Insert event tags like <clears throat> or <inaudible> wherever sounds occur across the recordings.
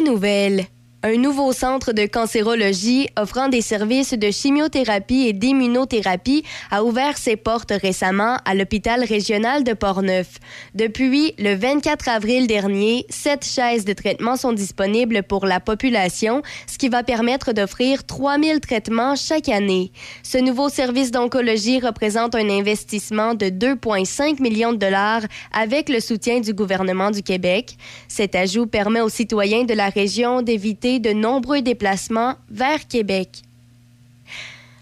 nouvelles. Centre de cancérologie offrant des services de chimiothérapie et d'immunothérapie a ouvert ses portes récemment à l'hôpital régional de Portneuf. Depuis le 24 avril dernier, sept chaises de traitement sont disponibles pour la population, ce qui va permettre d'offrir 3000 traitements chaque année. Ce nouveau service d'oncologie représente un investissement de 2,5 millions de dollars avec le soutien du gouvernement du Québec. Cet ajout permet aux citoyens de la région d'éviter de nombreux déplacements vers Québec.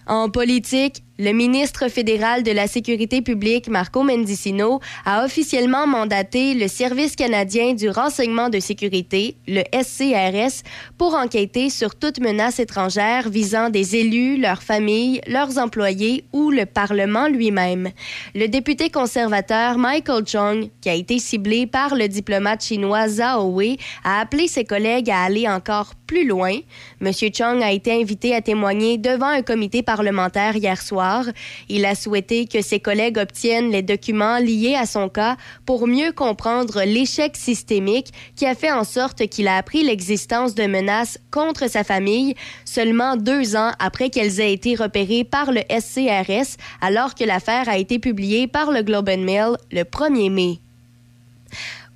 En politique, le ministre fédéral de la Sécurité publique, Marco Mendicino, a officiellement mandaté le Service canadien du renseignement de sécurité, le SCRS, pour enquêter sur toute menace étrangère visant des élus, leurs familles, leurs employés ou le Parlement lui-même. Le député conservateur Michael Chung, qui a été ciblé par le diplomate chinois Zhao Wei, a appelé ses collègues à aller encore plus loin. M. Chung a été invité à témoigner devant un comité parlementaire hier soir. Il a souhaité que ses collègues obtiennent les documents liés à son cas pour mieux comprendre l'échec systémique qui a fait en sorte qu'il a appris l'existence de menaces contre sa famille seulement deux ans après qu'elles aient été repérées par le SCRS alors que l'affaire a été publiée par le Globe and Mail le 1er mai.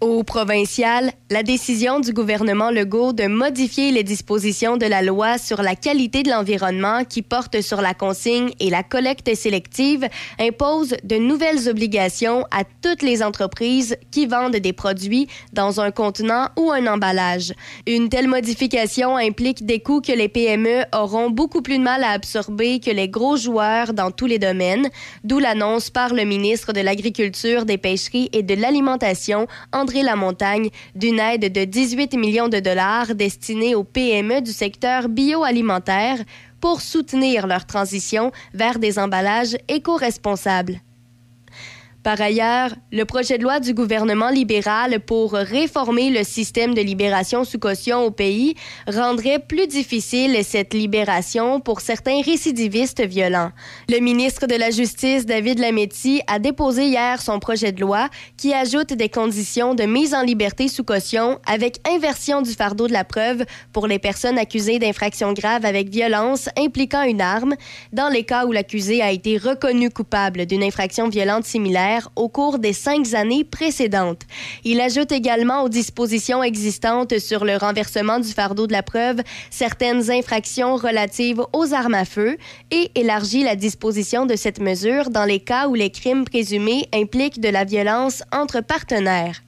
Au provincial, la décision du gouvernement Legault de modifier les dispositions de la loi sur la qualité de l'environnement qui porte sur la consigne et la collecte sélective impose de nouvelles obligations à toutes les entreprises qui vendent des produits dans un contenant ou un emballage. Une telle modification implique des coûts que les PME auront beaucoup plus de mal à absorber que les gros joueurs dans tous les domaines, d'où l'annonce par le ministre de l'Agriculture, des Pêcheries et de l'Alimentation, André Lamontagne, d'une aide de 18 millions de dollars destinée aux PME du secteur bioalimentaire pour soutenir leur transition vers des emballages éco-responsables. Par ailleurs, le projet de loi du gouvernement libéral pour réformer le système de libération sous caution au pays rendrait plus difficile cette libération pour certains récidivistes violents. Le ministre de la Justice, David Lametti, a déposé hier son projet de loi qui ajoute des conditions de mise en liberté sous caution avec inversion du fardeau de la preuve pour les personnes accusées d'infractions graves avec violence impliquant une arme, dans les cas où l'accusé a été reconnu coupable d'une infraction violente similaire au cours des cinq années précédentes. Il ajoute également aux dispositions existantes sur le renversement du fardeau de la preuve certaines infractions relatives aux armes à feu et élargit la disposition de cette mesure dans les cas où les crimes présumés impliquent de la violence entre partenaires.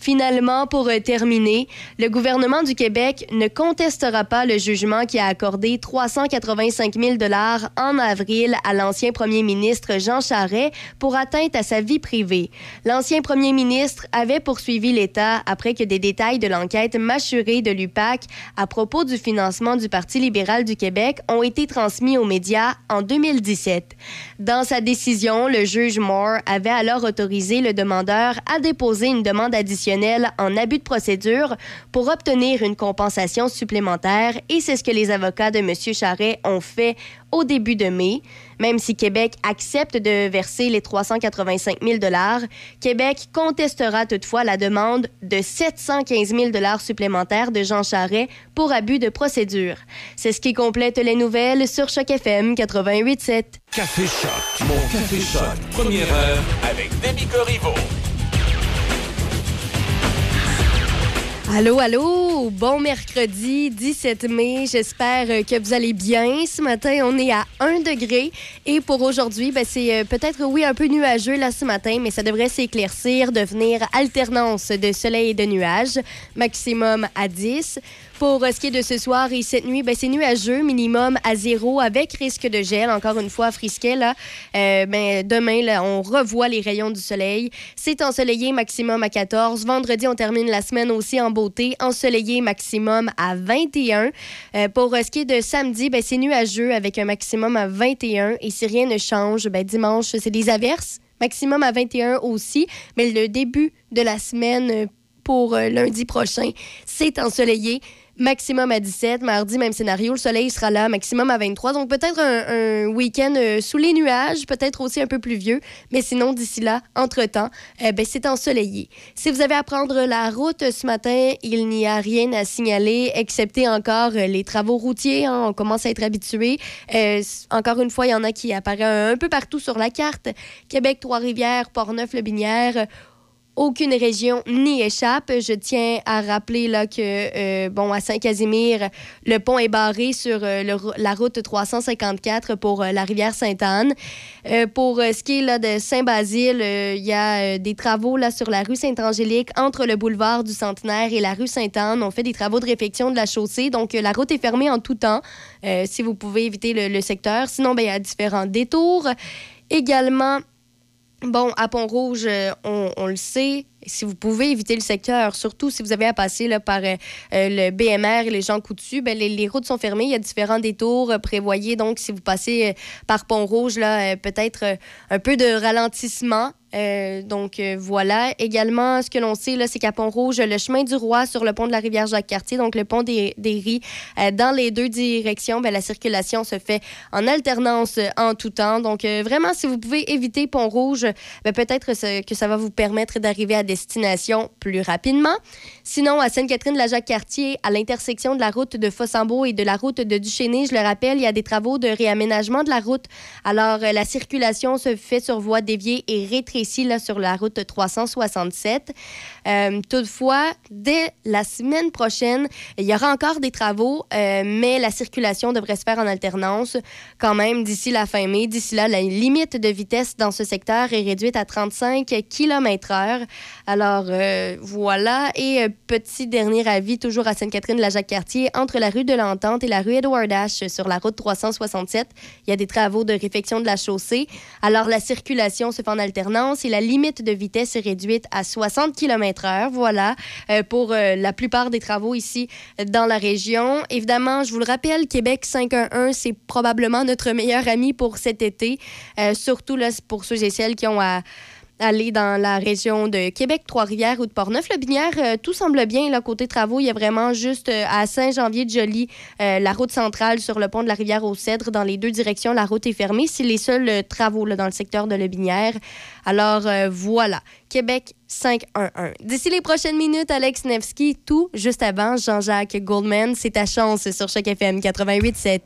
Finalement, pour euh, terminer, le gouvernement du Québec ne contestera pas le jugement qui a accordé 385 000 dollars en avril à l'ancien premier ministre Jean Charest pour atteinte à sa vie privée. L'ancien premier ministre avait poursuivi l'État après que des détails de l'enquête mâchurée de l'UPAC à propos du financement du Parti libéral du Québec ont été transmis aux médias en 2017. Dans sa décision, le juge Moore avait alors autorisé le demandeur à déposer une demande additionnelle en abus de procédure pour obtenir une compensation supplémentaire et c'est ce que les avocats de M. Charret ont fait au début de mai. Même si Québec accepte de verser les 385 000 Québec contestera toutefois la demande de 715 000 supplémentaires de Jean Charret pour abus de procédure. C'est ce qui complète les nouvelles sur Choc FM 88.7. Café Choc, mon Café Choc, première heure avec Corriveau. Allô, allô, bon mercredi 17 mai. J'espère euh, que vous allez bien. Ce matin, on est à 1 degré et pour aujourd'hui, ben, c'est euh, peut-être, oui, un peu nuageux là ce matin, mais ça devrait s'éclaircir, devenir alternance de soleil et de nuages, maximum à 10. Pour euh, ce qui est de ce soir et cette nuit, ben, c'est nuageux, minimum à zéro avec risque de gel. Encore une fois, frisquet, là. Euh, ben, demain, là, on revoit les rayons du soleil. C'est ensoleillé, maximum à 14. Vendredi, on termine la semaine aussi en beauté. Ensoleillé, maximum à 21. Euh, pour ce qui est de samedi, ben, c'est nuageux avec un maximum à 21. Et si rien ne change, ben, dimanche, c'est des averses. Maximum à 21 aussi. Mais le début de la semaine pour lundi prochain, c'est ensoleillé maximum à 17. Mardi, même scénario, le soleil sera là, maximum à 23. Donc peut-être un, week-end euh, sous les nuages, peut-être aussi un peu pluvieux. Mais sinon, d'ici là, entre-temps, eh ben, c'est ensoleillé. Si vous avez à prendre la route ce matin, il n'y a rien à signaler, excepté encore euh, les travaux routiers. Hein. on commence à être habitué. Euh, encore une fois, il y en a qui apparaissent un peu partout sur la carte. Québec, Trois-Rivières, Port-Neuf-le-Binière aucune région n'y échappe. Je tiens à rappeler là, que, euh, bon, à Saint-Casimir, le pont est barré sur euh, la route 354 pour euh, la rivière Sainte-Anne. pour ce qui est là, de Saint-Basile, il y a des travaux là, sur la rue Sainte-Angélique entre le boulevard du Centenaire et la rue Sainte-Anne. On fait des travaux de réfection de la chaussée, donc la route est fermée en tout temps si vous pouvez éviter le, secteur. Sinon, ben, il y a différents détours. Également, Bon, à Pont-Rouge, euh, on, le sait, si vous pouvez éviter le secteur, surtout si vous avez à passer là, par euh, euh, le BMR et les gens coutus, ben, les, routes sont fermées. Il y a différents détours prévoyés. Donc, si vous passez par Pont-Rouge, peut-être un peu de ralentissement. Euh, donc euh, voilà. Également, ce que l'on sait, c'est qu'à Pont-Rouge, le chemin du Roi sur le pont de la rivière Jacques-Cartier, donc le pont des, des Ries, euh, dans les deux directions, ben, la circulation se fait en alternance en tout temps. Donc vraiment, si vous pouvez éviter Pont-Rouge, ben, peut-être que ça va vous permettre d'arriver à destination plus rapidement. Sinon, à Sainte-Catherine de la Jacques-Cartier, à l'intersection de la route de Fossambeau et de la route de Duchesnay, je le rappelle, il y a des travaux de réaménagement de la route. Alors, la circulation se fait sur voie déviée et rétrécie sur la route 367. Euh, toutefois, dès la semaine prochaine, il y aura encore des travaux, euh, mais la circulation devrait se faire en alternance quand même d'ici la fin mai. D'ici là, la limite de vitesse dans ce secteur est réduite à 35 km/h. Alors euh, voilà. Et petit dernier avis, toujours à Sainte-Catherine-la-Jacques-Cartier, entre la rue de l'Entente et la rue Edward H sur la route 367, il y a des travaux de réfection de la chaussée. Alors la circulation se fait en alternance et la limite de vitesse est réduite à 60 km/h. Voilà euh, pour euh, la plupart des travaux ici dans la région. Évidemment, je vous le rappelle, Québec 511, c'est probablement notre meilleur ami pour cet été, euh, surtout là, pour ceux et celles qui ont à aller dans la région de Québec, Trois-Rivières ou de Portneuf-le-Binière. Euh, tout semble bien. Là, côté travaux, il y a vraiment juste euh, à Saint-Janvier-de-Joly euh, la route centrale sur le pont de la rivière au Cèdre. Dans les deux directions, la route est fermée. C'est les seuls travaux dans le secteur de Le Binière. Alors voilà, Québec 511. D'ici les prochaines minutes, Alex Nevsky, tout juste avant, Jean-Jacques Goldman, c'est ta chance sur chaque FM 88.7.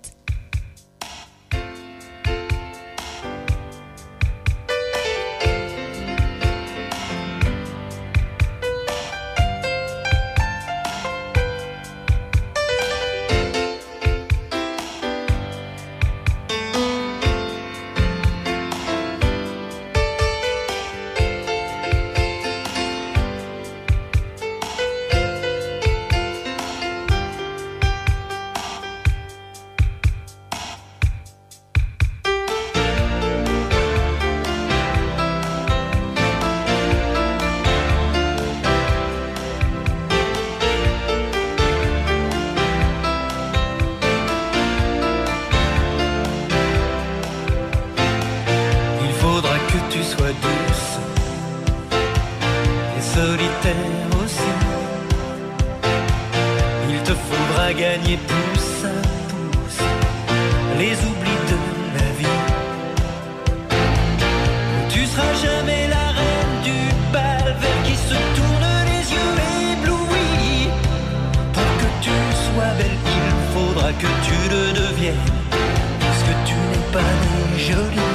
Parce que tu n'es pas née jolie.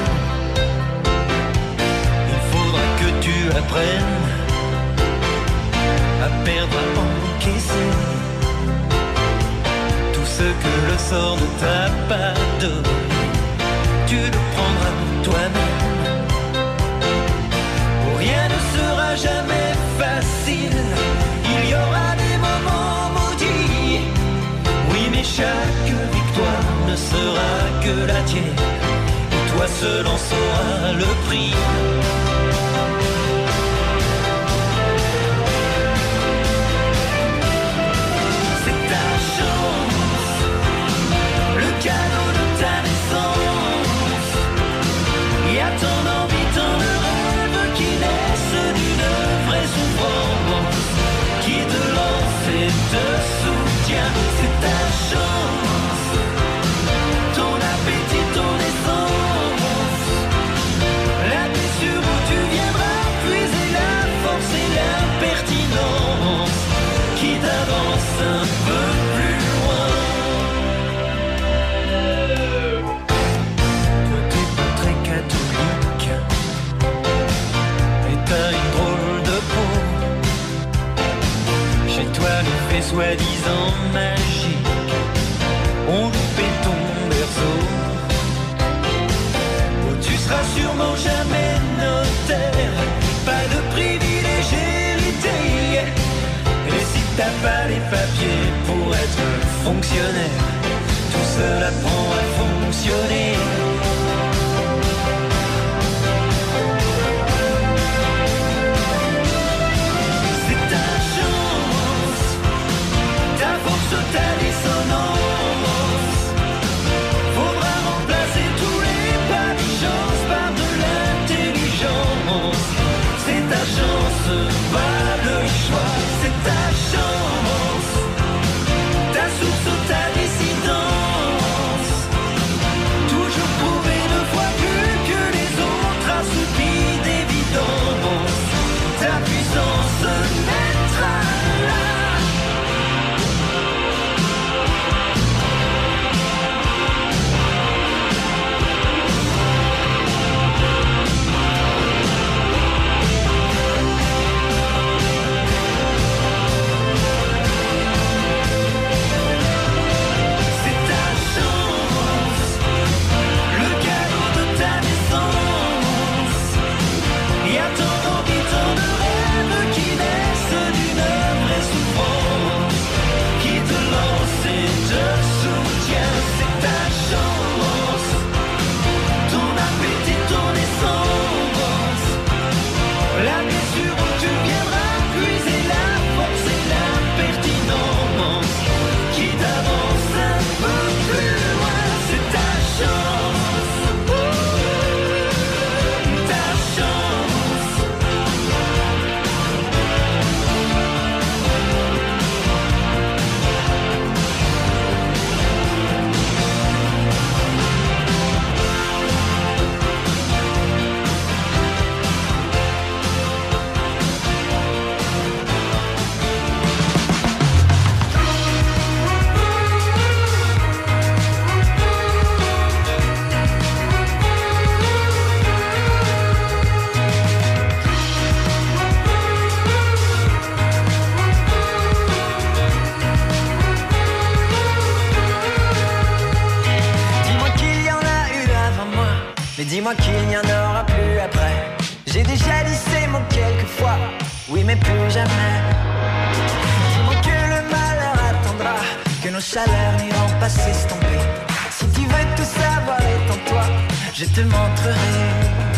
Il faudra que tu apprennes à perdre, à encaisser tout ce que le sort ne t'a pas donné. Tu le prendras toi-même. Rien ne sera jamais facile. Il y aura des moments maudits. Oui, mais chaque sera que la tienne. Et toi seul en sauras le prix. Soi-disant magique. On loupé ton berceau. Oh, tu seras sûrement jamais notaire. Pas de privilège hérité Et si t'as pas les papiers pour être fonctionnaire Tout seul apprend à fonctionner qu'il n'y en aura plus après. J'ai déjà lissé mon quelquefois, oui mais plus jamais. Dis-moi que le malheur attendra, que nos chaleurs n'iront pas s'estomper. Si tu veux tout savoir, étends-toi, je te montrerai.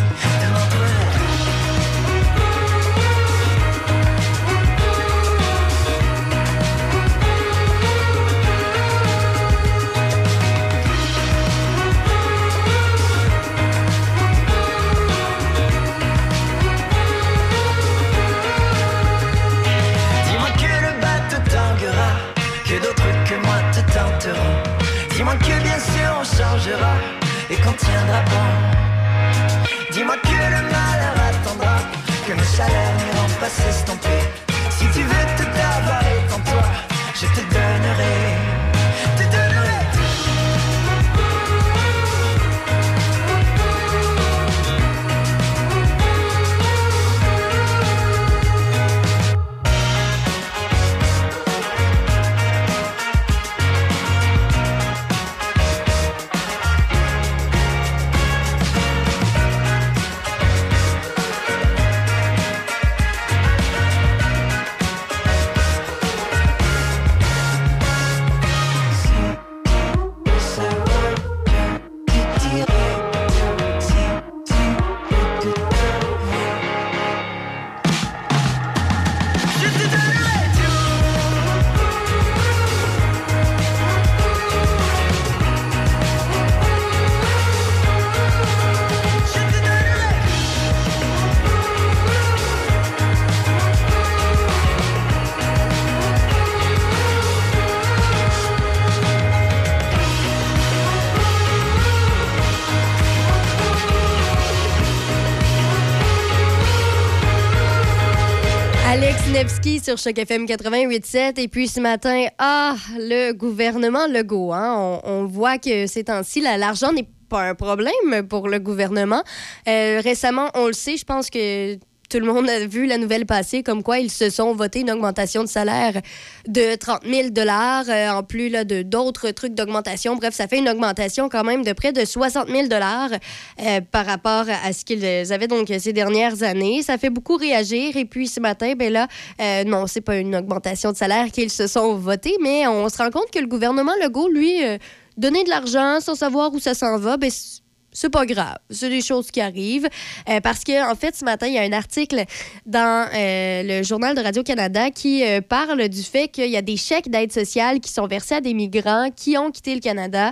Et qu'on tiendra bon. Dis-moi que le malheur attendra, que nos chaleurs n'iront pas s'estomper. Si tu veux tout avoir en toi, je te donnerai, sur Choc FM 88.7. Et puis ce matin, ah, le gouvernement Legault. Hein, on, voit que ces temps-ci, l'argent n'est pas un problème pour le gouvernement. Euh, récemment, on le sait, je pense que tout le monde a vu la nouvelle passer, comme quoi ils se sont votés une augmentation de salaire de 30 000 euh, en plus d'autres trucs d'augmentation. Bref, ça fait une augmentation quand même de près de 60 000 euh, par rapport à ce qu'ils avaient donc ces dernières années. Ça fait beaucoup réagir. Et puis ce matin, ben là, euh, non, c'est pas une augmentation de salaire qu'ils se sont votés, mais on se rend compte que le gouvernement Legault, lui, euh, donner de l'argent sans savoir où ça s'en va, ben, c'est pas grave. C'est des choses qui arrivent. Euh, parce que, en fait, ce matin, il y a un article dans euh, le journal de Radio-Canada qui euh, parle du fait qu'il y a des chèques d'aide sociale qui sont versés à des migrants qui ont quitté le Canada.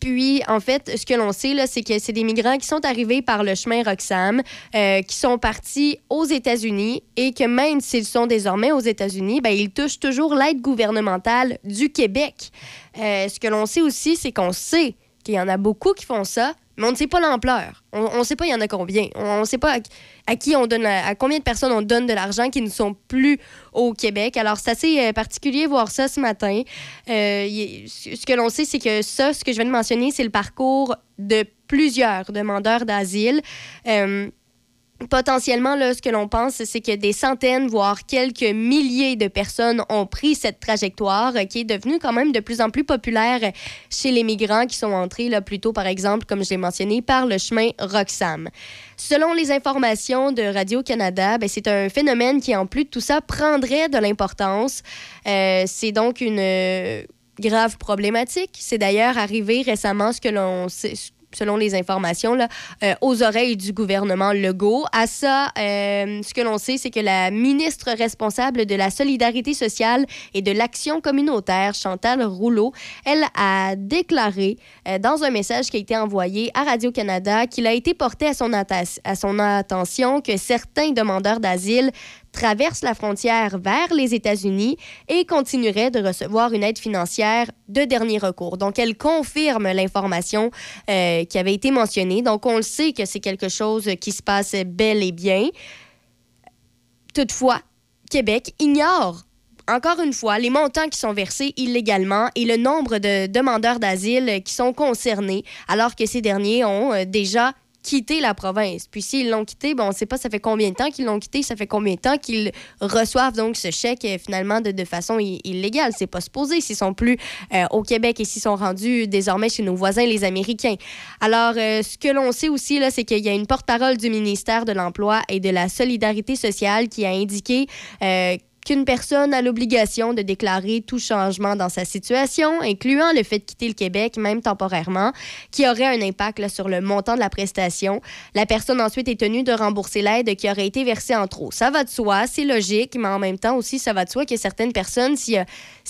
Puis, en fait, ce que l'on sait, là, c'est que c'est des migrants qui sont arrivés par le chemin Roxham, qui sont partis aux États-Unis et que même s'ils sont désormais aux États-Unis, ben, ils touchent toujours l'aide gouvernementale du Québec. Ce que l'on sait aussi, c'est qu'on sait qu'il y en a beaucoup qui font ça, mais on ne sait pas l'ampleur. On ne sait pas il y en a combien. On ne sait pas à, qui on donne, à combien de personnes on donne de l'argent qui ne sont plus au Québec. Alors, c'est assez euh, particulier voir ça ce matin. Euh, ce que l'on sait, c'est que ça, ce que je viens de mentionner, c'est le parcours de plusieurs demandeurs d'asile. Euh, potentiellement, là, ce que l'on pense, c'est que des centaines, voire quelques milliers de personnes ont pris cette trajectoire euh, qui est devenue quand même de plus en plus populaire chez les migrants qui sont entrés, là, plutôt, par exemple, comme je l'ai mentionné, par le chemin Roxham. Selon les informations de Radio-Canada, ben, c'est un phénomène qui, en plus de tout ça, prendrait de l'importance. Euh, c'est donc une euh, grave problématique. C'est d'ailleurs arrivé récemment, ce que l'on selon les informations, euh, aux oreilles du gouvernement Legault. À ça, euh, ce que l'on sait, c'est que la ministre responsable de la solidarité sociale et de l'action communautaire, Chantal Rouleau, elle a déclaré euh, dans un message qui a été envoyé à Radio-Canada qu'il a été porté à son attention que certains demandeurs d'asile traversent la frontière vers les États-Unis et continueraient de recevoir une aide financière de dernier recours. Donc, elle confirme l'information euh, qui avait été mentionnée. Donc, on le sait que c'est quelque chose qui se passe bel et bien. Toutefois, Québec ignore encore une fois, les montants qui sont versés illégalement et le nombre de demandeurs d'asile qui sont concernés, alors que ces derniers ont euh, déjà quitté la province. Puis s'ils l'ont quitté, bon, on ne sait pas ça fait combien de temps qu'ils l'ont quitté, ça fait combien de temps qu'ils reçoivent donc ce chèque euh, finalement de, de façon illégale. C'est pas supposé s'ils sont plus euh, au Québec et s'ils sont rendus désormais chez nos voisins les Américains. Alors, euh, ce que l'on sait aussi, là, c'est qu'il y a une porte-parole du ministère de l'Emploi et de la Solidarité sociale qui a indiqué qu'une personne a l'obligation de déclarer tout changement dans sa situation, incluant le fait de quitter le Québec, même temporairement, qui aurait un impact sur le montant de la prestation. La personne ensuite est tenue de rembourser l'aide qui aurait été versée en trop. Ça va de soi, c'est logique, mais en même temps aussi, ça va de soi que certaines personnes, s'il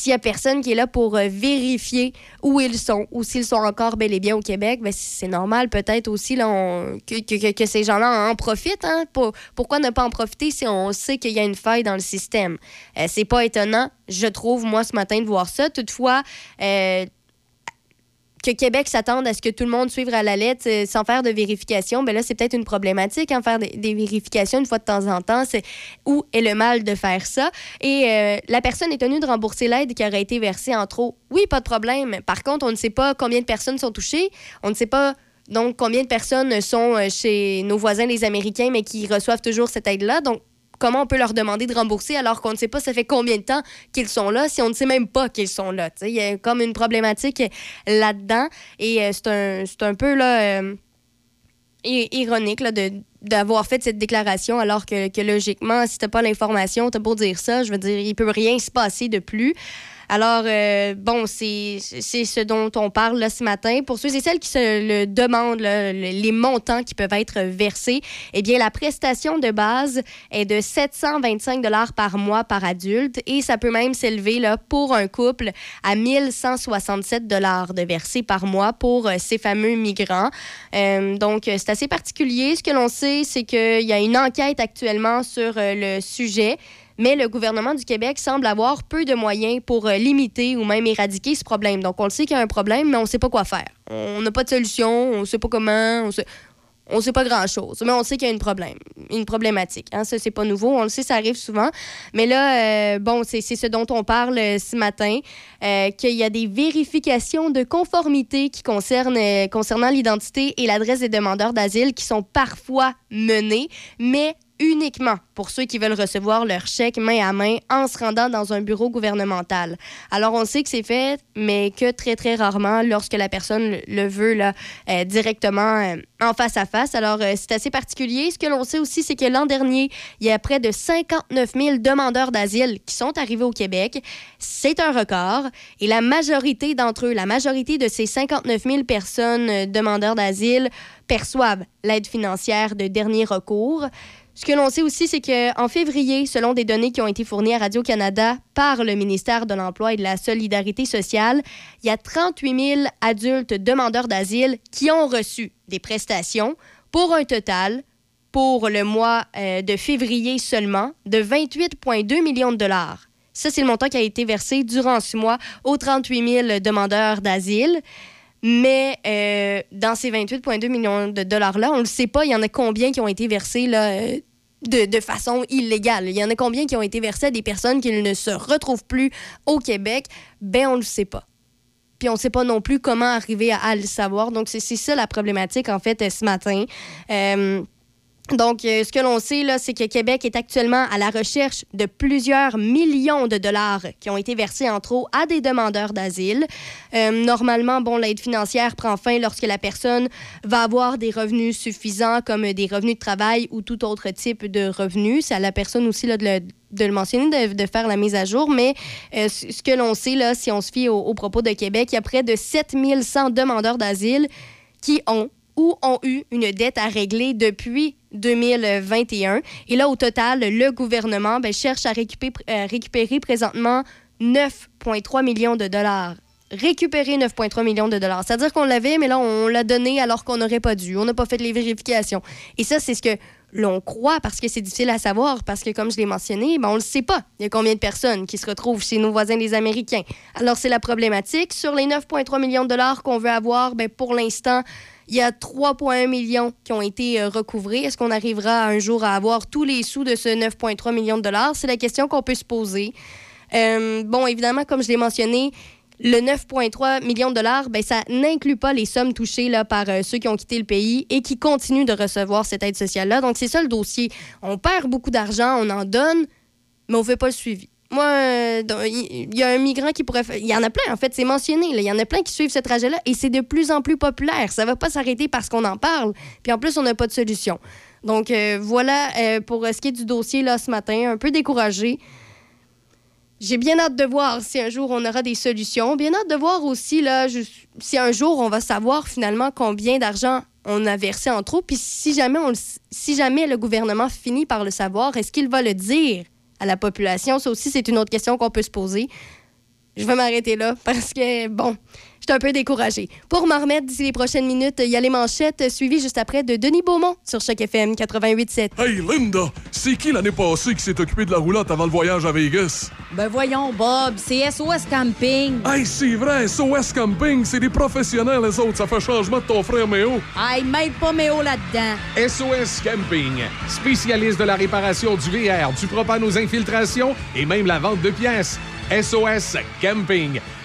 y a, personne qui est là pour euh, vérifier où ils sont ou s'ils sont encore bel et bien au Québec, ben, c'est normal peut-être aussi que, ces gens-là en profitent. hein. Pour- pourquoi ne pas en profiter si on sait qu'il y a une faille dans le système? Euh, c'est pas étonnant, je trouve, moi, ce matin, de voir ça. Toutefois, euh, que Québec s'attende à ce que tout le monde suive à la lettre euh, sans faire de vérification, ben là, c'est peut-être une problématique, en faire des, vérifications une fois de temps en temps. C'est où est le mal de faire ça? Et euh, la personne est tenue de rembourser l'aide qui aurait été versée en trop. Oui, pas de problème. Par contre, on ne sait pas combien de personnes sont touchées. On ne sait pas donc combien de personnes sont chez nos voisins les Américains, mais qui reçoivent toujours cette aide-là. Donc, comment on peut leur demander de rembourser alors qu'on ne sait pas ça fait combien de temps qu'ils sont là si on ne sait même pas qu'ils sont là. Il y a comme une problématique là-dedans et euh, c'est un, peu là, euh, ironique d'avoir fait cette déclaration alors que, que logiquement, si t'as pas l'information, t'as beau dire ça, je veux dire, il peut rien se passer de plus. Alors, euh, bon, c'est ce dont on parle là, ce matin. Pour ceux et celles qui se le demandent, les montants qui peuvent être versés, eh bien, la prestation de base est de 725 par mois par adulte et ça peut même s'élever pour un couple à 1167 de versés par mois pour euh, ces fameux migrants. Euh, donc, c'est assez particulier. Ce que l'on sait, c'est qu'il y a une enquête actuellement sur le sujet. Mais le gouvernement du Québec semble avoir peu de moyens pour euh, limiter ou même éradiquer ce problème. Donc, on le sait qu'il y a un problème, mais on ne sait pas quoi faire. On n'a pas de solution, on ne sait pas comment, on sait, on sait pas grand-chose. Mais on sait qu'il y a une problème, une problématique. Hein? Ça, c'est pas nouveau. On le sait, ça arrive souvent. Mais là, euh, bon, c'est ce dont on parle euh, ce matin, qu'il y a des vérifications de conformité qui concernent, concernant l'identité et l'adresse des demandeurs d'asile qui sont parfois menées, mais uniquement pour ceux qui veulent recevoir leur chèque main à main en se rendant dans un bureau gouvernemental. Alors, on sait que c'est fait, mais que très, très rarement lorsque la personne le- veut là, euh, directement euh, en face à face. Alors, euh, c'est assez particulier. Ce que l'on sait aussi, c'est que l'an dernier, il y a près de 59 000 demandeurs d'asile qui sont arrivés au Québec. C'est un record. Et la majorité d'entre eux, la majorité de ces 59 000 personnes demandeurs d'asile perçoivent l'aide financière de dernier recours. Ce que l'on sait aussi, c'est qu'en février, selon des données qui ont été fournies à Radio-Canada par le ministère de l'Emploi et de la Solidarité sociale, il y a 38 000 adultes demandeurs d'asile qui ont reçu des prestations pour un total, pour le mois euh, de février seulement, de 28,2 millions de dollars. Ça, c'est le montant qui a été versé durant ce mois aux 38 000 demandeurs d'asile. Mais euh, dans ces 28,2 millions de dollars-là, on ne le sait pas, il y en a combien qui ont été versés là, euh, de, de façon illégale. Il y en a combien qui ont été versés à des personnes qui ne se retrouvent plus au Québec? Ben, on ne le sait pas. Puis on ne sait pas non plus comment arriver à, le savoir. Donc, c'est ça la problématique, en fait, euh, ce matin. Donc, euh, ce que l'on sait, là, c'est que Québec est actuellement à la recherche de plusieurs millions de dollars qui ont été versés en trop à des demandeurs d'asile. Euh, normalement, bon, l'aide financière prend fin lorsque la personne va avoir des revenus suffisants, comme des revenus de travail ou tout autre type de revenus. C'est à la personne aussi là, de, le, mentionner, de, faire la mise à jour. Mais euh, ce ce que l'on sait, là, si on se fie aux, aux propos de Québec, il y a près de 7100 demandeurs d'asile qui ont ont eu une dette à régler depuis 2021. Et là, au total, le gouvernement ben, cherche à récupérer, euh, récupérer présentement 9,3 millions de dollars. Récupérer 9,3 millions de dollars. C'est-à-dire qu'on l'avait, mais là, on l'a donné alors qu'on n'aurait pas dû. On n'a pas fait les vérifications. Et ça, c'est ce que l'on croit parce que c'est difficile à savoir. Parce que, comme je l'ai mentionné, ben, on ne le sait pas. Il y a combien de personnes qui se retrouvent chez nos voisins les Américains? Alors, c'est la problématique. Sur les 9,3 millions de dollars qu'on veut avoir, ben, pour l'instant, il y a 3,1 millions qui ont été euh, recouvrés. Est-ce qu'on arrivera un jour à avoir tous les sous de ce 9,3 millions de dollars? C'est la question qu'on peut se poser. Euh, bon, évidemment, comme je l'ai mentionné, le 9,3 millions de dollars, ben, ça n'inclut pas les sommes touchées là, par euh, ceux qui ont quitté le pays et qui continuent de recevoir cette aide sociale-là. Donc, c'est ça le dossier. On perd beaucoup d'argent, on en donne, mais on ne fait pas le suivi. Moi, euh, il il y, a un migrant qui pourrait. Il y en a plein, en fait, c'est mentionné. Il y en a plein qui suivent ce trajet-là et c'est de plus en plus populaire. Ça va pas s'arrêter parce qu'on en parle. Puis en plus, on n'a pas de solution. Donc euh, voilà euh, pour euh, ce qui est du dossier là ce matin. Un peu découragé. J'ai bien hâte de voir si un jour on aura des solutions. Bien hâte de voir aussi là, si un jour on va savoir finalement combien d'argent on a versé en trop. Puis si jamais, on, si jamais le gouvernement finit par le savoir, est-ce qu'il va le dire? À la population? Ça aussi, c'est une autre question qu'on peut se poser. je vais m'arrêter là parce que, bon, suis un peu découragée. Pour m'en remettre d'ici les prochaines minutes, il y a les manchettes suivies juste après de Denis Beaumont sur Choc FM 88.7. Hey Linda, c'est qui l'année passée qui s'est occupé de la roulotte avant le voyage à Vegas? Ben voyons, Bob, c'est SOS Camping. Hey, c'est vrai, SOS Camping, c'est des professionnels, les autres. Ça fait changement de ton frère Méo. Hey, mêle pas Méo là-dedans. SOS Camping, spécialiste de la réparation du VR, du propane aux infiltrations et même la vente de pièces. SOS Camping.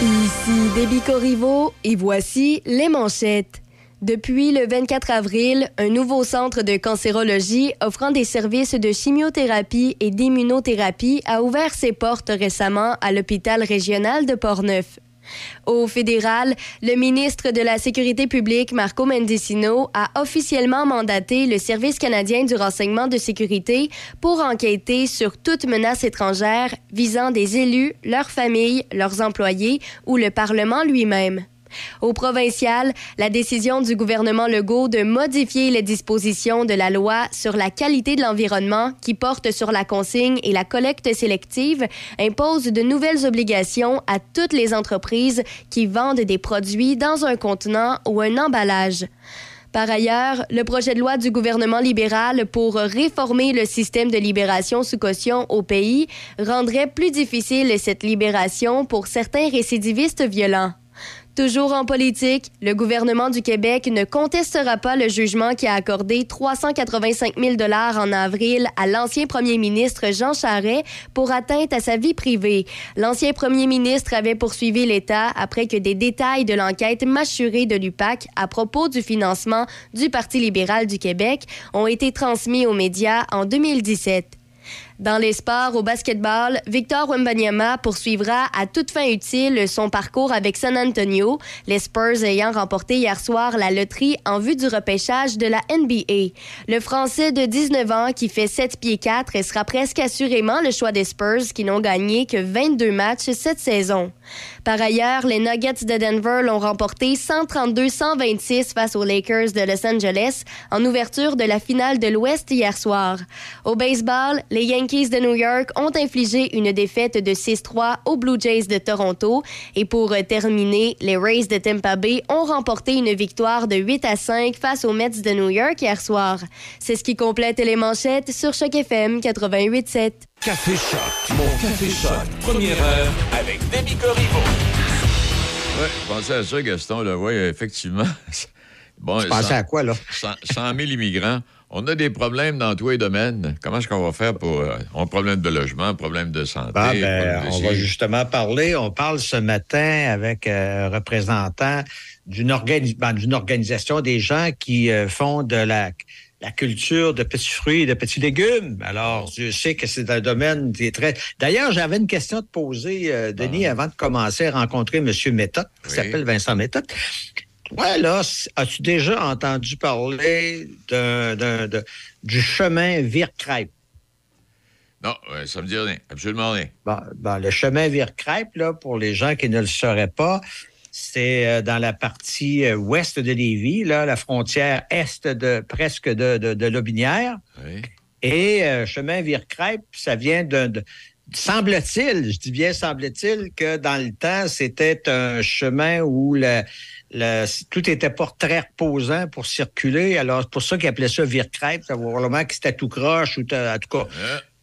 Ici Déby Corriveau et voici les manchettes. Depuis le 24 avril, un nouveau centre de cancérologie offrant des services de chimiothérapie et d'immunothérapie a ouvert ses portes récemment à l'hôpital régional de Portneuf. Au fédéral, le ministre de la Sécurité publique, Marco Mendicino, a officiellement mandaté le Service canadien du renseignement de sécurité pour enquêter sur toute menace étrangère visant des élus, leurs familles, leurs employés ou le Parlement lui-même. Au provincial, la décision du gouvernement Legault de modifier les dispositions de la loi sur la qualité de l'environnement qui porte sur la consigne et la collecte sélective impose de nouvelles obligations à toutes les entreprises qui vendent des produits dans un contenant ou un emballage. Par ailleurs, le projet de loi du gouvernement libéral pour réformer le système de libération sous caution au pays rendrait plus difficile cette libération pour certains récidivistes violents. Toujours en politique, le gouvernement du Québec ne contestera pas le jugement qui a accordé 385 000 dollars en avril à l'ancien premier ministre Jean Charest pour atteinte à sa vie privée. L'ancien premier ministre avait poursuivi l'État après que des détails de l'enquête mâchurée de l'UPAC à propos du financement du Parti libéral du Québec ont été transmis aux médias en 2017. Dans les sports, au basketball, Victor Wembanyama poursuivra à toute fin utile son parcours avec San Antonio, les Spurs ayant remporté hier soir la loterie en vue du repêchage de la NBA. Le Français de 19 ans qui fait 7 pieds 4 et sera presque assurément le choix des Spurs qui n'ont gagné que 22 matchs cette saison. Par ailleurs, les Nuggets de Denver l'ont remporté 132-126 face aux Lakers de Los Angeles en ouverture de la finale de l'Ouest hier soir. Au baseball, les Yankees de New York ont infligé une défaite de 6-3 aux Blue Jays de Toronto. Et pour terminer, les Rays de Tampa Bay ont remporté une victoire de 8 à 5 face aux Mets de New York hier soir. C'est ce qui complète les manchettes sur Choc FM 88.7. Café Choc. Mon Café Choc. Première heure avec Demi Corriveau. Oui, je pensais à ça, Gaston. Là. Oui, effectivement. <laughs> Bon, Tu pensais à quoi, là? 100, 100 000 immigrants. On a des problèmes dans tous les domaines. Comment est-ce qu'on va faire pour. euh, on a un problème de logement, un problème de santé. Ah, ben, de on va justement parler. On parle ce matin avec euh, un représentant d'une organi- ben, organisation des gens qui euh, font de la, la culture de petits fruits et de petits légumes. Alors, je sais que c'est un domaine qui est très... D'ailleurs, j'avais une question à te poser, euh, Denis, avant de commencer à rencontrer M. Méthode, qui Oui. s'appelle Vincent Méthode. Toi, là, as-tu déjà entendu parler d'un- d'un- de- du chemin Vire-Crêpe? Non, ouais, ça me dit rien. Absolument rien. Bon, bon, le chemin Vire-Crêpe, là, pour les gens qui ne le sauraient pas, c'est euh, dans la partie euh, ouest de Lévis, là, la frontière est de presque de, de, de Lobinière. Oui. Et euh, chemin Vire-Crêpe, ça vient de- semble-t-il, je dis bien semble-t-il, que dans le temps, c'était un chemin où le, le- tout était pas très reposant pour circuler. Alors, c'est pour ça qu'ils appelaient ça Vire-Crêpe. Ça probablement que c'était tout croche ou en tout cas.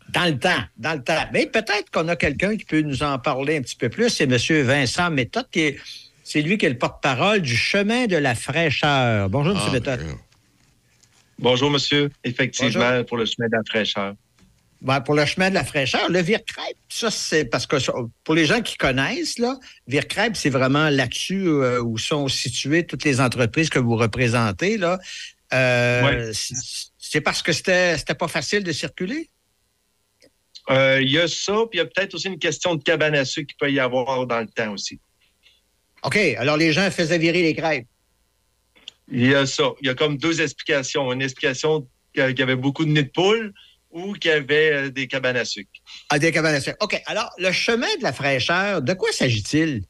Dans le temps, dans le temps. Mais peut-être qu'on a quelqu'un qui peut nous en parler un petit peu plus. C'est M. Vincent Méthode, qui est, c'est lui qui est le porte-parole du chemin de la fraîcheur. Bonjour, M. Ah, Méthode. Bonjour, monsieur. Effectivement, Bonjour. pour le chemin de la fraîcheur. Ben, pour le chemin de la fraîcheur, le Vire-Crêpe, ça, c'est parce que pour les gens qui connaissent, là, Vire-Crêpe, c'est vraiment là-dessus euh, où sont situées toutes les entreprises que vous représentez. Là. Euh, Ouais. c'est- C'est parce que c'était c'était pas facile de circuler? Euh, Il y a ça, puis il y a peut-être aussi une question de cabane à sucre qu'il peut y avoir dans le temps aussi. OK, alors les gens faisaient virer les crêpes. Il y a ça. Il y a comme deux explications. Une explication qu'il y avait beaucoup de nids de poules ou qu'il y avait euh, des cabanes à sucre. Ah, des cabanes à sucre. OK, alors le chemin de la fraîcheur, de quoi s'agit-il?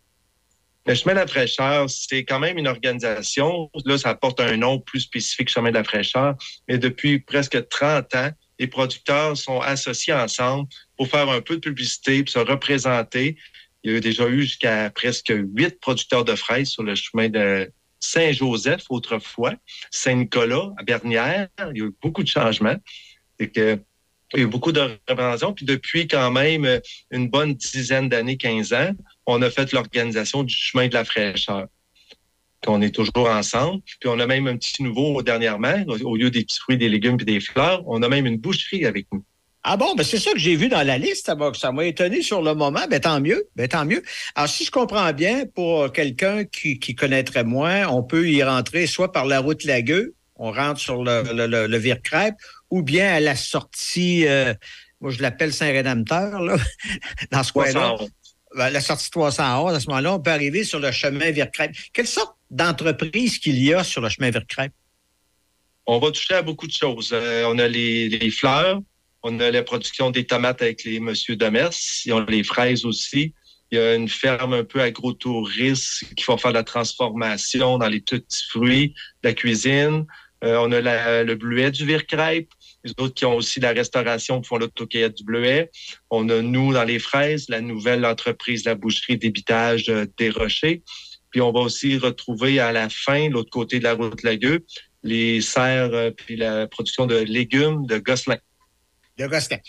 Le chemin de la fraîcheur, c'est quand même une organisation. Là, ça porte un nom plus spécifique, chemin de la fraîcheur. Mais depuis presque 30 ans, les producteurs sont associés ensemble pour faire un peu de publicité, pour se représenter. Il y a déjà eu jusqu'à presque huit producteurs de fraises sur le chemin de Saint-Joseph autrefois, Saint-Nicolas, à Bernières. Il y a eu beaucoup de changements. C'est que il y a beaucoup de représentations. Puis depuis quand même une bonne dizaine d'années, 15 ans, on a fait l'organisation du chemin de la fraîcheur. On est toujours ensemble. Puis on a même un petit nouveau dernièrement, au lieu des petits fruits, des légumes et des fleurs, on a même une boucherie avec nous. Ah bon, ben c'est ça que j'ai vu dans la liste. Ça m'a, étonné sur le moment. Ben tant mieux. Ben tant mieux. Alors, si je comprends bien, pour quelqu'un qui, connaîtrait moins, on peut y rentrer soit par la route Lagueux, on rentre sur le Vire-Crêpe, ou bien à la sortie, euh, moi je l'appelle Saint-Rédempteur, là, <laughs> dans ce coin-là. 311. Ben, La sortie 311, à ce moment-là, on peut arriver sur le chemin Vire-Crêpe. Quelle sorte d'entreprise qu'il y a sur le chemin Vire-Crêpe? On va toucher à beaucoup de choses. Euh, on a les, les fleurs, on a la production des tomates avec les Monsieur Demers, ils ont les fraises aussi. Il y a une ferme un peu agrotouriste qui va faire de la transformation dans les petits fruits, la cuisine. Euh, on a le bleuet du Vire-Crêpe. Les autres qui ont aussi la restauration font l'autocueillette du bleuet. On a nous dans les fraises, la nouvelle entreprise, la boucherie d'ébitage euh, des Rochers. Puis on va aussi retrouver à la fin, l'autre côté de la route Lagueux, les serres euh, puis la production de légumes de Gosselin. de Gosselin.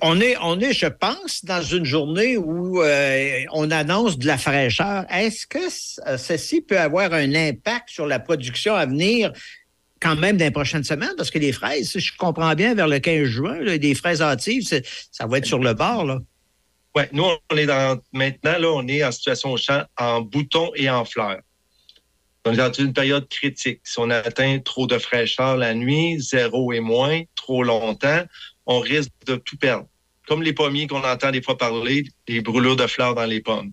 On est, je pense, dans une journée où euh, on annonce de la fraîcheur. Est-ce que euh, ceci peut avoir un impact sur la production à venir quand même dans les prochaines semaines? Parce que les fraises, je comprends bien, vers le 15 juin, là, des fraises hâtives, ça va être sur le bord. Là. Ouais, nous, on est dans, maintenant, là, on est en situation au champ en bouton et en fleurs. On est dans une période critique. Si on atteint trop de fraîcheur la nuit, zéro et moins, trop longtemps, on risque de tout perdre. Comme les pommiers qu'on entend des fois parler, des brûlures de fleurs dans les pommes.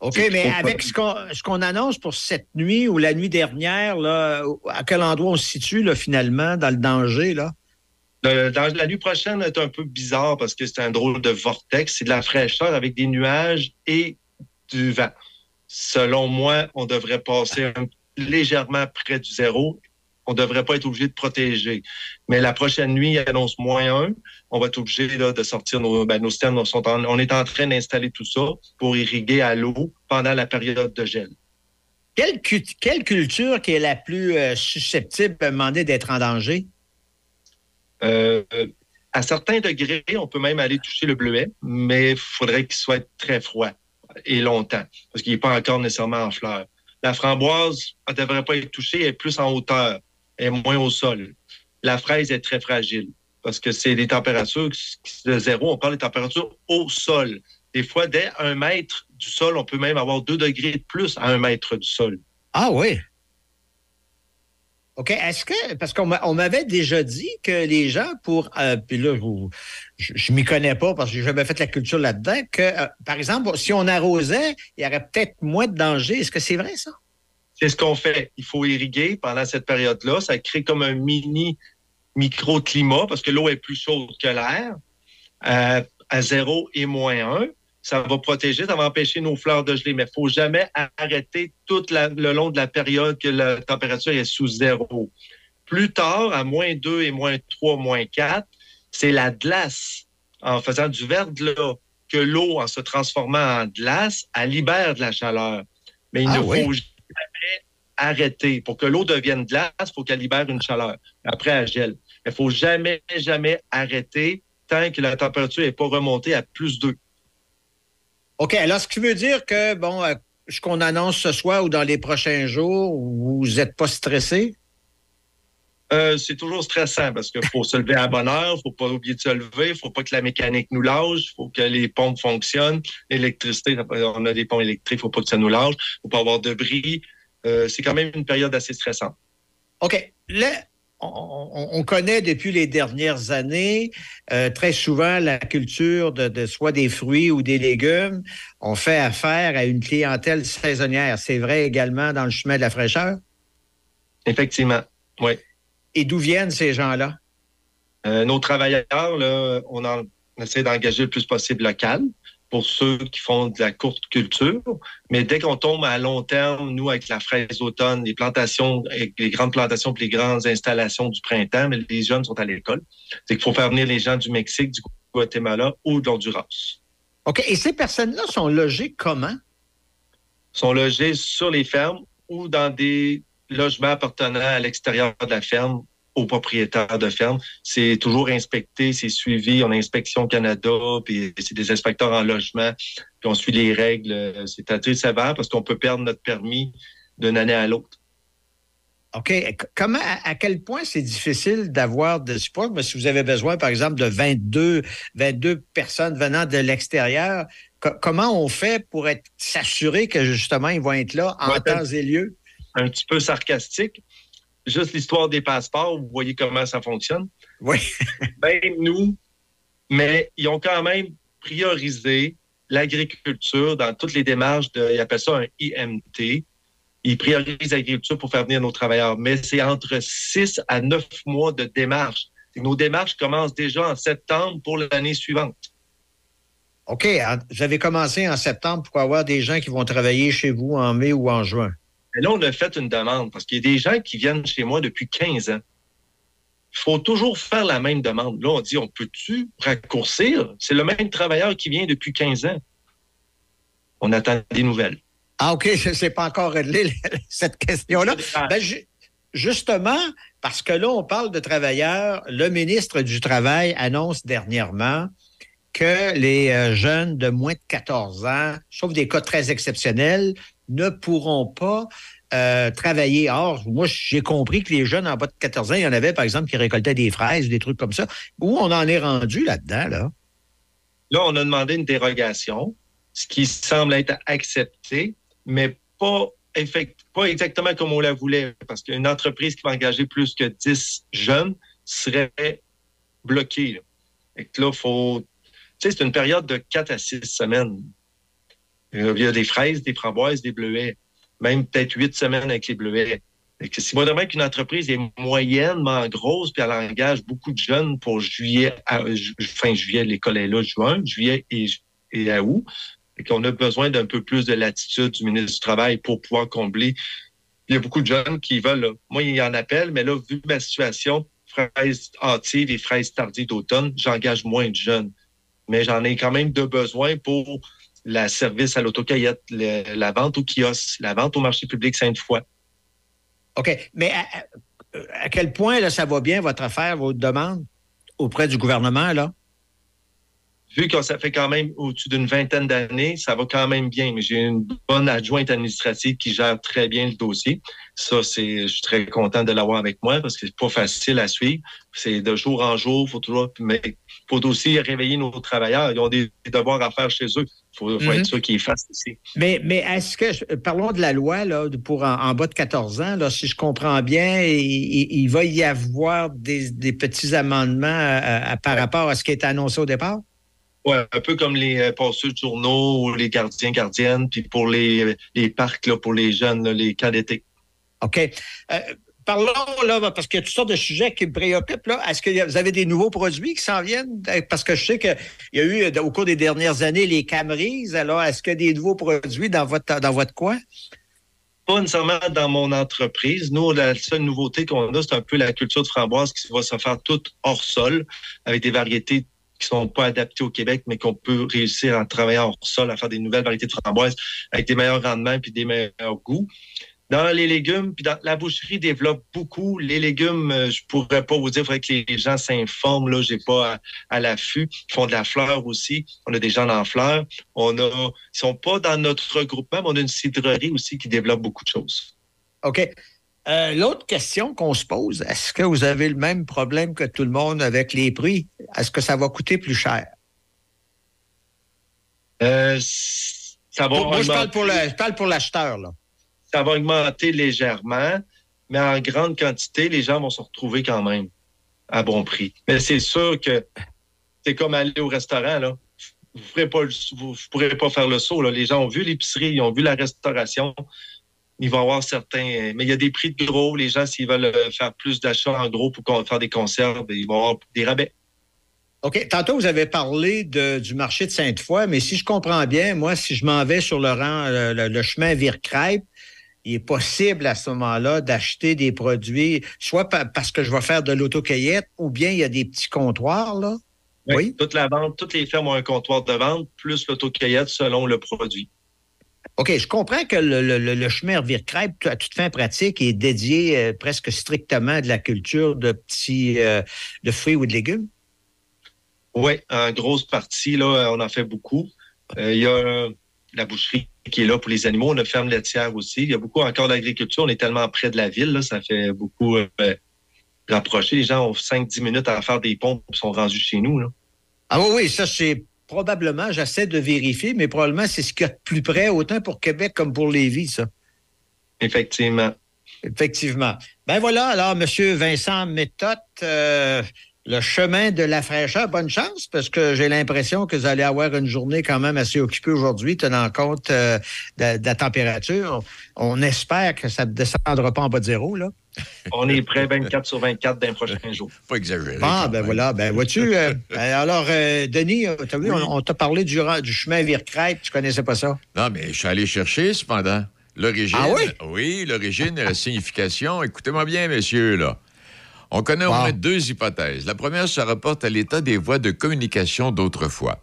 OK, mais avec ce qu'on, ce qu'on annonce pour cette nuit ou la nuit dernière, là, à quel endroit on se situe là, finalement dans le danger? Là? Le- dans la nuit prochaine est un peu bizarre parce que c'est un drôle de vortex. C'est de la fraîcheur avec des nuages et du vent. Selon moi, on devrait passer un- légèrement près du zéro. On ne devrait pas être obligé de protéger. Mais la prochaine nuit, il annonce moins un. On va être obligé là, de sortir nos, ben, nos. Sont en- on est en train d'installer tout ça pour irriguer à l'eau pendant la période de gel. Quelle, cu- quelle culture qui est la plus euh, susceptible de demander d'être en danger? Euh, à certains degrés, on peut même aller toucher le bleuet, mais il faudrait qu'il soit très froid et longtemps, parce qu'il n'est pas encore nécessairement en fleurs. La framboise, elle ne devrait pas être touchée, elle est plus en hauteur, est moins au sol. La fraise est très fragile, parce que c'est des températures de zéro, on parle des températures au sol. Des fois, dès un mètre du sol, on peut même avoir deux degrés de plus à un mètre du sol. Ah oui. OK. Est-ce que, parce qu'on m'a- on m'avait déjà dit que les gens, pour, euh, puis là, je, je m'y connais pas parce que j'ai jamais fait la culture là-dedans, que, euh, par exemple, si on arrosait, il y aurait peut-être moins de danger. Est-ce que c'est vrai, ça? C'est ce qu'on fait. Il faut irriguer pendant cette période-là. Ça crée comme un mini microclimat parce que l'eau est plus chaude que l'air. Euh, à zéro et moins un, ça va protéger, ça va empêcher nos fleurs de geler. Mais il faut jamais arrêter tout la- le long de la période que la température est sous zéro. Plus tard, à moins 2 et moins 3, moins 4, c'est la glace. En faisant du verglas, que l'eau, en se transformant en glace, elle libère de la chaleur. Mais il Ah ne oui. faut arrêter. Pour que l'eau devienne glace, il faut qu'elle libère une chaleur. Après, elle gèle. Il ne faut jamais, jamais arrêter tant que la température n'est pas remontée à plus 2. OK. Alors, ce qui veut dire que, bon, euh, ce qu'on annonce ce soir ou dans les prochains jours, vous n'êtes pas stressé? Euh, c'est toujours stressant parce qu'il faut se lever à bonne heure, il ne faut pas oublier de se lever, il ne faut pas que la mécanique nous lâche, il faut que les pompes fonctionnent. L'électricité, on a des pompes électriques, il ne faut pas que ça nous lâche, il ne faut pas avoir de bris. Euh, c'est quand même une période assez stressante. OK. Là, on connaît depuis les dernières années euh, très souvent la culture de, de soit des fruits ou des légumes. On fait affaire à une clientèle saisonnière. C'est vrai également dans le chemin de la fraîcheur? Effectivement, oui. Et d'où viennent ces gens-là? Euh, nos travailleurs, là, on, en- on essaie d'engager le plus possible local pour ceux qui font de la courte culture. Mais dès qu'on tombe à long terme, nous, avec la fraise automne, les plantations, les grandes plantations puis les grandes installations du printemps, mais les jeunes sont à l'école. C'est qu'il faut faire venir les gens du Mexique, du Guatemala ou de l'Honduras. OK. Et ces personnes-là sont logées comment? sont logés sur les fermes ou dans des logements appartenant à l'extérieur de la ferme aux propriétaires de ferme. C'est toujours inspecté, c'est suivi. On a Inspection Canada, puis c'est des inspecteurs en logement, puis on suit les règles. C'est assez sévère parce qu'on peut perdre notre permis d'une année à l'autre. OK. Comment, à, à quel point c'est difficile d'avoir de support? Mais si vous avez besoin, par exemple, de 22, 22 personnes venant de l'extérieur, co- comment on fait pour être s'assurer que justement ils vont être là en Ouais, temps et lieu? Un petit peu sarcastique. Juste l'histoire des passeports, vous voyez comment ça fonctionne. Oui. Même <laughs> nous, mais ils ont quand même priorisé l'agriculture dans toutes les démarches de, ils appellent ça un IMT. Ils priorisent l'agriculture pour faire venir nos travailleurs, mais c'est entre 6 à 9 mois de démarches. Nos démarches commencent déjà en septembre pour l'année suivante. OK. Vous avez commencé en septembre pour avoir des gens qui vont travailler chez vous en mai ou en juin. Et là, on a fait une demande parce qu'il y a des gens qui viennent chez moi depuis 15 ans. Il faut toujours faire la même demande. Là, on dit, on peut-tu raccourcir? C'est le même travailleur qui vient depuis 15 ans. On attend des nouvelles. Ah, OK, je sais pas encore réglé <laughs> cette question-là. Ben, ju- justement, parce que là, on parle de travailleurs, le ministre du Travail annonce dernièrement que les euh, jeunes de moins de 14 ans, sauf des cas très exceptionnels, ne pourront pas euh, travailler. Or, moi, j'ai compris que les jeunes en bas de 14 ans, il y en avait, par exemple, qui récoltaient des fraises, des trucs comme ça. Où on en est rendu là-dedans, là? Là, on a demandé une dérogation, ce qui semble être accepté, mais pas, effect- pas exactement comme on la voulait, parce qu'une entreprise qui va engager plus que 10 jeunes serait bloquée. là. Faut. C'est une période de 4 à 6 semaines. Euh, Il y a des fraises, des framboises, des bleuets, même peut-être 8 semaines avec les bleuets. Si vraiment qu'une entreprise est moyennement grosse, puis elle engage beaucoup de jeunes pour juillet, à, fin juillet, l'école est là, juin, juillet et, et à août, et qu'on a besoin d'un peu plus de latitude du ministre du Travail pour pouvoir combler. Il y a beaucoup de jeunes qui veulent, là. moi, il y en appelle, mais là, vu ma situation, fraises hâtives et fraises tardives d'automne, j'engage moins de jeunes. Mais j'en ai quand même de besoin pour la service à l'autocueillette, le- la vente au kiosque, la vente au marché public Sainte-Foy. OK. Mais à, quel point là, ça va bien, votre affaire, votre demande auprès du gouvernement, là? vu que ça fait quand même au-dessus d'une vingtaine d'années, ça va quand même bien. Mais j'ai une bonne adjointe administrative qui gère très bien le dossier. Ça, c'est, je suis très content de l'avoir avec moi parce que c'est pas facile à suivre. C'est de jour en jour, faut toujours, faut aussi réveiller nos travailleurs. Ils ont des devoirs à faire chez eux. Faut, faut Mhm. être sûr qu'ils fassent aussi. Mais, mais est-ce que, parlons de la loi là, pour en, en bas de 14 ans, là, si je comprends bien, il, il- il va y avoir des, des petits amendements à- à- par rapport à ce qui est annoncé au départ? Ouais, un peu comme les euh, passeurs de journaux ou les gardiens, gardiennes, puis pour les, les parcs, là, pour les jeunes, là, les d'été. OK. Euh, parlons, là, parce qu'il y a toutes sortes de sujets qui me préoccupent. Là. Est-ce que vous avez des nouveaux produits qui s'en viennent? Euh, Parce que je sais qu'il y a eu, euh, au cours des dernières années, les Camrys. Alors, est-ce qu'il y a des nouveaux produits dans votre, coin? Pas nécessairement dans mon entreprise. Nous, la seule nouveauté qu'on a, c'est un peu la culture de framboise qui va se faire toute hors sol, avec des variétés qui sont pas adaptées au Québec, mais qu'on peut réussir en travaillant hors sol, à faire des nouvelles variétés de framboises avec des meilleurs rendements puis des meilleurs goûts. Dans les légumes, puis dans la boucherie développe beaucoup. Les légumes, euh, je pourrais pas vous dire, il faudrait que les gens s'informent. Là, j'ai pas à, à l'affût. Ils font de la fleur aussi. On a des gens dans la fleur. On a, ils sont pas dans notre regroupement, mais on a une cidrerie aussi qui développe beaucoup de choses. OK. Euh, L'autre question qu'on se pose, est-ce que vous avez le même problème que tout le monde avec les prix? Est-ce que ça va coûter plus cher? Euh, ça va Moi, moi, je parle pour le- je parle pour l'acheteur, là. Ça va augmenter légèrement, mais en grande quantité, les gens vont se retrouver quand même à bon prix. Mais c'est sûr que c'est comme aller au restaurant, là. Vous ne pourrez pas faire le saut. Là. Les gens ont vu l'épicerie, ils ont vu la restauration. Il va y avoir certains. Mais il y a des prix de gros. Les gens, s'ils veulent euh, faire plus d'achats en gros pour faire des conserves, ils vont avoir des rabais. OK. Tantôt, vous avez parlé du marché de Sainte-Foy, mais si je comprends bien, moi, si je m'en vais sur le rang, euh, le, le chemin Vire-Crêpe, il est possible à ce moment-là d'acheter des produits, soit pa- parce que je vais faire de l'autocueillette, ou bien il y a des petits comptoirs, là. Oui. Toute la vente, toutes les fermes ont un comptoir de vente, plus l'autocueillette selon le produit. OK, je comprends que le, le- le- le chemin Vire-Crêpe, à toute fin pratique, est dédié euh, presque strictement à de la culture de petits euh, de fruits ou de légumes. Oui, en grosse partie, là, on en fait beaucoup. Euh, Il y a la boucherie qui est là pour les animaux. On a ferme laitière aussi. Il y a beaucoup encore d'agriculture. On est tellement près de la ville, là, ça fait beaucoup euh, rapprocher. Les gens ont 5-10 minutes à faire des pompes et sont rendus chez nous. Là. Ah oui, oui, ça c'est probablement, j'essaie de vérifier, mais probablement c'est ce qu'il y a de plus près, autant pour Québec comme pour Lévis, ça. Effectivement. Effectivement. Ben voilà, alors, Monsieur Vincent Méthode, euh, le chemin de la fraîcheur, bonne chance, parce que j'ai l'impression que vous allez avoir une journée quand même assez occupée aujourd'hui, tenant compte euh, de, de la température. On espère que ça ne descendra pas en bas de zéro, là. <laughs> On est prêt 24 sur 24 dans les prochains jours. Pas exagéré. Ah, ben voilà, ben vois-tu. euh, <laughs> alors, euh, Denis, t'as vu, on, on t'a parlé du chemin Vire-Crêpe, tu connaissais pas ça? Non, mais je suis allé chercher, cependant. L'origine. Ah oui? Oui, l'origine et la signification. Écoutez-moi bien, messieurs, là. On connaît au moins deux hypothèses. La première se rapporte à l'état des voies de communication d'autrefois.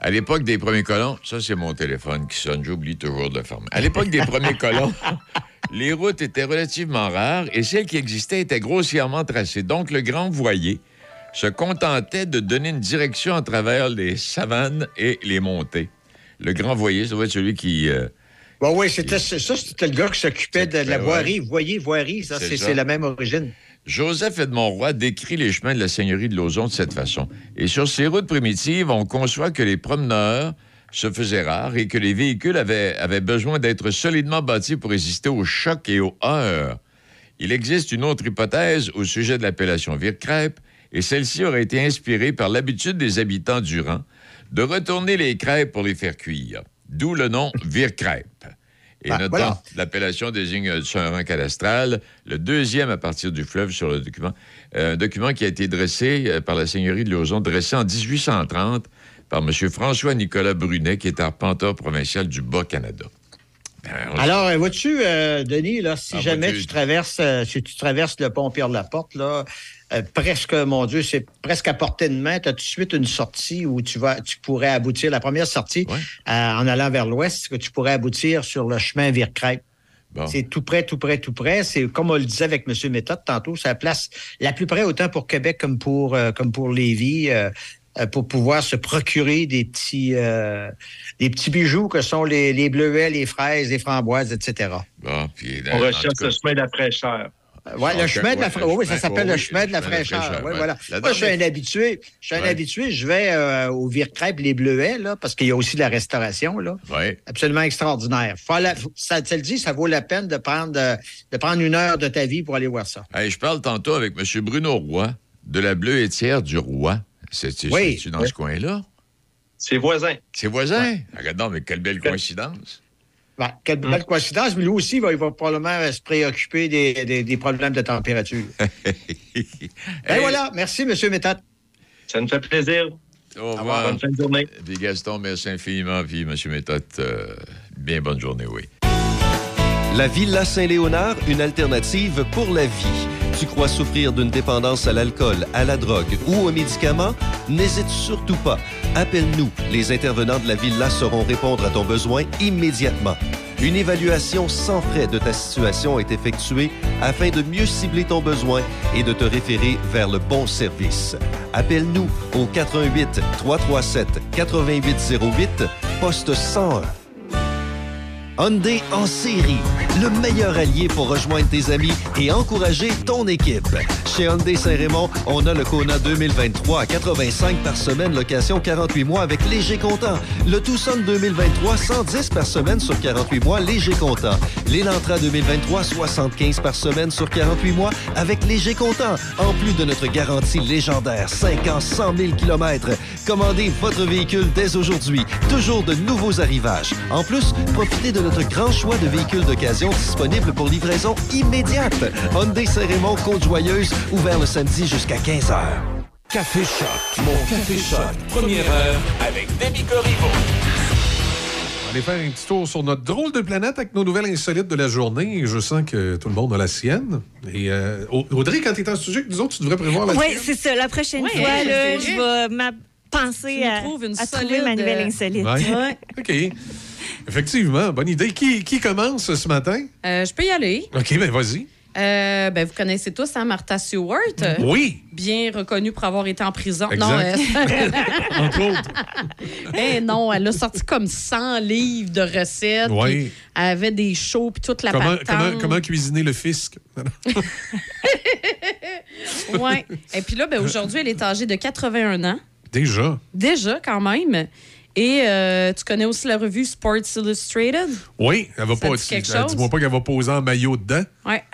À l'époque des premiers colons, ça c'est mon téléphone qui sonne, j'oublie toujours de le fermer. À l'époque des premiers colons, <laughs> les routes étaient relativement rares et celles qui existaient étaient grossièrement tracées. Donc le grand voyer se contentait de donner une direction à travers les savanes et les montées. Le grand voyer, ça doit être celui qui... euh, Bon, oui, c'était ça, c'était le gars qui s'occupait de la voirie. Voyez, voirie, ça. c'est la même origine. Joseph Edmond-Roy décrit les chemins de la seigneurie de Lauzon de cette façon. Et sur ces routes primitives, on conçoit que les promeneurs se faisaient rares et que les véhicules avaient, besoin d'être solidement bâtis pour résister aux chocs et aux heurts. Il existe une autre hypothèse au sujet de l'appellation vire-crêpe, et celle-ci aurait été inspirée par l'habitude des habitants du rang de retourner les crêpes pour les faire cuire, d'où le nom vire-crêpe. Et Ben, voilà. l'appellation désigne euh, sur un rang cadastral, le deuxième à partir du fleuve sur le document, euh, un document qui a été dressé euh, par la seigneurie de Lauzon, dressé en 1830 par M. François-Nicolas Brunet, qui est arpenteur provincial du Bas-Canada. Ben, Alors, euh, vois-tu, euh, Denis, là, si Ah, jamais tu traverses, euh, si tu traverses le pont Pierre-Laporte, là, euh, presque, mon Dieu, c'est presque à portée de main, tu as tout de suite une sortie où tu vas, tu pourrais aboutir, la première sortie, euh, en allant vers l'ouest, que tu pourrais aboutir sur le chemin Vire-Crêpe. Bon. C'est tout près, tout près, tout près. C'est comme on le disait avec M. Méthode tantôt, c'est la place la plus près autant pour Québec comme pour, euh, comme pour Lévis, euh, pour pouvoir se procurer des petits, euh, des petits bijoux que sont les, les bleuets, les fraises, les framboises, etc. Bon, puis, On recherche le chemin de la fraîcheur. Ouais, le chemin de la fraîcheur. Oui, ça s'appelle le chemin de la fraîcheur. voilà. Moi, je suis un habitué. Je suis un habitué. Je vais euh, au Vire-Crêpe Les Bleuets, là, parce qu'il y a aussi de la restauration, là. Ouais. Absolument extraordinaire. Faut la- faut- ça te le dit, ça vaut la peine de prendre, euh, de prendre une heure de ta vie pour aller voir ça. Hey, je parle tantôt avec M. Bruno Roy, de la bleuetière du Roi. C'est tu Oui. dans Oui. ce coin-là? C'est voisin. C'est voisin? Regarde donc, mais quelle belle coïncidence. Ben, quelle belle coïncidence, mais lui aussi, il va, il va probablement se préoccuper des, des- des problèmes de température. <laughs> Ben Hey, voilà, merci, M. Méthode. Ça nous fait plaisir. Au revoir. Bonne fin de journée. Puis Gaston, merci infiniment. Puis M. Méthode, euh, bien bonne journée, oui. La Villa Saint-Léonard, une alternative pour la vie. Tu crois souffrir d'une dépendance à l'alcool, à la drogue ou aux médicaments? N'hésite surtout pas. Appelle-nous. Les intervenants de la Villa sauront répondre à ton besoin immédiatement. Une évaluation sans frais de ta situation est effectuée afin de mieux cibler ton besoin et de te référer vers le bon service. Appelle-nous au 88 337 8808 poste 101. Hyundai en série, le meilleur allié pour rejoindre tes amis et encourager ton équipe. Chez Hyundai Saint-Raymond, on a le Kona 2023 à 85 par semaine, location 48 mois avec léger comptant. Le Tucson 2023, 110 par semaine sur 48 mois, léger comptant. L'Elantra 2023, 75 par semaine sur 48 mois avec léger comptant. En plus de notre garantie légendaire, 5 ans, 100 000 km. Commandez votre véhicule dès aujourd'hui. Toujours de nouveaux arrivages. En plus, profitez de notre grand choix de véhicules d'occasion disponibles pour livraison immédiate. Hyundai Saint-Raymond, Côte-Joyeuse, ouvert le samedi jusqu'à 15h. Café Choc. Mon Café Choc. Première heure avec Demi Corriveau. On va aller faire un petit tour sur notre drôle de planète avec nos nouvelles insolites de la journée. Je sens que tout le monde a la sienne. Et euh, Audrey, quand tu es en studio avec nous autres, tu devrais prévoir la Oui, c'est ça. La prochaine Ouais, fois, là, je vais penser à, trouves une à trouver ma nouvelle euh, insolite. Ouais. OK. Effectivement, bonne idée. Qui, qui commence ce matin? Euh, je peux y aller. OK, ben vas-y. Euh, ben, vous connaissez tous hein, Martha Stewart? Oui. Bien reconnue pour avoir été en prison. Exact. Non, euh, <laughs> Entre autres. Eh non, elle a sorti comme 100 livres de recettes. Oui. Elle avait des shows puis toute la Comment, comment, comment cuisiner le fisc? <laughs> Ouais. Et puis là, ben, aujourd'hui, elle est âgée de 81 ans. Déjà. Déjà, quand même. Et euh, tu connais aussi la revue Sports Illustrated? Oui, elle va Ça pas. chose? Dis-moi pas qu'elle va poser en maillot dedans. Ouais.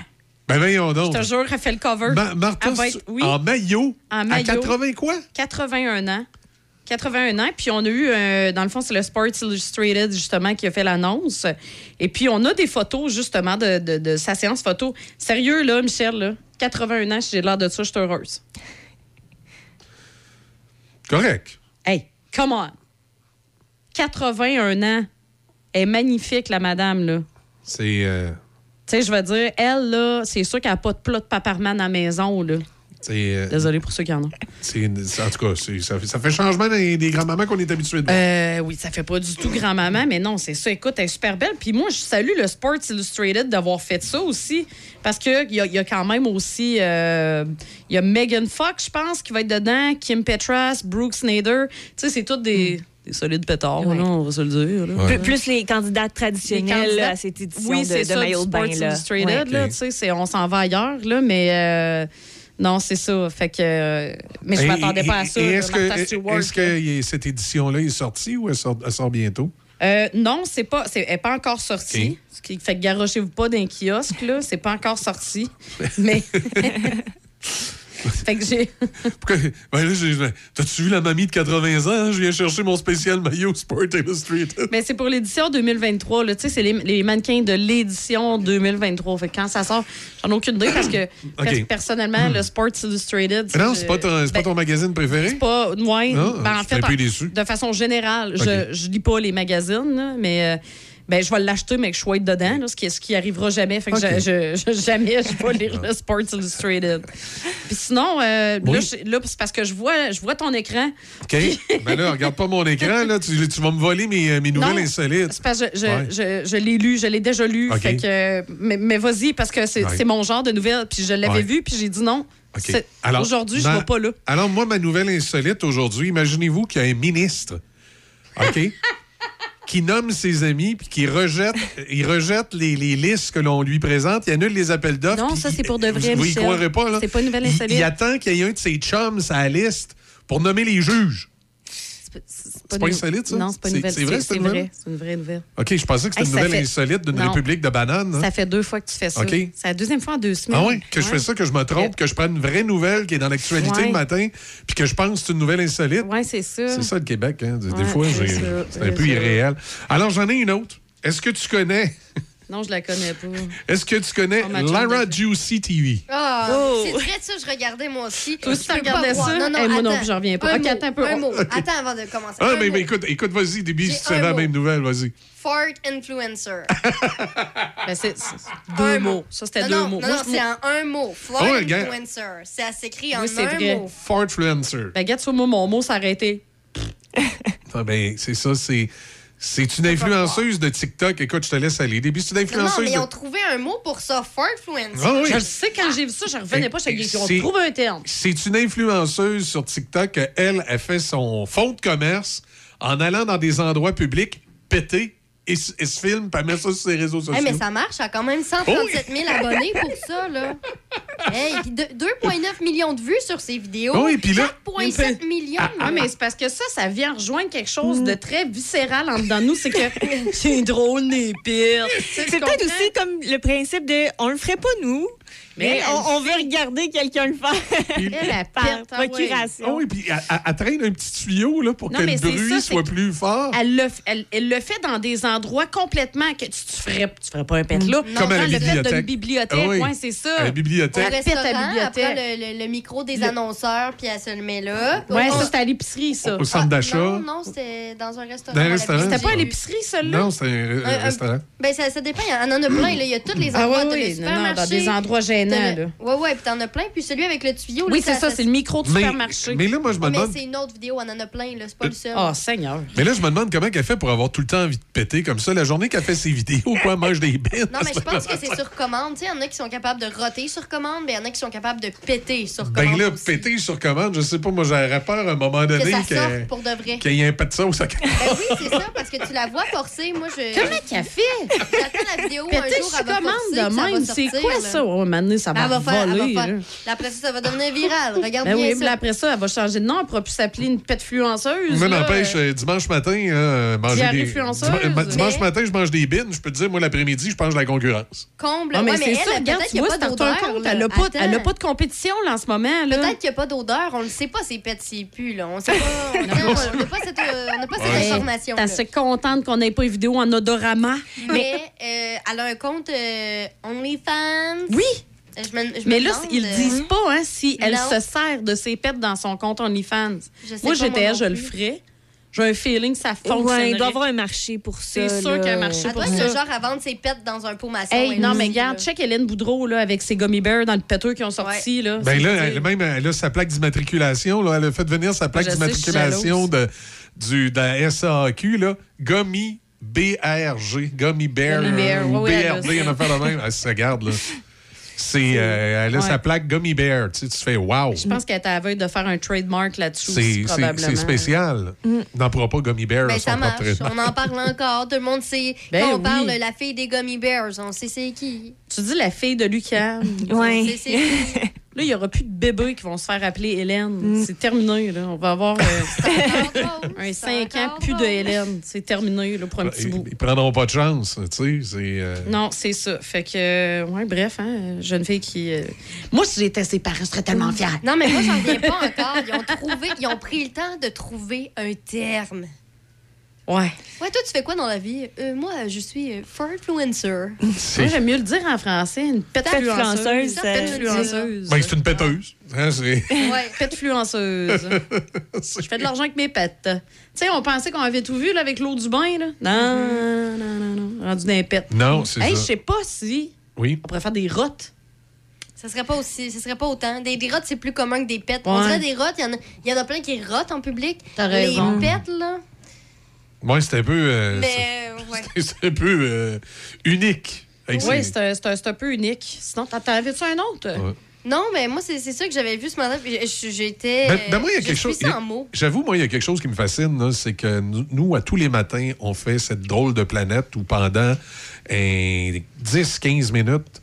Ben voyons Je donc. te jure, elle fait le cover. Ma- Martha, Elle va être- oui, en maillot? en maillot. À 80 quoi? 81 ans. 81 ans. Puis on a eu, euh, dans le fond, c'est le Sports Illustrated, justement, qui a fait l'annonce. Et puis on a des photos, justement, de, de- de sa séance photo. Sérieux, là, Michel, là, 81 ans, j'ai l'air de ça, je suis heureuse. Correct. Hey, come on! 81 ans. Elle est magnifique, la madame, là. C'est. euh, Tu sais, je veux dire, elle, là, c'est sûr qu'elle n'a pas de plat de paparman à la maison, là. euh, Désolée pour ceux qui en ont. en tout cas, ça, fait, ça fait changement des, des grands-mamans qu'on est habitué de voir. Euh, oui, ça fait pas du tout grand-maman, mais non, c'est ça. Écoute, elle est super belle. Puis moi, je salue le Sports Illustrated d'avoir fait ça aussi. Parce qu'il y, a- y a quand même aussi. euh, Il y a Megan Fox, je pense, qui va être dedans, Kim Petras, Brooke Snyder. Tu sais, c'est tous des, des solides pétards, là, on va se le dire. là. Plus, plus les candidats traditionnels Les candidats- là, à cette édition oui, de, c'est de ça, maillot de bain. Là. Ouais. là, on s'en va ailleurs, là, mais euh, non, c'est ça. Fait que, euh, mais je Et- m'attendais pas à ça. Est-ce que, cette édition-là est sortie ou elle sort, elle sort bientôt? Euh, non, c'est pas, c'est, elle n'est pas encore sortie. OK. Ce qui fait que garochez-vous pas d'un kiosque, là. C'est pas encore sorti. <laughs> Mais. <laughs> <laughs> fait que j'ai. <laughs> Pourquoi? Ben là, j'ai- T'as-tu vu la mamie de 80 ans? Je viens chercher mon spécial maillot Sport Illustrated. Mais c'est pour l'édition 2023, là. Tu sais, c'est les, les mannequins de l'édition 2023. Fait que quand ça sort, j'en ai aucune idée parce que, <coughs> parce que personnellement, le Sports Illustrated. Mais non, c'est pas, ton, pas ben, ton magazine préféré? C'est pas. Ouais, Non, ben, en fait, un peu en- déçu. de façon générale, je, je lis pas les magazines, mais. euh, ben, je vais l'acheter, mais que je sois dedans, là, ce, qui, ce qui arrivera jamais. Fait que je, je- jamais je vais lire le Sports Illustrated. Puis sinon, euh, Oui. là, là, c'est parce que je vois, je vois ton écran. OK. ben là, regarde pas mon écran, là. Tu, tu vas me voler mes, mes nouvelles Non, insolites. C'est parce que je, Ouais. je- je l'ai lu, je l'ai déjà lu. Fait que, euh, mais mais vas-y, parce que c'est Ouais. mon genre de nouvelle. Puis je l'avais Ouais. vu, puis j'ai dit non. Aujourd'hui, je ne vais pas là. Alors, moi, ma nouvelle insolite aujourd'hui, imaginez-vous qu'il y a un ministre, OK, <laughs> qui nomme ses amis puis qui rejette, il rejette les, les listes que l'on lui présente. Il annule les appels d'offres. Non, ça, il- c'est pour de vrai, Vous y Michel. croirez pas, là? C'est pas une nouvelle Il- insolite. Il, attend qu'il y ait un de ses chums sur la liste pour nommer les juges. C'est pas une- insolite, ça? Non, c'est pas une nouvelle. c'est vrai, c'est une nouvelle? C'est une vraie nouvelle. OK, je pensais que c'était Hey, une nouvelle fait- insolite d'une république de bananes. hein? Ça fait deux fois que tu fais ça. C'est la deuxième fois en deux semaines. Ah oui, que je fais ça, que je me trompe, que je prenne une vraie nouvelle qui est dans l'actualité Ouais. le matin, puis que je pense que c'est une nouvelle insolite. Oui, c'est ça. C'est ça le Québec, hein? Des, Ouais, fois, c'est un peu irréel. Alors, j'en ai une autre. Est-ce que tu connais, Non, je la connais pas. est-ce que tu connais Oh, Lara Juicy TV? Ah, Oh. c'est vrai ça, je regardais moi aussi. Toi aussi, Je tu regardais ça? Non, non, Hey, moi non j'en reviens pas. Un Ok, mot, attends un peu. Un mot. Attends avant de commencer. Ah, Un mais, mot. mais écoute, écoute, vas-y, début, si c'est un la même nouvelle, vas-y. Fart influencer. <laughs> Ben, c'est deux mots. Ça, c'était non, deux non, mots. Non, non, je- c'est en un mot. Fart Oh, regarde. influencer. Ça s'écrit en Oui, un vrai. mot. Fartfluencer. Ben, regarde, sur moi, mon mot s'arrêtait. Ah, ben, c'est ça, c'est. C'est une influenceuse de TikTok. Écoute, je te laisse aller. Début, c'est une Non, influenceuse mais ils ont trouvé un mot pour ça, Fartfluencer. Ah oui. Je sais, quand j'ai vu ça, je revenais pas. Et on trouve un terme. C'est une influenceuse sur TikTok. Elle a fait son fonds de commerce en allant dans des endroits publics péter et, et se filme puis elle met ça sur ses réseaux sociaux. Hey, mais ça marche, elle a quand même 137 000 abonnés pour ça, là. <laughs> Hey, puis de- 2,9 millions de vues sur ses vidéos. Oui, puis là- 4,7 millions. Ah, mais c'est parce que ça, ça vient rejoindre quelque chose de très viscéral en dedans de nous. C'est que <laughs> c'est drôle, les pires. C'est peut-être aussi comme le principe de on le ferait pas nous, mais, on, on veut regarder quelqu'un le faire. Elle, elle Par pète, ah procuration. Ah oui, puis elle, elle- elle traîne un petit tuyau là, pour Non, que le bruit ça, soit plus fort. Elle le, elle, elle le fait dans des endroits complètement que tu, tu ferais, tu ferais pas un pet là. Comme à la Dans le fait bibliothèque. d'une bibliothèque, Ah oui. ouais, c'est ça. À la bibliothèque. Au Elle pète à la restaurant, elle prend bibliothèque. le, le- le micro des annonceurs, puis elle se le met là. Ouais, On- ça, c'était à l'épicerie, ça. Au centre d'achat. Non, non, c'était dans un restaurant. Dans un restaurant. C'était pas à l'épicerie, celle-là? Non, c'est un, restaurant. Ben, ça, ça dépend. Il y en a plein. Il y a tous les Ah endroits. le Non, non, dans des endroits le- là. Ouais, ouais. Puis t'en as plein. Puis celui avec le tuyau. Oui, c'est ça, c'est le micro du Mais- supermarché. mais là, moi, je me Ouais, mais demande- c'est une autre vidéo. On en a plein. là. C'est pas le seul. Oh, Seigneur. Mais là, je me demande comment elle fait pour avoir tout le temps envie de péter comme ça. La journée qu'elle fait ses vidéos, quoi, mange des bines. Non, mais je pense que c'est <laughs> sur commande. Tu sais, il y en a qui sont capables de roter sur commande, mais il y en a qui sont capables de péter sur commande. Ben là, aussi. péter sur commande, je sais pas, moi, j'aurais peur à un moment donné que ça que- sorte pour de vrai. qu'il y ait un peu de sauce à Ben oui, c'est ça, parce que tu la vois forcer. Moi, je. Comment qu'elle fait? J'attends la vidéo un jour, sur commande de même, c'est quoi là. ça? Maintenant, ça va, Elle va faire, elle va voler. faire. Là, Après ça, ça va devenir viral. Regarde Ben bien oui, ça. puis là, après ça, elle va changer de nom. Elle pourra plus s'appeler une pète fluenceuse. Là. n'empêche, euh, dimanche matin, euh, manger Diarrhée des... influenceuse. Dima- dimanche Mais- matin, je mange des bines. Je peux te dire, moi, l'après-midi, je pense de la concurrence. Comble. Ah, mais Ouais, c'est elle, ça, regarde, peut-être tu qu'il y a vois, pas c'est un compte. Elle a pas, elle pas de compétition, là, en ce moment. là. Peut-être qu'il n'y a pas d'odeur. On ne sait pas si pète s'il pue. Là. On sait pas. On <laughs> n'a n'a pas cette, euh, on n'a pas cette Ouais. information. T'es assez contente qu'on n'ait pas une vidéo en odorama? Mais euh, elle a un compte euh, OnlyFans. Oui. Euh, Je me, je me Mais là, ils euh, disent pas hein, si elle se sert de ses pets dans son compte OnlyFans. Moi, j'étais, je le ferais. J'ai un feeling que ça fonctionne. Ouais, il doit y avoir un marché pour ça. C'est sûr qu'il y a un marché Elle pour être ça. le genre à vendre ses pets dans un pot maçon. Hey, non, mais regarde, check Hélène Boudreau là, avec ses gummy bears dans le péteux qui ont sorti. Là. Ben là, elle, même, elle a sa plaque d'immatriculation. là. Elle a fait venir sa plaque d'immatriculation de, du, de la SAQ, là. Gummy BRG. Gummy Bear. Gummy Bear, ou ouais, ouais, elle a BRD, on a fait de même. Elle se regarde, là. <laughs> C'est, euh, elle a Ouais. sa plaque Gummy Bear. Tu, sais, tu fais wow. Je pense qu'elle était aveugle de faire un trademark là-dessus. C'est, aussi, c'est, probablement. c'est spécial. On n'en pourra pas Gummy Bear. Ben, à ça son marche. On en parle encore. Tout le monde sait. <laughs> Ben Quand on oui. parle de la fille des Gummy Bears, on sait c'est qui. Tu dis la fille de Lucas. <laughs> On sait c'est qui. <laughs> Là, il n'y aura plus de bébés qui vont se faire appeler Hélène. Mm. C'est terminé. Là. On va avoir euh, <laughs> un 5 ans plus de Hélène. C'est terminé là, pour un petit Ils, bout. ils prendront pas de chance. Tu sais, euh, Non, c'est ça. Fait que, euh, ouais, bref, hein, jeune fille qui. euh, Moi, si j'étais ses parents, je serais tellement fière. Non, mais moi, j'en reviens pas encore. Ils ont, trouvé, ils ont pris le temps de trouver un terme. Ouais. Ouais, toi, tu fais quoi dans la vie? Euh, moi, je suis euh, Farfluencer. Moi, j'aime mieux le dire en français. Une pète fluenceuse. fluenceuse, Pète euh. Ben, c'est une péteuse. Hein, c'est... Ouais. Pète fluenceuse. <laughs> je fais de l'argent avec mes pètes. Tu sais, on pensait qu'on avait tout vu là, avec l'eau du bain. Là. Non, non, non, non. Rendu d'un pète. Non, c'est Hey, je ça. sais pas si Oui. on pourrait faire des rottes. Ça serait pas aussi, ça serait pas autant. Des, des rottes, c'est plus commun que des pets. On dirait des rottes, il y, en a- il y en a plein qui rotent en public. T'as raison. Les pets, là. Moi, c'était un peu. euh, Mais, euh, ouais. c'est un peu euh, <laughs> unique. Oui, ces- c'est un, c'est un- c'est un peu unique. Sinon, t'en avais-tu un autre? Ouais. Non, mais moi, c'est c'est ça que j'avais vu ce matin. J'étais. Ben, ben, moi, il y a quelque chose. J'avoue, moi, il y a quelque chose qui me fascine, c'est que nous, à tous les matins, on fait cette drôle de planète où pendant 10-15 minutes,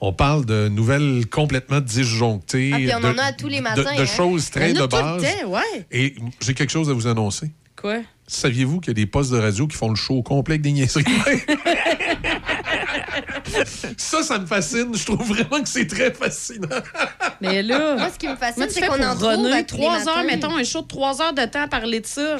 on parle de nouvelles complètement disjonctées. Ah, puis on de, en a à tous les matins, De, hein. choses très de a tout le base. temps, ouais. Et j'ai quelque chose à vous annoncer. Quoi? Saviez-vous qu'il y a des postes de radio qui font le show complet avec des niaiseries? <laughs> ça, ça me fascine. Je trouve vraiment que c'est très fascinant. Mais là. Moi, ce qui me fascine, c'est qu'on en trouve trois heures, mettons, un show de trois heures de temps à parler de ça.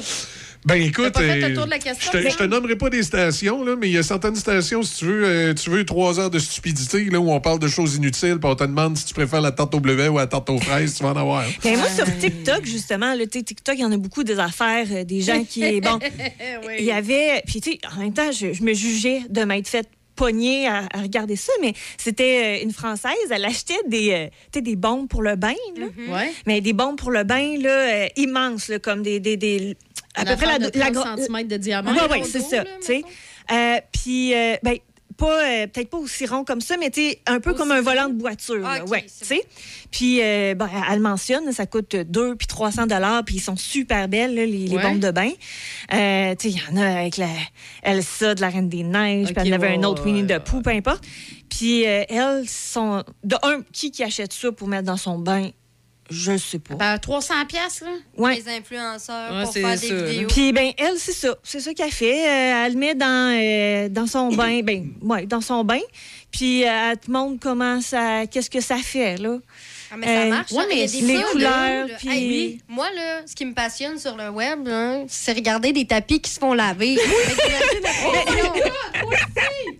Ben écoute, T'as pas fait le tour de la question, je te, je te nommerai pas des stations, là, mais il y a certaines stations, si tu veux, euh, tu veux trois heures de stupidité, là, où on parle de choses inutiles, puis on te demande si tu préfères la tarte au bleuet ou la tarte aux fraises, tu vas en avoir. Ben, moi, sur TikTok, justement, là, tu sais, TikTok, il y en a beaucoup des affaires, euh, des gens qui. <laughs> Bon, il y avait. Puis, tu sais, en même temps, je, je me jugeais de m'être fait pogner à, à regarder ça, mais c'était euh, une Française, elle achetait des, euh, tu sais, des bombes pour le bain, là. Ouais. Mais des bombes pour le bain, là, euh, immenses, là, comme des. des, des à peu près la, de la 30 gro- centimètres de diamètre. Oui, oui, c'est ça. Euh, Puis, euh, ben, pas, euh, peut-être pas aussi rond comme ça, mais un peu comme un volant de voiture. ouais, sais. Puis, euh, ben, elle mentionne, ça coûte 2 puis 300 dollars, puis ils sont super belles, là, les, bombes de bain. Euh, il y en a avec la Elsa de la Reine des Neiges, puis en avait un autre ouais, Winnie the Pooh, peu importe. Puis, elles sont. De un, qui qui achète ça pour mettre dans son bain? Je sais pas. Ben, 300 pièces là. Ouais. Les influenceurs Ouais, pour faire des ça, vidéos. Puis ben elle c'est ça, c'est ça qu'elle fait. Euh, elle le met dans euh, dans son bain, ben ouais, dans son bain. Puis euh, elle te montre comment ça, qu'est-ce que ça fait là. Ah, mais ça Euh, marche. ouais, ça. Il y a mais des les vidéos de couleurs, puis- Hey, oui. Moi, là, ce qui me passionne sur le web, c'est regarder des tapis qui se font laver. <laughs>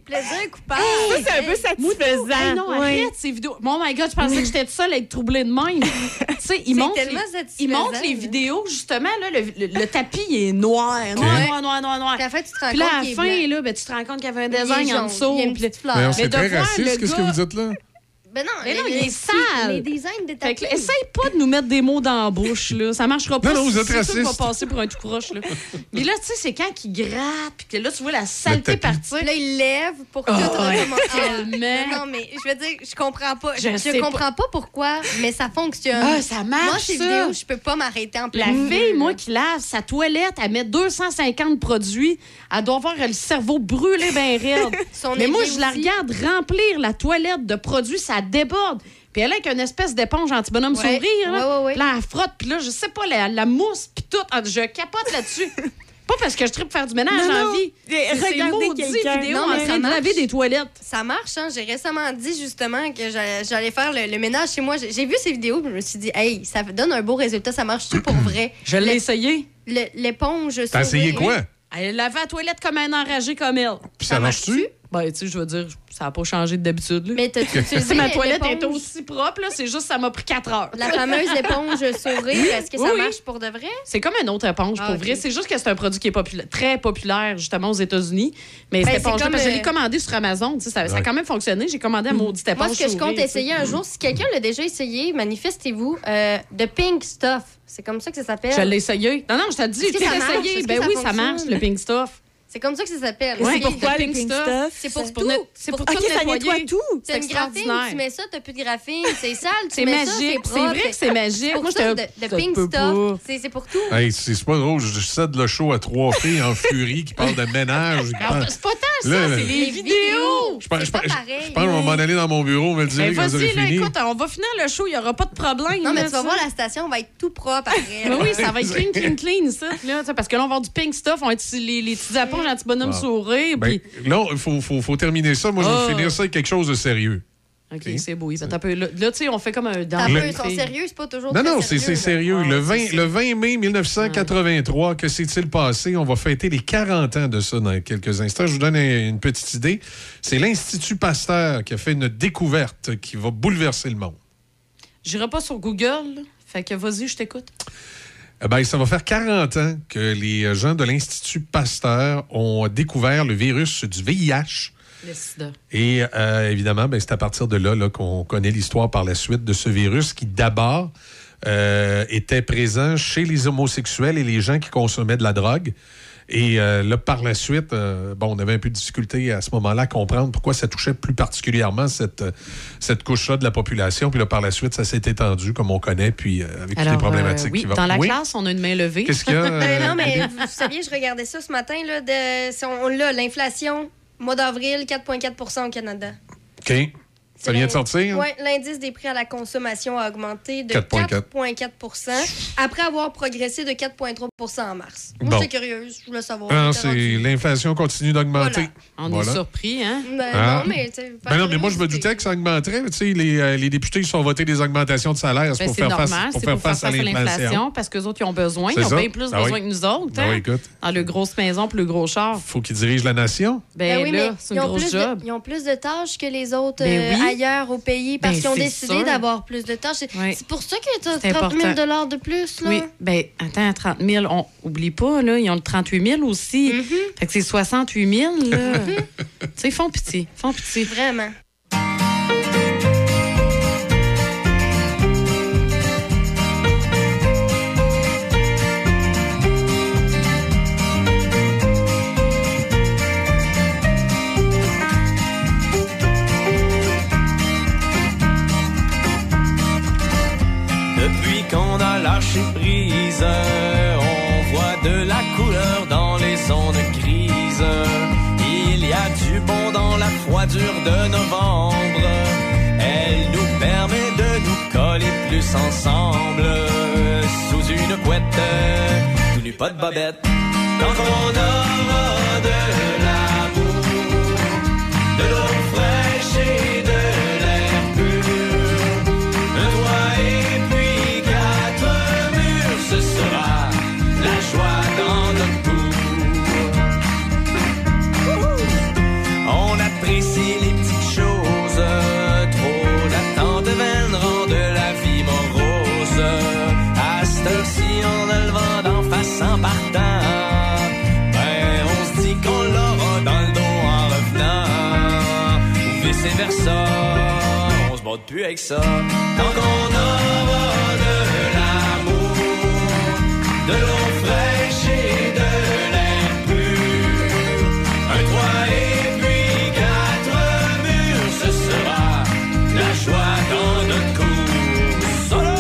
Plaisir coupable. Ça, c'est un peu satisfaisant. Hey, non, arrête ces vidéos. Oh my God, je pensais que j'étais toute seule à être troublée de même. <laughs> tu sais, ils montrent les, ils montrent les vidéos, justement, là, le, le- le tapis il est noir, noir, Ouais. noir, noir, noir, noir. Puis à la fin, tu te rends Puis là, compte à qu'il la fin, là, ben, tu te rends compte qu'il y avait un design en dessous. il y a une puis- petite fleur. Mais on Mais c'est très raciste, qu'est-ce que vous dites là? Ben non, Mais non, il est sale. Les designs de Fait tapis. que, essaye pas de nous mettre des mots dans la bouche, là. Ça marchera pas. Non, non, vous êtes raciste. va passer pour un tout croche, là. Mais là, tu sais, c'est quand qu'il gratte, puis que là, tu vois la saleté partir. Là, il lève pour tout Oh, recommencer. ouais, Ah, tellement. Non, mais je veux dire, je comprends pas. Je comprends pas. pourquoi, mais ça fonctionne. Ah, ça marche, Moi, ces vidéos, je peux pas m'arrêter en plein La fille, moi, qui lave sa toilette, elle met 250 produits. Elle doit avoir le cerveau brûlé bien raide. <laughs> Son Mais moi, je la aussi. regarde remplir la toilette de produits, ça déborde. Puis elle est avec une espèce d'éponge anti-bonhomme Ouais. sourire. Là. Ouais, ouais, ouais. Puis là, elle frotte. Puis là, je sais pas, la, la mousse, puis tout. Ah, Je capote là-dessus. <laughs> pas parce que je tripe faire du ménage Non, en non. vie. Regardez maudites quelqu'un. vidéos Non, en train ça de laver marche. des toilettes. Ça marche, hein? J'ai récemment dit justement que j'allais faire le, le ménage chez moi. J'ai vu ces vidéos, puis je me suis dit, hey, ça donne un beau résultat, ça marche-tu pour <clears throat> vrai? Je l'ai essayé. le- L'éponge. T'as essayé quoi? Elle lavait la toilette comme un enragé comme elle. Puis ça marche-tu? Ben, tu sais, je veux dire, ça n'a pas changé de d'habitude. là. Mais t'as-tu <laughs> utilisé Si ma toilette est aussi propre, là, c'est juste ça m'a pris 4 heures. La fameuse éponge sourire, est-ce que ça oui. marche pour de vrai? C'est comme une autre éponge, Ah, pour ok. vrai. C'est juste que c'est un produit qui est popula- très populaire, justement, aux États-Unis. Mais Ben, cette c'est éponge comme, parce que je euh, l'ai commandé sur Amazon. tu sais, Ça, ça a quand même fonctionné. J'ai commandé à maudite éponge Moi, ce que je compte essayer un jour, si quelqu'un l'a déjà essayé, manifestez-vous. Euh, de Pink Stuff. C'est comme ça que ça s'appelle. Je l'ai essayé. Non, non, je t'ai dit, marche? essayé. Ben oui, ça marche, le pink stuff. C'est comme ça que ça s'appelle. Ouais, c'est pourquoi pink les pink stuff? stuff? C'est pour pour tout. c'est pour OK, tout ça nettoie tout. C'est C'est une graphine, tu mets ça, t'as plus de graphine, c'est sale, tu C'est mets ça, magique. c'est C'est propre. vrai que c'est magique. Pour Moi, ça, j'étais- de, de pink stuff, c'est pour tout. Hey, c'est pas drôle, je, cède le show à trois filles en furie qui parlent de ménage. parlent- C'est pas tant ça, c'est les vidéos. Je pense, c'est je pas pense- pareil. je pense qu'on va m'en aller dans mon bureau, on va le dire quand vous avez vas-y, là, fini. écoute, on va finir le show, il n'y aura pas de problème. Non, mais tu vas voir, la station va être tout propre après. Ben oui, ça va être <laughs> clean, clean, clean, ça. Parce que là, on va avoir du pink stuff, on va être les, les petites éponges anti-bonhomme Ah. sourire. Ben, là, il faut, faut, faut terminer ça. Moi, je Ah. vais finir ça avec quelque chose de sérieux. OK, c'est beau. Taper. Là, tu sais, on fait comme un T'as dans peu, ils sont sérieux, c'est pas toujours Non, très non, c'est c'est sérieux. Ah, le, c'est 20, ça. le 20 mai 1983, que s'est-il passé? On va fêter les 40 ans de ça dans quelques instants. Je vous donne un- une petite idée. C'est l'Institut Pasteur qui a fait une découverte qui va bouleverser le monde. J'irai pas sur Google. Fait que vas-y, je t'écoute. Eh ben, ça va faire 40 ans que les gens de l'Institut Pasteur ont découvert le virus du VIH. Le sida. Et euh, évidemment, ben, c'est à partir de là, là, qu'on connaît l'histoire par la suite de ce virus qui, d'abord, euh, était présent chez les homosexuels et les gens qui consommaient de la drogue. Et euh, là, par la suite, euh, bon, on avait un peu de difficulté à ce moment-là à comprendre pourquoi ça touchait plus particulièrement cette, euh, cette couche-là de la population. Puis là, par la suite, ça s'est étendu, comme on connaît, puis euh, avec toutes les problématiques euh, oui, qui vont. dans la Oui? classe, on a une main levée. Qu'est-ce qu'il y a? <laughs> Euh, euh, non, mais vous saviez, je regardais ça ce matin, là, de, on, l'a, l'inflation, mois d'avril, 4,4% au Canada. OK. Ça vient de sortir? Oui, l'indice des prix à la consommation a augmenté de 4,4. 4,4 après avoir progressé de 4,3% en mars. Moi, Bon. j'étais curieuse, je voulais savoir. Ah, l'inflation continue d'augmenter. On Voilà. est surpris, hein? Ben, Ah. non, mais, tu sais, Ben non, mais moi, je me doutais que ça augmenterait. Tu sais, les, euh, les députés ils sont votés des augmentations de salaire c'est Ben, pour, faire normal, face, pour c'est faire pour faire face à face à l'inflation. parce qu'eux autres, ils ont besoin. Ils ont ça. bien plus Ben besoin oui. que nous autres. Ben hein? oui, écoute. Dans le grosse maison puis le gros char. faut qu'ils dirigent la nation. Ben, Ben oui, là, mais c'est ils ont, plus job. de, ils ont plus de tâches que les autres Ben euh, oui. Ailleurs au pays parce Ben, qu'ils ont décidé d'avoir plus de tâches. C'est Oui. c'est pour ça que tu as C'est 30 000 important. de plus. Là? Oui, ben attends, 30 000, on oublie pas, là, ils ont le 38 000 aussi. Mm-hmm. Fait que c'est 68 000, là. <laughs> tu sais, ils font pitié, font pitié. Vraiment. Lâcher. On voit de la couleur dans les zones grises. Il y a du bon dans la froidure de novembre. Elle nous permet de nous coller plus ensemble. Sous une couette, tout nu pas de bobette. Quand on aura de plus avec ça. Tant qu'on aura de l'amour, de l'eau fraîche et de l'air pur, un toit et puis quatre murs, ce sera la joie dans notre cour. Solo!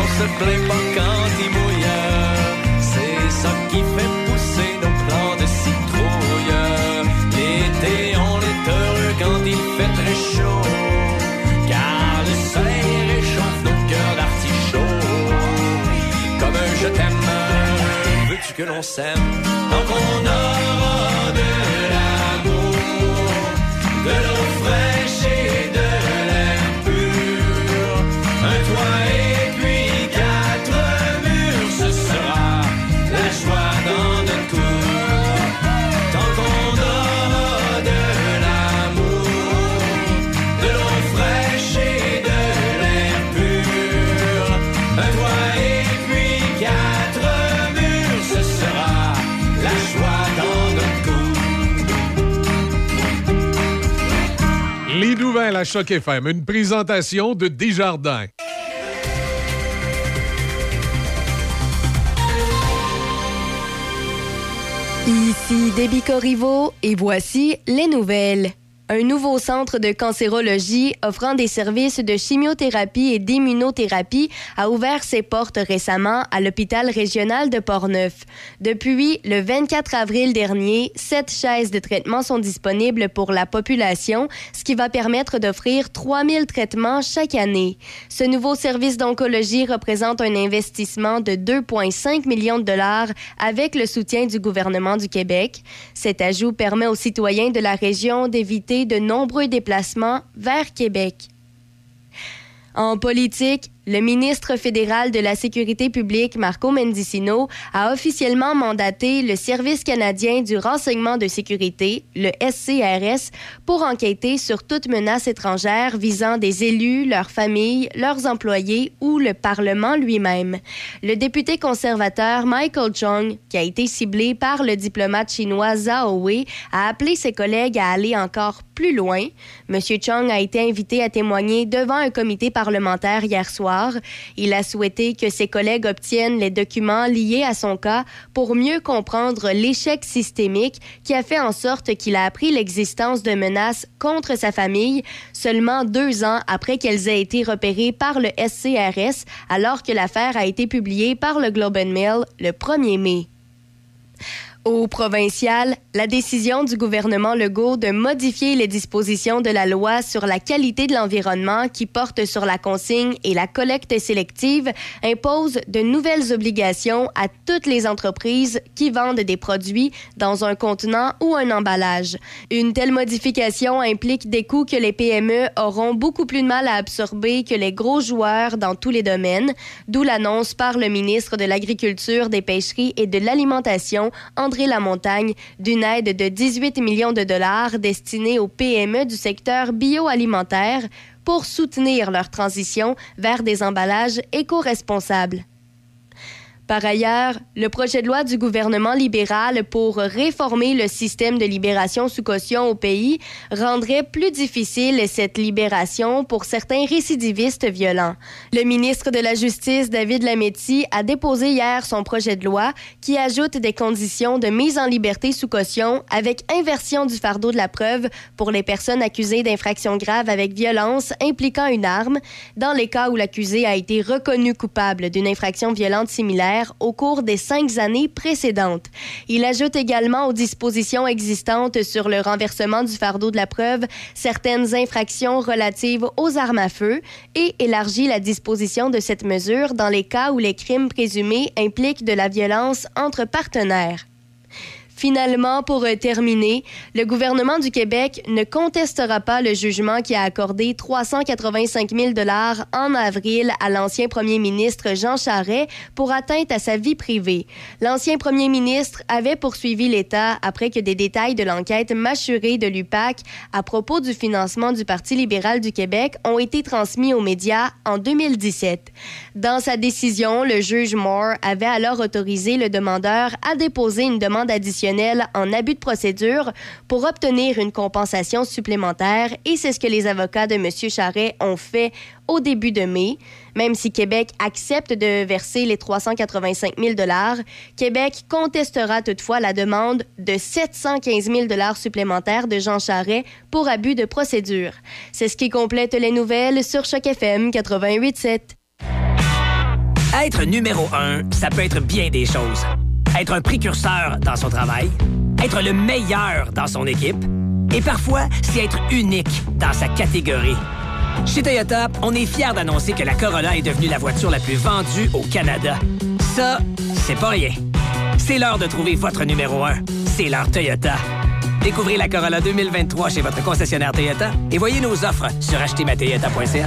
On se plaint que l'on s'aime? Tant qu'on aura de à Choc FM, une présentation de Desjardins. Ici Déby Corriveau et voici les nouvelles. Un nouveau centre de cancérologie offrant des services de chimiothérapie et d'immunothérapie a ouvert ses portes récemment à l'hôpital régional de Portneuf. Depuis le 24 avril dernier, sept chaises de traitement sont disponibles pour la population, ce qui va permettre d'offrir 3000 traitements chaque année. Ce nouveau service d'oncologie représente un investissement de 2,5 millions de dollars avec le soutien du gouvernement du Québec. Cet ajout permet aux citoyens de la région d'éviter de nombreux déplacements vers Québec. En politique, le ministre fédéral de la Sécurité publique, Marco Mendicino, a officiellement mandaté le Service canadien du renseignement de sécurité, le SCRS, pour enquêter sur toute menace étrangère visant des élus, leurs familles, leurs employés ou le Parlement lui-même. Le député conservateur Michael Chung, qui a été ciblé par le diplomate chinois Zhao Wei, a appelé ses collègues à aller encore plus loin. M. Chung a été invité à témoigner devant un comité parlementaire hier soir. Il a souhaité que ses collègues obtiennent les documents liés à son cas pour mieux comprendre l'échec systémique qui a fait en sorte qu'il a appris l'existence de menaces contre sa famille seulement deux ans après qu'elles aient été repérées par le SCRS alors que l'affaire a été publiée par le Globe and Mail le 1er mai. Au provincial, la décision du gouvernement Legault de modifier les dispositions de la loi sur la qualité de l'environnement qui porte sur la consigne et la collecte sélective impose de nouvelles obligations à toutes les entreprises qui vendent des produits dans un contenant ou un emballage. Une telle modification implique des coûts que les PME auront beaucoup plus de mal à absorber que les gros joueurs dans tous les domaines, d'où l'annonce par le ministre de l'Agriculture, des Pêcheries et de l'Alimentation, André Lamontagne, d'une aide de 18 millions de dollars destinée aux PME du secteur bioalimentaire pour soutenir leur transition vers des emballages éco-responsables. Par ailleurs, le projet de loi du gouvernement libéral pour réformer le système de libération sous caution au pays rendrait plus difficile cette libération pour certains récidivistes violents. Le ministre de la Justice, David Lametti, a déposé hier son projet de loi qui ajoute des conditions de mise en liberté sous caution avec inversion du fardeau de la preuve pour les personnes accusées d'infractions graves avec violence impliquant une arme, dans les cas où l'accusé a été reconnu coupable d'une infraction violente similaire au cours des cinq années précédentes. Il ajoute également aux dispositions existantes sur le renversement du fardeau de la preuve certaines infractions relatives aux armes à feu et élargit la disposition de cette mesure dans les cas où les crimes présumés impliquent de la violence entre partenaires. Finalement, pour euh, terminer, le gouvernement du Québec ne contestera pas le jugement qui a accordé 385 000 dollars en avril à l'ancien premier ministre Jean Charest pour atteinte à sa vie privée. L'ancien premier ministre avait poursuivi l'État après que des détails de l'enquête mâchurée de l'UPAC à propos du financement du Parti libéral du Québec ont été transmis aux médias en 2017. Dans sa décision, le juge Moore avait alors autorisé le demandeur à déposer une demande additionnelle en abus de procédure pour obtenir une compensation supplémentaire et c'est ce que les avocats de M. Charret ont fait au début de mai. Même si Québec accepte de verser les 385 000 Québec contestera toutefois la demande de 715 000 supplémentaires de Jean Charret pour abus de procédure. C'est ce qui complète les nouvelles sur Choc FM 88.7. Être numéro un, ça peut être bien des choses. Être un précurseur dans son travail, être le meilleur dans son équipe, et parfois, c'est être unique dans sa catégorie. Chez Toyota, on est fiers d'annoncer que la Corolla est devenue la voiture la plus vendue au Canada. Ça, c'est pas rien. C'est l'heure de trouver votre numéro un. C'est l'heure Toyota. Découvrez la Corolla 2023 chez votre concessionnaire Toyota et voyez nos offres sur achetermatoyota.ca.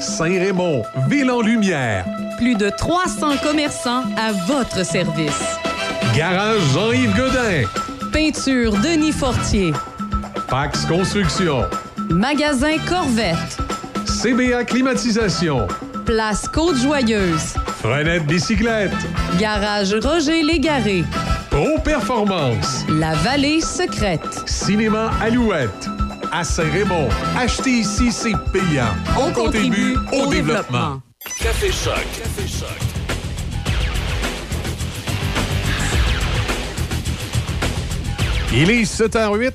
Saint-Raymond, ville en lumière. Plus de 300 commerçants à votre service. Garage Jean-Yves Godin. Peinture Denis Fortier. Pax Construction. Magasin Corvette. CBA Climatisation. Place Côte-Joyeuse. Frenette Bicyclette. Garage Roger Légaré. Pro Performance. La Vallée Secrète. Cinéma Alouette. À Saint-Raymond. Acheter ici, c'est payant. On contribue au développement. Café Choc. Café Choc. Il est 7h08.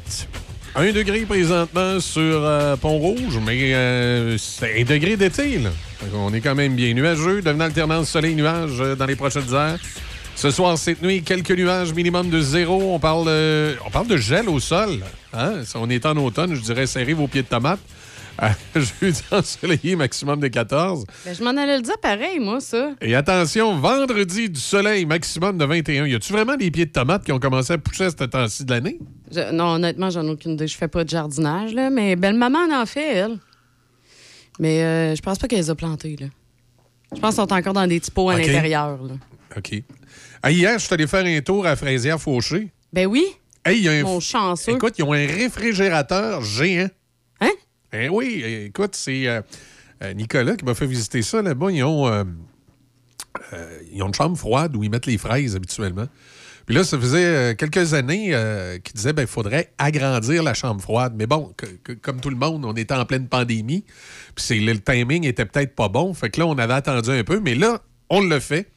Un degré présentement sur euh, Pont-Rouge, mais euh, c'est un degré d'été. là. Qu'on est quand même bien nuageux. Devenant alternance soleil-nuage euh, dans les prochaines heures. Ce soir, cette nuit, quelques nuages minimum de zéro. On parle, euh, on parle de gel au sol. Hein? On est en automne, je dirais serrez vos pieds de tomate. Euh, <laughs> jeudi ensoleillé, maximum de 14. Ben, je m'en allais le dire pareil, moi, ça. Et attention, vendredi, du soleil, maximum de 21. Y a-tu vraiment des pieds de tomates qui ont commencé à pousser à ce temps-ci de l'année? Je- non, honnêtement, j'en ai aucune idée. Je fais pas de jardinage, là, mais belle-maman en en fait, elle. Mais euh, je pense pas qu'elle les a plantés, là. Je pense qu'ils sont encore dans des petits pots à l'intérieur, là. OK. Ah, hier, je suis allé faire un tour à Fraisière-Fauché. Ben oui. Hey, y a un... Mon chanceux. Écoute, ils ont un réfrigérateur géant. Hein? Eh oui, écoute, c'est euh, euh, Nicolas qui m'a fait visiter ça là-bas. Ils ont, euh, euh, ils ont une chambre froide où ils mettent les fraises habituellement. Puis là, ça faisait quelques années euh, qu'ils disaient qu'il faudrait agrandir la chambre froide. Mais bon, que- que- comme tout le monde, on était en pleine pandémie. Puis le timing était peut-être pas bon. Fait que là, on avait attendu un peu. Mais là, on le fait.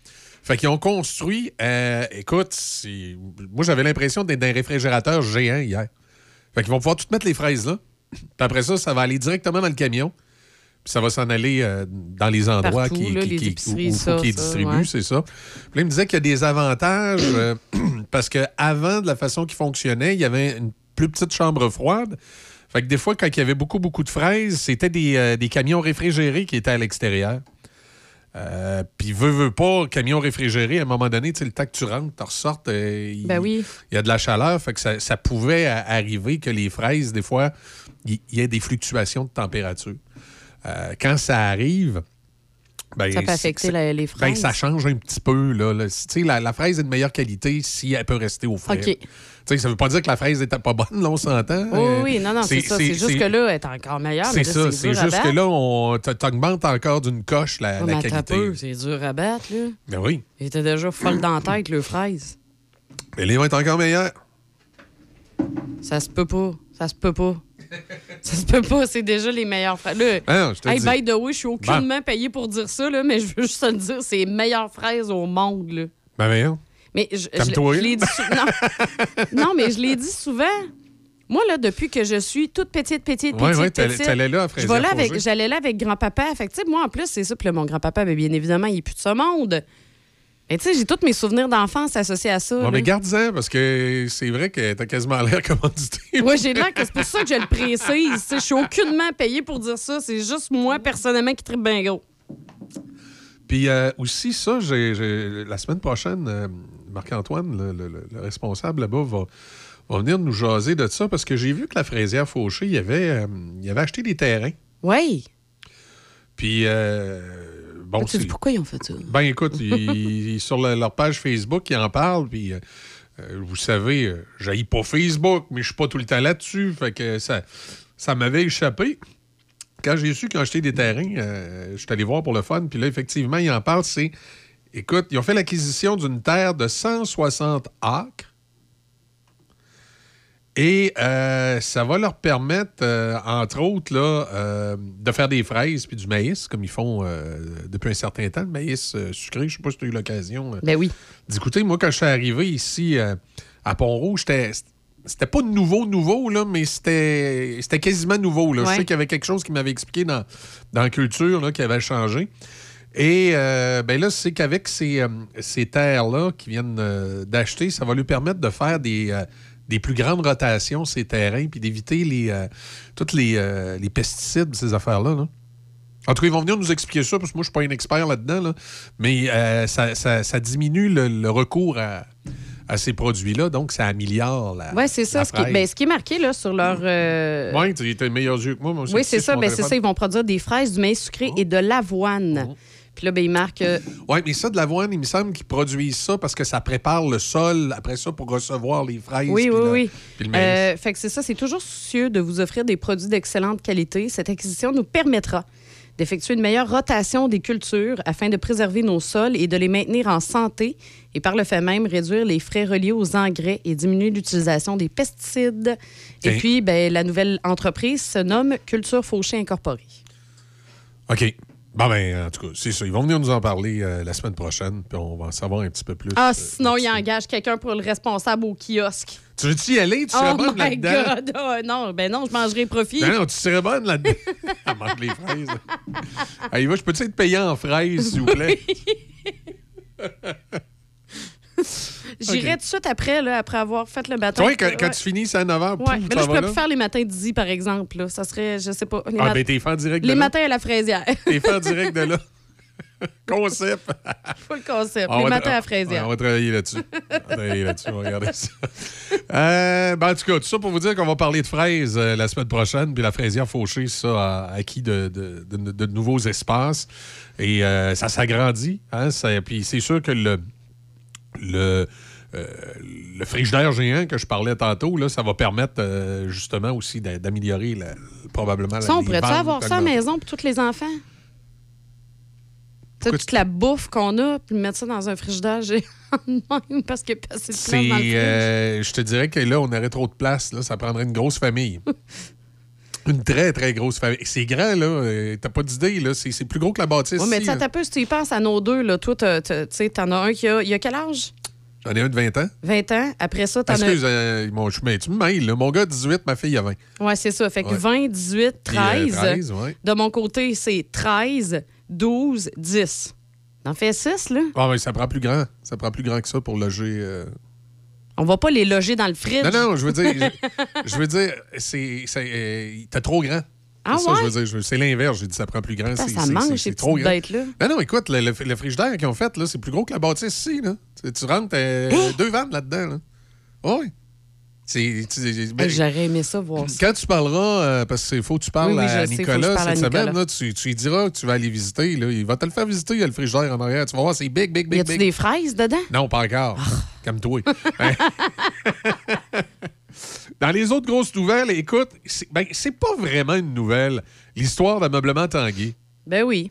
Fait qu'ils ont construit, euh, écoute, moi j'avais l'impression d'être dans un réfrigérateur géant hier. Fait qu'ils vont pouvoir tout mettre les fraises là. Puis après ça, ça va aller directement dans le camion. Puis ça va s'en aller euh, dans les endroits Partout, qui, là, qui, les qui- épiceries, où- où ça, faut qu'ils ça, distribuent, ouais. c'est ça. Puis là, il me disait qu'il y a des avantages euh, <clears throat> parce qu'avant, de la façon qu'il fonctionnait, il y avait une plus petite chambre froide. Fait que des fois, quand il y avait beaucoup, beaucoup de fraises, c'était des, euh, des camions réfrigérés qui étaient à l'extérieur. Euh, Puis, veut, veut pas, camion réfrigéré, à un moment donné, tu sais, le temps que tu rentres, tu ressortes, euh, il Ben oui. il y a de la chaleur. Fait que ça, ça pouvait a- arriver que les fraises, des fois, il il y ait des fluctuations de température. Euh, quand ça arrive, ben, Ça peut affecter la- les ben, fraises. ça change un petit peu. Là, la, la fraise est de meilleure qualité si elle peut rester au frais. Tu sais, ça veut pas dire que la fraise n'était pas bonne, là, on s'entend. Oui, Euh, oui, non, non, c'est ça. C'est juste que là, elle est encore meilleure. C'est ça, c'est juste que là, on t- t'augmentes encore d'une coche la, Ouais, un qualité. c'est dur à battre, là. Ben oui. Il était déjà folle dans la tête, le fraise. Mais les vont être encore meilleurs. Ça se peut pas. Ça se peut pas. ça se peut pas, c'est déjà les meilleures fraises. Là, Ah non, je te hey, by the way, je suis aucunement payé pour dire ça, là, mais je veux juste te le dire, c'est les meilleures fraises au monde. Là. Ben voyons. Mais je, je, Calme-toi. je l'ai dit sou- non. <laughs> non, mais je l'ai dit souvent. Moi, là, depuis que je suis toute petite, petite, petite, Ouais, ouais, t'allais- petite, t'allais là à je vais là Fraisier-Forger. avec, j'allais là avec grand-papa. Fait que, tu sais, moi, en plus, c'est ça. Puis mon grand-papa, ben, bien évidemment, il est plus de ce monde. Mais tu sais, j'ai tous mes souvenirs d'enfance associés à ça. Ouais, là. mais garde-en, parce que c'est vrai que t'as quasiment l'air commandité. <laughs> Oui, j'ai l'air que c'est pour ça que je le précise. Je suis aucunement payé pour dire ça. C'est juste moi, personnellement, qui tripe bien gros. Puis euh, aussi, ça, j'ai- la semaine prochaine, euh, Marc-Antoine, le, le- le- le responsable là-bas, va, va venir nous jaser de ça parce que j'ai vu que la fraisière Fauché, il avait, euh, il avait acheté des terrains. Oui. Puis, euh, bon, tu c'est- pourquoi ils ont fait ça? Ben écoute, ils- sur le- leur page Facebook, ils en parlent, puis euh, vous savez, j'haïs pas Facebook, mais je suis pas tout le temps là-dessus, fait que ça, ça m'avait échappé. Quand j'ai su qu'ils ont acheté des terrains, euh, je suis allé voir pour le fun, puis là, effectivement, ils en parlent, c'est... Écoute, ils ont fait l'acquisition d'une terre de 160 acres, et euh, ça va leur permettre, euh, entre autres, là, euh, de faire des fraises puis du maïs, comme ils font depuis un certain temps, le maïs sucré. Je sais pas si tu as eu l'occasion Ben oui. d'écouter. Moi, quand je suis arrivé ici à Pont-Rouge, c'était- pas nouveau, nouveau, là, mais c'était c'était quasiment nouveau. Là. Je sais qu'il y avait quelque chose qui m'avait expliqué dans, dans la culture là, qui avait changé. Et euh, ben là, c'est qu'avec ces, euh, ces terres-là qu'ils viennent euh, d'acheter, ça va lui permettre de faire des, euh, des plus grandes rotations, ces terrains, puis d'éviter les, toutes les, les pesticides, ces affaires-là. là. En tout cas, ils vont venir nous expliquer ça, parce que moi, je suis pas un expert là-dedans, là. mais ça, ça- ça diminue le, le recours à, à ces produits-là, donc ça améliore la. Oui, c'est ça. Ce qui, ben, ce qui est marqué là, sur leur. euh, Ouais, tu as meilleurs yeux que moi. moi aussi, oui, c'est ça. Ben, c'est ça. Ils vont produire des fraises, du maïs sucré et de l'avoine. Puis là, ben, ils marquent. euh, Oui, mais ça, de l'avoine, il me semble qu'ils produisent ça parce que ça prépare le sol après ça pour recevoir les fraises. Oui, oui, le- oui. puis le maïs. Euh, fait que c'est ça, c'est toujours soucieux de vous offrir des produits d'excellente qualité. Cette acquisition nous permettra d'effectuer une meilleure rotation des cultures afin de préserver nos sols et de les maintenir en santé et par le fait même réduire les frais reliés aux engrais et diminuer l'utilisation des pesticides. Et puis, ben, la nouvelle entreprise se nomme Culture Fauché Incorporée. OK. Bon, ben, en tout cas, c'est ça. Ils vont venir nous en parler euh, la semaine prochaine, puis on va en savoir un petit peu plus. Ah, euh, sinon, il engage quelqu'un pour le responsable au kiosque. Tu veux-tu y aller? Tu serais Oh bonne my là-dedans? God! Ah, non, ben non, je mangerai profit. Non, non, tu serais bonne là-dedans. <laughs> Elle mange les fraises. <laughs> Allez, va, je peux-tu être payant en fraises, s'il vous plaît? J'irai tout de suite après, là, après avoir fait le matin. vois, quand, quand Ouais. tu finis, c'est à 9 h. Ouais, mais là, je pourrais plus faire les matins d'Izzy, par exemple. Là. Ça serait, je sais pas. Les, Ah, ben, t'es fait en direct de les là. matins à la fraisière. <laughs> T'es fait en direct de là. <laughs> Concept. Full concept. On les matins à la fraisière. On va travailler là-dessus. On va travailler là-dessus, on va regarder ça. Euh, ben, en tout cas, tout ça pour vous dire qu'on va parler de fraises euh, la semaine prochaine, puis la fraisière fauchée, ça, a acquis de, de- de- de nouveaux espaces. Et euh, ça s'agrandit. Hein, ça- puis c'est sûr que le, le, euh, le frigidaire géant que je parlais tantôt, là, ça va permettre euh, justement aussi d'a- d'améliorer la- probablement Ça, on les pourrait-tu avoir ça à la maison pour tous les enfants? Toute la bouffe qu'on a, puis mettre ça dans un frigidaire géant parce qu'il n'y a pas assez de place C'est, dans le frigidaire. euh, je te dirais que là, on aurait trop de place. Là, ça prendrait une grosse famille. <laughs> une très, très grosse famille. C'est grand, là. euh, T'as pas d'idée, là. C'est, plus gros que la bâtisse. Oui, mais ici, tu si tu y penses à nos deux, là, toi, tu sais, t'en as un qui a, il a quel âge? J'en ai un de 20 ans. 20 ans? Après ça, t'en as... Excuse, euh, mon chemin. Tu me mêles, là. Mon gars, 18, ma fille, a 20. Oui, c'est ça. Fait que Ouais. 20, 18, Puis, euh, 13. 13, ouais. De mon côté, c'est 13, 12, 10. T'en fais 6, là? Ah, mais ça prend plus grand. Ça prend plus grand que ça pour loger. euh. On va pas les loger dans le fridge. Non, non, je veux dire, je, <laughs> je veux dire, c'est, c'est, euh, t'es trop grand. Ah C'est ça, je veux dire, c'est l'inverse. J'ai dit ça prend plus grand. Putain, ça mange, c'est- ces petites bêtes-là. Ben non, écoute, le, le, le frigidaire qu'ils ont fait, là, c'est plus gros que la bâtisse ici. Là. Tu, rentres, t'as Hein? deux vannes là-dedans. Là. oui. Ben, Hey, J'aurais aimé ça voir ça. quand tu parleras, euh, parce qu'il faut que tu parles Oui, oui, à Nicolas parle à cette semaine, là, tu, tu lui diras que tu vas aller visiter. Là. Il va te le faire visiter, il y a le frigidaire en arrière. Tu vas voir, c'est big, big, Y big, a-tu big. des fraises dedans? Non, pas encore. Comme toi. <laughs> Dans les autres grosses nouvelles, écoute, c'est ben, pas vraiment une nouvelle, l'histoire d'ameublement Tanguy. Ben oui.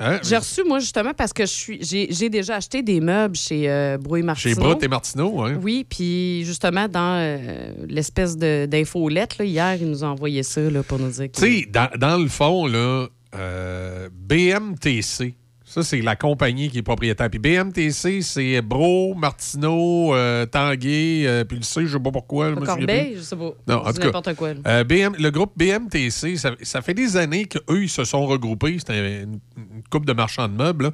Hein? J'ai reçu, moi, justement, parce que je suis, j'ai, déjà acheté des meubles chez euh, Brouille Martineau. Chez Brut et Martineau, hein? Oui, puis justement, dans euh, l'espèce d'infolette, hier, ils nous ont envoyé ça là, pour nous dire que... Tu sais, dans, dans le fond, là, euh, BMTC, ça, c'est la compagnie qui est propriétaire. Puis BMTC, c'est Bro, Martineau, euh, Tanguay, euh, puis le C, je sais pas pourquoi. je me Corbeil, plus. je sais pas. Non, en tout cas, n'importe quoi, euh, BM, le groupe BMTC, ça, ça fait des années qu'eux, ils se sont regroupés. C'était une, une couple de marchands de meubles. là.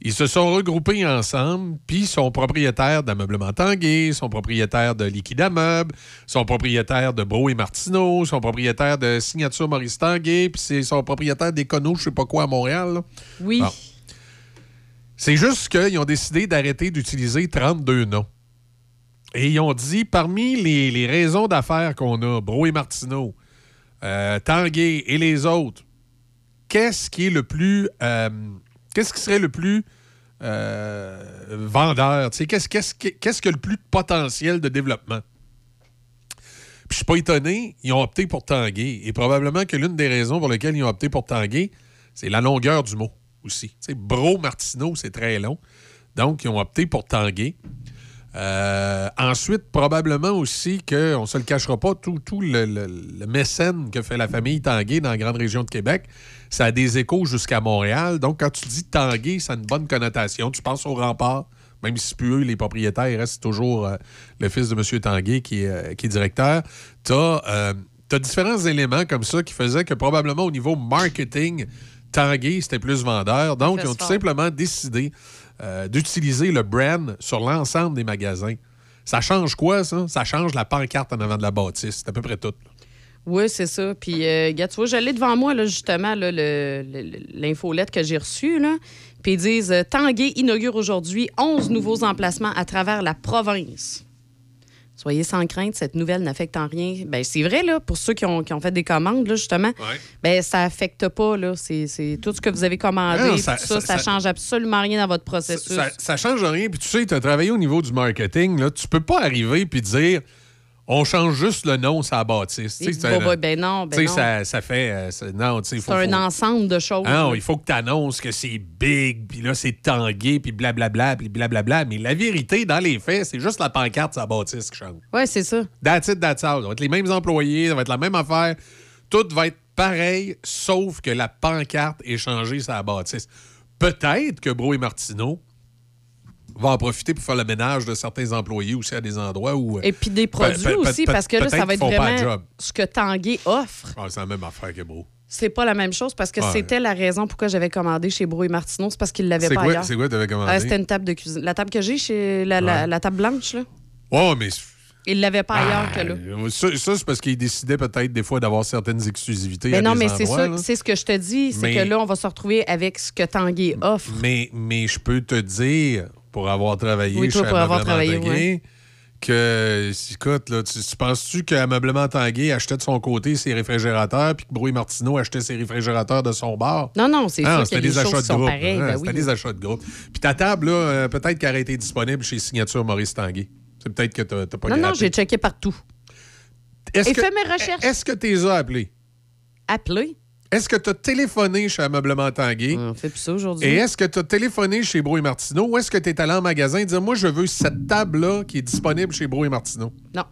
Ils se sont regroupés ensemble, puis ils sont propriétaires d'ameublement Tanguay, sont propriétaires de Liquida Meubles, sont propriétaires de Bro et Martineau, sont propriétaires de Signature Maurice Tanguay, puis sont propriétaires d'Econo, je sais pas quoi, à Montréal. là. Oui. Bon. C'est juste qu'ils ont décidé d'arrêter d'utiliser 32 noms. Et ils ont dit, parmi les, raisons d'affaires qu'on a, Bro et Martineau, euh, Tanguay et les autres, qu'est-ce qui est le plus. euh, qu'est-ce qui serait le plus euh, vendeur? Qu'est-ce qu'est-ce le plus de potentiel de développement? Puis je suis pas étonné, ils ont opté pour Tanguay. Et probablement que l'une des raisons pour lesquelles ils ont opté pour Tanguay, c'est la longueur du mot aussi. Bro Martineau, c'est très long. Donc, ils ont opté pour Tanguay. Euh, ensuite, probablement aussi que, on se le cachera pas, tout, tout le, mécène que fait la famille Tanguay dans la grande région de Québec, ça a des échos jusqu'à Montréal. Donc, quand tu dis Tanguay, ça a une bonne connotation. Tu penses au rempart, même si plus eux, les propriétaires, il reste toujours euh, le fils de M. Tanguay qui euh, qui est directeur. Tu as, différents éléments comme ça qui faisaient que probablement au niveau marketing, Tanguay, c'était plus vendeur. Donc, ils ont tout simplement décidé euh, d'utiliser le brand sur l'ensemble des magasins. Ça change quoi, ça? Ça change la pancarte en avant de la bâtisse. C'est à peu près tout. Oui, c'est ça. Puis, euh, gars, tu vois, j'allais devant moi, là, justement, l'infolette que j'ai reçue, là. Puis ils disent euh, Tanguay inaugure aujourd'hui 11 nouveaux emplacements à travers la province. Soyez sans crainte, cette nouvelle n'affecte en rien. Ben, c'est vrai, là, pour ceux qui ont, qui ont fait des commandes, là, justement. Ben, ça affecte pas, là. C'est c'est tout ce que vous avez commandé. Non, ça- ça, ça- ça, change absolument rien dans votre processus. Ça, ça change rien. Puis tu sais, tu as travaillé au niveau du marketing. Là. Tu peux pas arriver puis dire on change juste le nom, ça bâtisse. Bah, ben non, ben non. ça, ça fait. euh, ça- non, tu sais, il faut. C'est un faut- ensemble de choses. Non, il faut que tu annonces que c'est big, puis là, c'est tangué, puis blablabla, puis blablabla. Mais la vérité, dans les faits, c'est juste la pancarte, ça bâtisse qui change. Ouais, c'est ça. That's it, that's all. Ça va être les mêmes employés, ça va être la même affaire. Tout va être pareil, sauf que la pancarte est changée la bâtisse. Peut-être que Bro et Martineau va en profiter pour faire le ménage de certains employés aussi à des endroits où... euh, Et puis des Pe- produits pe- aussi, parce que là, ça va être vraiment ce que Tanguay offre. Ah, c'est la même affaire que Bro. C'est pas la même chose parce que Ouais. c'était la raison pourquoi j'avais commandé chez Bro et Martineau. C'est parce qu'ils l'avaient C'est pas ailleurs. c'est quoi t'avais commandé? Ah, c'était une table de cuisine. La table que j'ai chez la, la- Ouais. la table blanche, là. Oh, mais... Ils l'avaient pas ailleurs Ah, que là. euh, Ça, ça, c'est parce qu'ils décidaient peut-être des fois d'avoir certaines exclusivités Mais à non, des mais c'est ça, c'est ce que je te dis, c'est Mais- que là, on va se retrouver avec ce que Tanguay offre. Mais, mais je peux te dire, pour avoir travaillé Oui, toi, chez pour avoir travaillé, ouais. que, écoute, là, tu, tu penses-tu qu'Ameublement Tanguay achetait de son côté ses réfrigérateurs puis que Brouille Martineau achetait ses réfrigérateurs de son bar? Non, non, c'est Ah, sûr c'était qu'il y a des des choses achats de groupe. hein, ben c'était oui. des achats de groupe. Puis ta table, là, euh, peut-être qu'elle aurait été disponible chez Signature Maurice Tanguay. C'est peut-être que t'as pas Non, non, gratté. j'ai checké partout. Est-ce Et que- mes recherches. Est-ce que tu les as appelés? Appelé? Est-ce que tu as téléphoné chez Ameublement Tanguay? On fait plus ça aujourd'hui. Et est-ce que tu as téléphoné chez Bro et Martineau ou est-ce que tu es allé en magasin et dire Moi, je veux cette table-là qui est disponible chez Bro et Martineau? Non.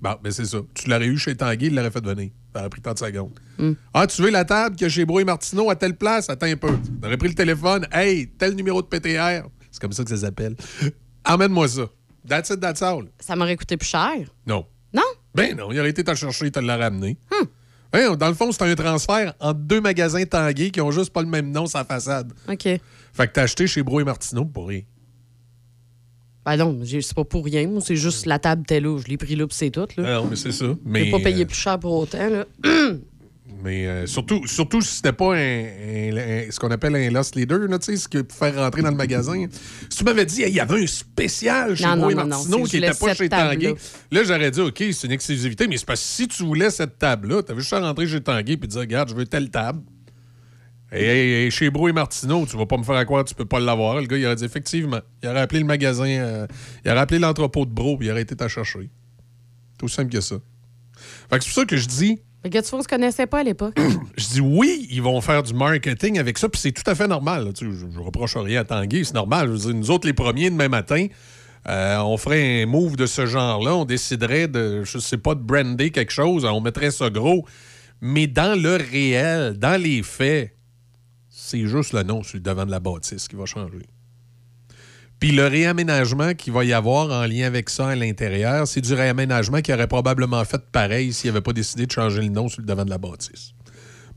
Bon, ben c'est ça. Tu l'aurais eu chez Tanguay, il l'aurait fait venir. Ça aurait pris 30 secondes. Hmm. Ah, tu veux la table que chez Bro et Martineau à telle place? Attends un peu. Tu aurais pris le téléphone. Hey, tel numéro de PTR. C'est comme ça que ça s'appelle. <laughs> Emmène-moi ça. That's it, that's all. Ça m'aurait coûté plus cher. Non. Non? Ben non, il aurait été te le chercher, il te l'a ramené. Hmm. Dans le fond, c'est un transfert entre deux magasins Tanguay qui ont juste pas le même nom la façade. OK. Fait que t'as acheté chez Bro et Martineau pour rien. Ben non, j'ai- c'est pas pour rien. Moi, c'est juste la table était là. Je l'ai pris là, c'est tout. Là. Ah non, mais c'est ça. Mais, pas payé plus cher pour autant. Là. <clears throat> Mais euh, surtout, surtout si c'était pas un, un- un- ce qu'on appelle un lost leader, là, tu sais, ce qui peut faire rentrer dans le magasin. Si tu m'avais dit, Hey, il y avait un spécial chez Non, moi et non, non, non, Martineau c'est que qui n'était pas chez Tanguay, là, j'aurais dit, OK, c'est une exclusivité, mais c'est parce que si tu voulais cette table-là, tu avais juste à rentrer chez Tanguay et dire, regarde, je veux telle table. Et, et- et chez Bro et Martineau, tu vas pas me faire à croire tu peux pas l'avoir. Le gars, il aurait dit effectivement. Il aurait appelé le magasin, euh, il aurait appelé l'entrepôt de Bro, puis il aurait été t'en chercher. Tout simple que ça. Fait que c'est pour ça que je dis, que tu on se connaissait pas à l'époque. <clears throat> je dis oui, ils vont faire du marketing avec ça, puis c'est tout à fait normal. Tu je, je reproche rien à Tanguy, c'est normal. Je dire, nous autres, les premiers, demain matin, euh, on ferait un move de ce genre-là, on déciderait de, je sais pas, de brander quelque chose, on mettrait ça gros. Mais dans le réel, dans les faits, c'est juste le nom sur le devant de la bâtisse qui va changer. Puis le réaménagement qu'il va y avoir en lien avec ça à l'intérieur, c'est du réaménagement qui aurait probablement fait pareil s'il n'avait pas décidé de changer le nom sur le devant de la bâtisse.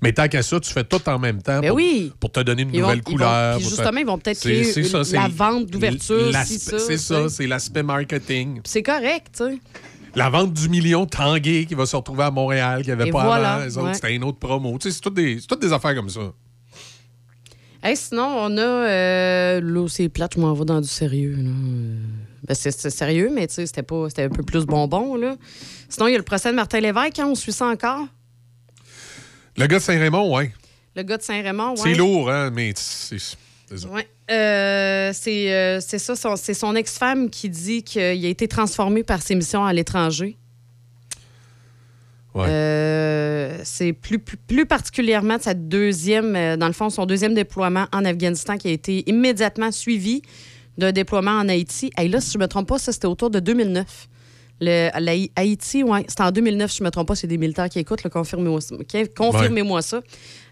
Mais tant qu'à ça, tu fais tout en même temps Ben pour, oui. pour te donner une Ils vont- nouvelle ils vont- couleur. te- justement, ils vont peut-être C'est- créer c'est ça, la vente d'ouverture, si C'est ça, c'est l'aspect marketing. C'est correct, tu sais. La vente du million Tanguay qui va se retrouver à Montréal, qui avait Et pas voilà, avant. Les autres, ouais. c'était une autre promo. Tu sais, c'est toutes des, c'est toutes des affaires comme ça. Hey, sinon, on a. Euh, là, c'est plate, je m'en vais dans du sérieux. là. Euh, Ben, c'est sérieux, mais tu sais, c'était pas. C'était un peu plus bonbon, là. Sinon, il y a le procès de Martin Lévesque, hein, on suit ça encore? Le gars de Saint-Raymond, ouais. Le gars de Saint-Raymond, ouais. C'est lourd, hein, mais c'est. Ouais. Euh, c'est euh, ça, c'est son ex-femme qui dit qu'il a été transformé par ses missions à l'étranger. Euh, c'est plus, plus, plus particulièrement sa deuxième, euh, dans le fond, son deuxième déploiement en Afghanistan qui a été immédiatement suivi d'un déploiement en Haïti. Et là, si je ne me trompe pas, ça, c'était autour de 2009. Le, la- Haïti, ouais, c'était en 2009, si je ne me trompe pas, c'est des militaires qui écoutent, confirmez-moi Confirmez-moi ça.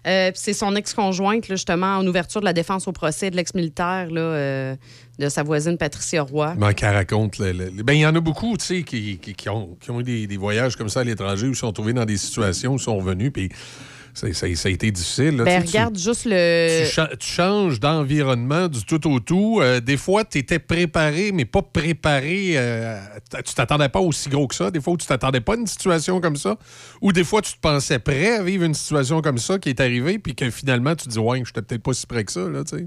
Euh, c'est son ex-conjointe, justement, en ouverture de la défense au procès de l'ex-militaire euh, de sa voisine Patricia Roy. Ben, qu'elle raconte. le- le- ben, il y en a beaucoup, tu sais, qui, qui- qui ont, qui ont eu des, des voyages comme ça à l'étranger où ils sont trouvés dans des situations où ils sont revenus, puis ça, ça- ça a été difficile. là, Ben, tu regarde juste le. Tu, cha- tu changes d'environnement du tout au tout. Euh, des fois, tu étais préparé, mais pas préparé. euh, tu t'attendais pas aussi gros que ça. Des fois, tu t'attendais pas à une situation comme ça. Ou des fois, tu te pensais prêt à vivre une situation comme ça qui est arrivée, puis que finalement, tu te dis, ouais, je peut-être pas si près que ça, là, tu sais.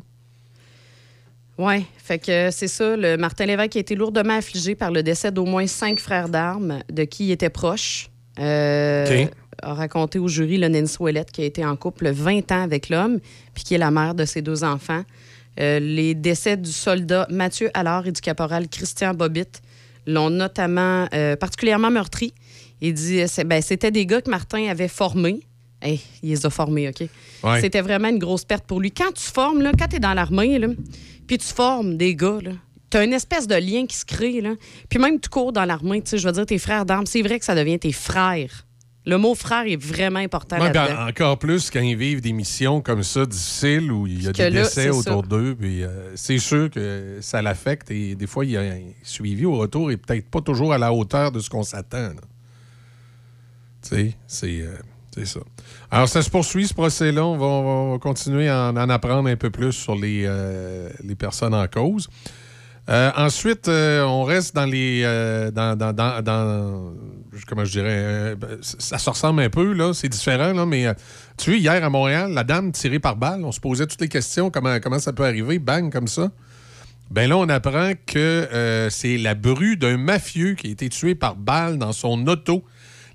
Oui, fait que c'est ça. Le Martin Lévesque a été lourdement affligé par le décès d'au moins cinq frères d'armes de qui il était proche. Euh. A raconté au jury le Nancy Ouellette qui a été en couple 20 ans avec l'homme, puis qui est la mère de ses deux enfants. Euh, les décès du soldat Mathieu Allard et du caporal Christian Bobbitt l'ont notamment euh, particulièrement meurtri. Il dit euh, c'est- ben, c'était des gars que Martin avait formés. Hey, il les a formés, OK? Ouais. C'était vraiment une grosse perte pour lui. Quand tu formes, là, quand tu es dans l'armée, puis tu formes des gars, là, T'as une espèce de lien qui se crée, là. Puis même tu cours dans l'armée, tu sais, je veux dire, tes frères d'armes, c'est vrai que ça devient tes frères. Le mot frère est vraiment important Ouais, ben, encore plus quand ils vivent des missions comme ça, difficiles, où il y a des là, décès autour d'eux. Puis euh, c'est sûr que ça l'affecte et des fois, il y a un suivi au retour et peut-être pas toujours à la hauteur de ce qu'on s'attend. Tu sais, c'est euh, c'est ça. Alors, ça se poursuit, ce procès-là. On va, on va continuer à en, en apprendre un peu plus sur les, euh, les personnes en cause. Euh, ensuite, on reste dans les. dans, dans, dans, dans- comment je dirais. euh, ben, ça se ressemble un peu, là. C'est différent, là. Mais euh, tu vois, hier à Montréal, la dame tirée par balle, on se posait toutes les questions. Comment, comment ça peut arriver? Bang, comme ça. Ben là, on apprend que euh, c'est la bru d'un mafieux qui a été tué par balle dans son auto.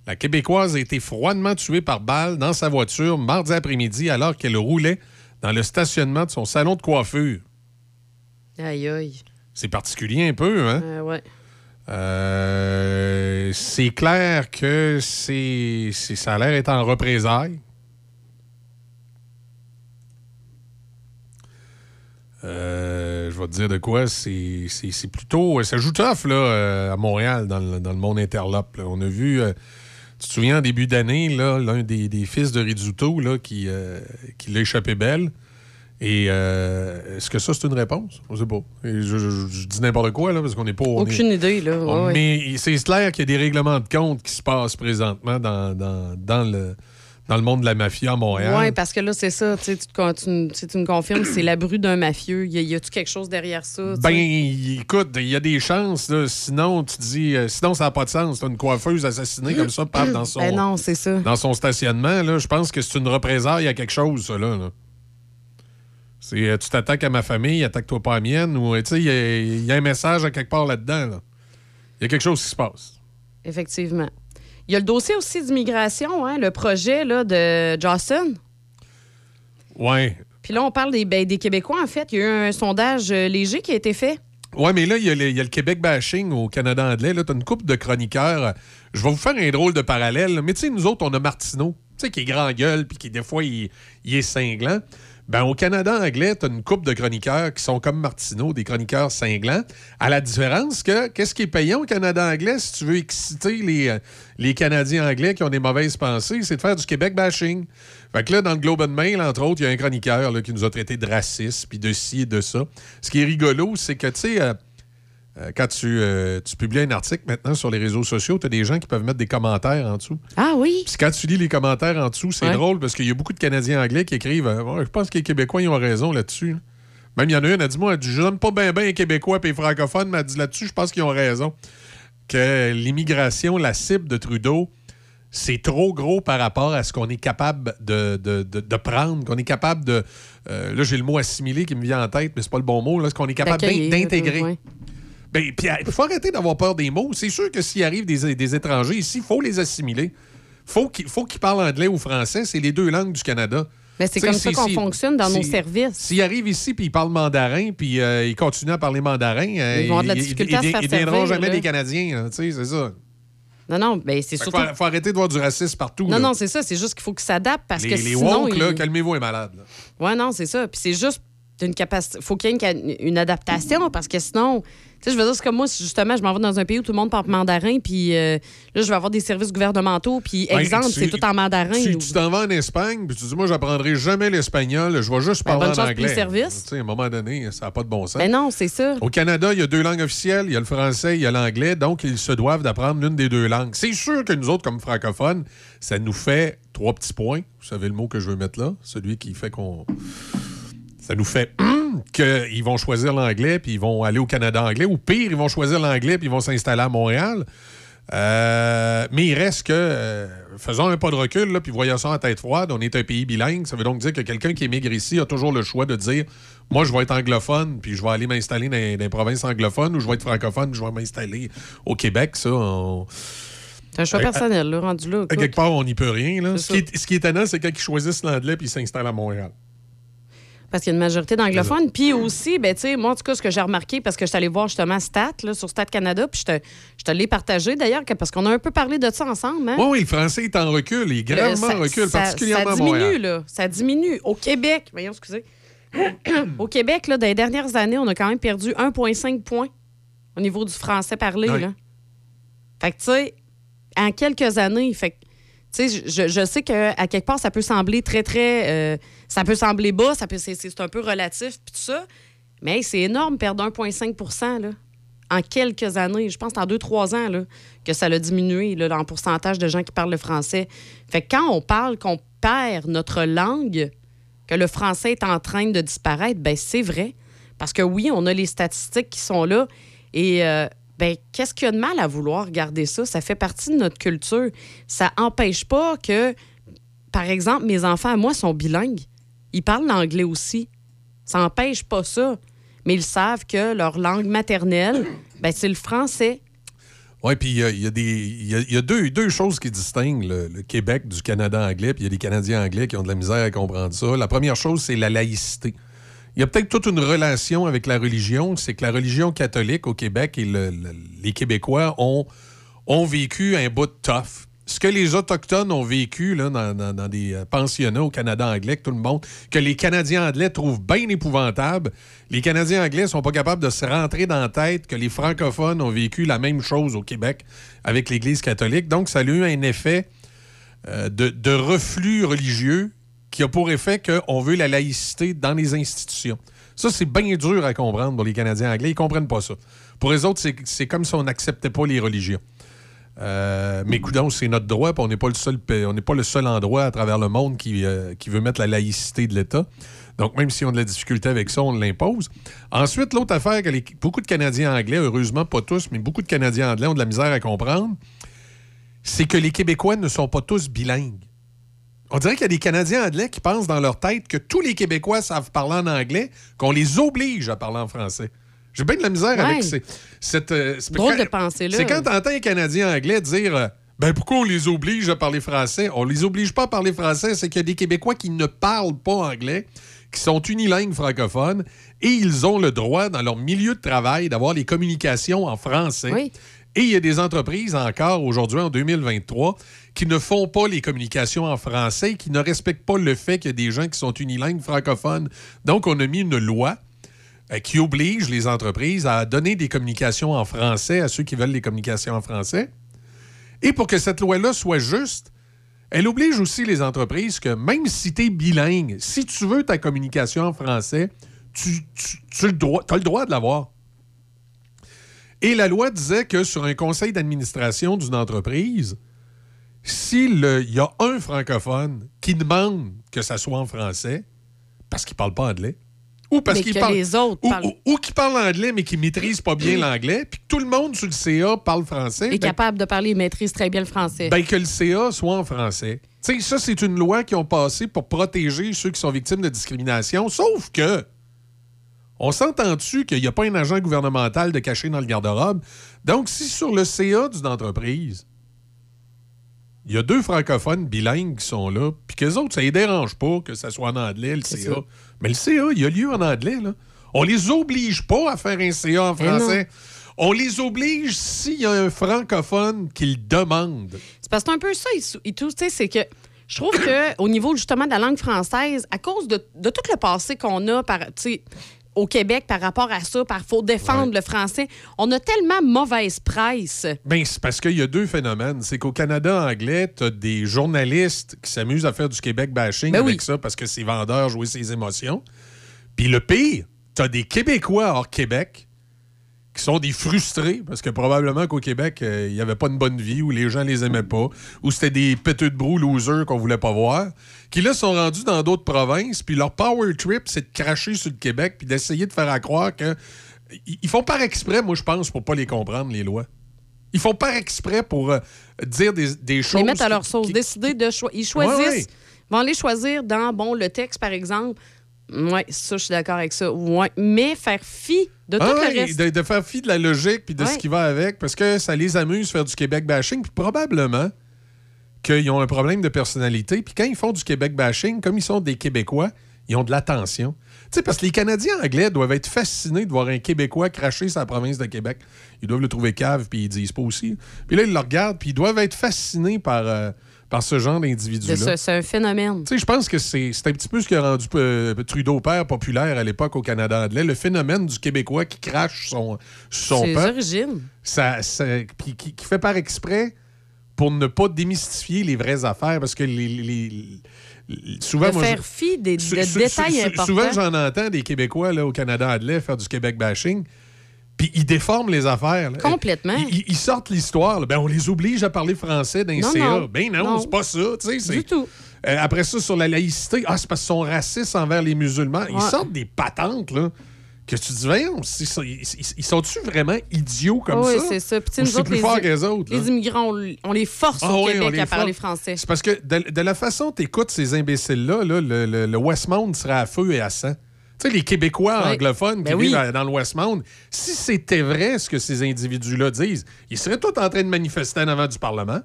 La Québécoise a été froidement tuée par balle dans sa voiture mardi après-midi alors qu'elle roulait dans le stationnement de son salon de coiffure. Aïe, aïe. C'est particulier un peu, hein? Ouais. Euh, c'est clair que c'est, ça a en représailles. Euh, je vais te dire de quoi, c'est, plutôt. Ça joue tough là, euh, à Montréal, dans le, dans le monde interlope. On a vu, euh, tu te souviens, en début d'année, l'un des, des fils de Rizzuto là, qui, euh, qui l'a échappé belle. Et euh, est-ce que ça, c'est une réponse? Je sais pas. Et je, je- je dis n'importe quoi, là, parce qu'on n'est pas. on Aucune est- idée, là. On- ouais. Mais c'est clair qu'il y a des règlements de compte qui se passent présentement dans, dans, dans le, dans le monde de la mafia à Montréal. Oui, parce que là, c'est ça. Tu, tu, te con- tu me- tu confirmes, c'est la bru d'un mafieux. Y y a-tu quelque chose derrière ça? Ben, sais? écoute, il y a des chances. là. Sinon, tu dis, euh, sinon, ça n'a pas de sens. T'as une coiffeuse assassinée comme ça, paf, dans <clears throat> son, Ben non, ça. dans son stationnement. Je pense que c'est une représaille à quelque chose, ça. Là, là. C'est, euh, tu t'attaques à ma famille, attaque-toi pas à la mienne. Ou, euh, il y a- il y, a un message à quelque part là-dedans. là. Il y a quelque chose qui se passe. Effectivement. Il y a le dossier aussi d'immigration, hein, le projet là, de Johnson. Ouais. Puis là, on parle des, ben, des Québécois, en fait. Il y a eu un sondage euh, léger qui a été fait. Ouais, mais là, il y, a le- il y a le Québec bashing au Canada anglais. Là, t'as une couple de chroniqueurs. Je vais vous faire un drôle de parallèle. Mais tu sais, nous autres, on a Martineau, tu sais, qui est grand gueule, puis qui, des fois, il, il est cinglant. Ben, au Canada anglais, t'as une couple de chroniqueurs qui sont comme Martineau, des chroniqueurs cinglants. À la différence que, qu'est-ce qui est payant au Canada anglais si tu veux exciter les, euh, les Canadiens anglais qui ont des mauvaises pensées, c'est de faire du Québec bashing. Fait que là, dans le Globe and Mail, entre autres, il y a un chroniqueur là, qui nous a traité de raciste, puis de ci et de ça. Ce qui est rigolo, c'est que, tu sais, euh, quand tu, euh, tu publies un article maintenant sur les réseaux sociaux, tu as des gens qui peuvent mettre des commentaires en dessous. Ah oui? Puis quand tu lis les commentaires en dessous, c'est Ouais. drôle parce qu'il y a beaucoup de Canadiens anglais qui écrivent euh, Je pense que les Québécois ils ont raison là-dessus. Même il y en a une, elle a dit Moi, elle dit, je n'aime pas bien bien les Québécois et les francophones, mais elle dit là-dessus, je pense qu'ils ont raison. Que l'immigration, la cible de Trudeau, c'est trop gros par rapport à ce qu'on est capable de, de- de- de prendre, qu'on est capable de. euh, là, j'ai le mot assimiler qui me vient en tête, mais c'est pas le bon mot. Là, ce qu'on est capable d'intégrer. Ben, puis il faut arrêter d'avoir peur des mots. C'est sûr que s'il arrive des, des étrangers ici, il faut les assimiler. Faut qu'il faut qu'ils parlent anglais ou français. C'est les deux langues du Canada. Mais c'est comme ça qu'on fonctionne dans nos services. S'ils arrivent ici puis ils parlent mandarin puis euh, ils continuent à parler mandarin, euh, Ils vont avoir de la difficulté ils- à se faire Ils deviendront jamais là. des Canadiens. Tu sais, c'est ça. Non, non, ben c'est surtout. faut, faut arrêter de voir du racisme partout. Non, là. non, c'est ça. C'est juste qu'il faut qu'ils s'adaptent parce les, que les sinon. woke, ils- calmez-vous, est malade. là. Ouais, non, c'est ça. Puis c'est juste une capacité. faut qu'il y ait une adaptation parce que sinon. Tu sais, je veux dire, c'est comme moi, justement, je m'en vais dans un pays où tout le monde parle mandarin, puis euh, là, je vais avoir des services gouvernementaux, puis Ben, exemple, c'est tout en mandarin. Tu ou- t'en vas en Espagne, puis tu dis, moi, j'apprendrai jamais l'espagnol, je vais juste Ben, parler bonne en anglais. les services. Tu sais, à un moment donné, ça n'a pas de bon sens. Ben non, c'est ça. Au Canada, il y a deux langues officielles, il y a le français, il y a l'anglais, donc ils se doivent d'apprendre l'une des deux langues. C'est sûr que nous autres, comme francophones, ça nous fait trois petits points. Vous savez le mot que je veux mettre là, celui qui fait qu'on... Ça nous fait qu'ils vont choisir l'anglais puis ils vont aller au Canada anglais, ou pire, ils vont choisir l'anglais puis ils vont s'installer à Montréal. Euh, mais il reste que, euh, faisons un pas de recul, là, puis voyons ça en tête froide, on est un pays bilingue. Ça veut donc dire que quelqu'un qui émigre ici a toujours le choix de dire Moi, je vais être anglophone, puis je vais aller m'installer dans, dans les provinces anglophones, ou je vais être francophone, puis je vais m'installer au Québec. Ça, on- C'est un choix Euh, personnel, là, rendu là. à quelque part, on n'y peut rien. là. Ce qui, est, ce qui est étonnant, c'est quand ils choisissent l'anglais puis ils s'installent à Montréal. Parce qu'il y a une majorité d'anglophones. Puis aussi, ben, tu sais, moi, en tout cas, ce que j'ai remarqué, parce que je suis allée voir justement Stat, là, sur Stat Canada, puis je te, je te l'ai partagé d'ailleurs, parce qu'on a un peu parlé de ça ensemble. Hein? Oui, oui, le français est en recul, il est gravement Euh, en recul, ça- particulièrement ça à diminue, Montréal. là. Ça diminue. Au Québec, voyons, excusez. Au Québec, là, dans les dernières années, on a quand même perdu 1,5 points au niveau du français parlé. Oui. Là. Fait que, tu sais, en quelques années, fait que, tu sais, je, je sais qu'à quelque part, ça peut sembler très, très. euh, ça peut sembler bas, c'est, un peu relatif, puis tout ça. Mais c'est énorme, perdre 1,5 là, en quelques années. Je pense en 2-3 ans là, que ça a diminué là, en pourcentage de gens qui parlent le français. Fait que quand on parle qu'on perd notre langue, que le français est en train de disparaître, ben c'est vrai. Parce que oui, on a les statistiques qui sont là. Et euh, qu'est-ce qu'il y a de mal à vouloir garder ça? Ça fait partie de notre culture. Ça empêche pas que, par exemple, mes enfants à moi sont bilingues. Ils parlent l'anglais aussi. Ça n'empêche pas ça. Mais ils savent que leur langue maternelle, ben, c'est le français. Oui, puis il y a, des- y y a deux, deux choses qui distinguent le, le Québec du Canada anglais, puis il y a des Canadiens anglais qui ont de la misère à comprendre ça. La première chose, c'est la laïcité. Il y a peut-être toute une relation avec la religion, c'est que la religion catholique au Québec et le- le- les Québécois ont, ont vécu un bout de tough. Ce que les Autochtones ont vécu là, dans, dans- des euh, pensionnats au Canada anglais, que tout le monde, que les Canadiens anglais trouvent bien épouvantable, les Canadiens anglais sont pas capables de se rentrer dans la tête que les francophones ont vécu la même chose au Québec avec l'Église catholique. Donc, ça a eu un effet euh, de reflux religieux qui a pour effet qu'on veut la laïcité dans les institutions. Ça, c'est bien dur à comprendre pour les Canadiens anglais. Ils comprennent pas ça. Pour les autres, c'est- comme si on n'acceptait pas les religions. Euh, mais coudons, c'est notre droit, puis on n'est pas le seul on n'est pas le seul endroit à travers le monde qui, euh, qui veut mettre la laïcité de l'État. Donc, même si on a de la difficulté avec ça, on l'impose. Ensuite, l'autre affaire que beaucoup de Canadiens anglais, heureusement pas tous, mais beaucoup de Canadiens anglais ont de la misère à comprendre, c'est que les Québécois ne sont pas tous bilingues. On dirait qu'il y a des Canadiens anglais qui pensent dans leur tête que tous les Québécois savent parler en anglais, qu'on les oblige à parler en français. J'ai bien de la misère Ouais. avec ces- cette... euh, c'est- Drôle quand- de pensée-là. C'est quand t'entends un Canadien anglais dire... euh, ben pourquoi on les oblige à parler français? On les oblige pas à parler français, c'est qu'il y a des Québécois qui ne parlent pas anglais, qui sont unilingues francophones, et ils ont le droit, dans leur milieu de travail, d'avoir les communications en français. Et il y a des entreprises encore aujourd'hui, en 2023, qui ne font pas les communications en français, qui ne respectent pas le fait qu'il y a des gens qui sont unilingues francophones. Donc, on a mis une loi euh, qui oblige les entreprises à donner des communications en français à ceux qui veulent les communications en français. Et pour que cette loi-là soit juste, elle oblige aussi les entreprises que même si tu es bilingue, si tu veux ta communication en français, tu, as le droit de l'avoir. Et la loi disait que sur un conseil d'administration d'une entreprise, s'il y a un francophone qui demande que ça soit en français, parce qu'il parle pas anglais, ou parce qu'il parle les autres ou, parlent- ou- ou qui parle anglais mais qui maîtrise pas bien l'anglais, puis que tout le monde sur le CA parle français, est ben, capable de parler, il maîtrise très bien le français. ben, que le CA soit en français. Tu sais, ça, c'est une loi qui ont passé pour protéger ceux qui sont victimes de discrimination, sauf que on s'entend-tu qu'il n'y a pas un agent gouvernemental de caché dans le garde-robe? Donc, si sur le CA d'une entreprise, il y a deux francophones bilingues qui sont là, puis qu'eux autres, ça les dérange pas que ça soit en anglais, le CA. ça. Mais le CA, il y a lieu en anglais, là. On les oblige pas à faire un CA en Eh français. On les oblige s'il y a un francophone qui le demande. C'est parce que c'est un peu ça et tout, tu sais, c'est que je trouve que au niveau justement de la langue française, à cause de, de tout le passé qu'on a par, au Québec par rapport à ça, par faut défendre le français, on a tellement mauvaise presse. Ben, c'est parce qu'il y a deux phénomènes. C'est qu'au Canada anglais, tu as des journalistes qui s'amusent à faire du Québec bashing Ben avec oui. ça parce que c'est vendeur jouer ses émotions. Puis le pire, tu as des Québécois hors Québec qui sont des frustrés parce que probablement qu'au Québec, euh, il n'y avait pas une bonne vie, ou les gens les aimaient pas, ou c'était des péteux de brou losers qu'on voulait pas voir, qui là sont rendus dans d'autres provinces, puis leur power trip, c'est de cracher sur le Québec, puis d'essayer de faire à croire que. Ils font par exprès, moi, je pense, pour pas les comprendre, les lois. Ils font par exprès pour euh, dire des, des choses. les mettre à leur sauce, qui- décider de choisir. Ils choisissent, Ouais, ouais. vont les choisir dans bon le texte par exemple. Oui, ça je suis d'accord avec ça. Ouais, mais faire fi de tout Ah le reste. de, de faire fi de la logique puis de ce qui va avec, parce que ça les amuse faire du Québec bashing, puis probablement qu'ils ont un problème de personnalité, puis quand ils font du Québec bashing, comme ils sont des Québécois, ils ont de l'attention. Tu sais, parce que les Canadiens anglais doivent être fascinés de voir un Québécois cracher sa province de Québec. Ils doivent le trouver cave, puis ils disent pas aussi. Puis là, ils le regardent, puis ils doivent être fascinés par, euh, par ce genre d'individu-là. ça, C'est un phénomène. Tu sais, je pense que c'est un petit peu ce qui a rendu euh, Trudeau père populaire à l'époque au Canada anglais, le phénomène du Québécois qui crache son, son Ses peuple. origines. Ça, ça- puis qui, qui fait par exprès pour ne pas démystifier les vraies affaires, parce que les, les- les- souvent... de moi, faire fi des, détails importants. Souvent, j'en entends des Québécois là, au Canada anglais faire du Québec bashing, puis ils déforment les affaires. là. Complètement. Ils, sortent l'histoire. Ben, on les oblige à parler français d'un Non, CA. non. Ben non, Non. c'est pas ça. tu sais, c'est- Du tout. Euh, après ça, sur la laïcité, ah, c'est parce qu'ils sont racistes envers les musulmans. Ils Ouais. sortent des patentes, là. Que tu te dis, voyons, ils, sont-tu vraiment idiots comme oui, ça? c'est ça. Puis, nous autres, plus les, fort que les autres. là? les immigrants, on, les force Ah au oui, Québec les à parler français. C'est parce que de, de la façon tu écoutes ces imbéciles-là, là, le, le- le Westmount serait à feu et à sang. Tu sais, les Québécois anglophones qui Ben oui. vivent à- dans le Westmount, si c'était vrai ce que ces individus-là disent, ils seraient tous en train de manifester en avant du Parlement.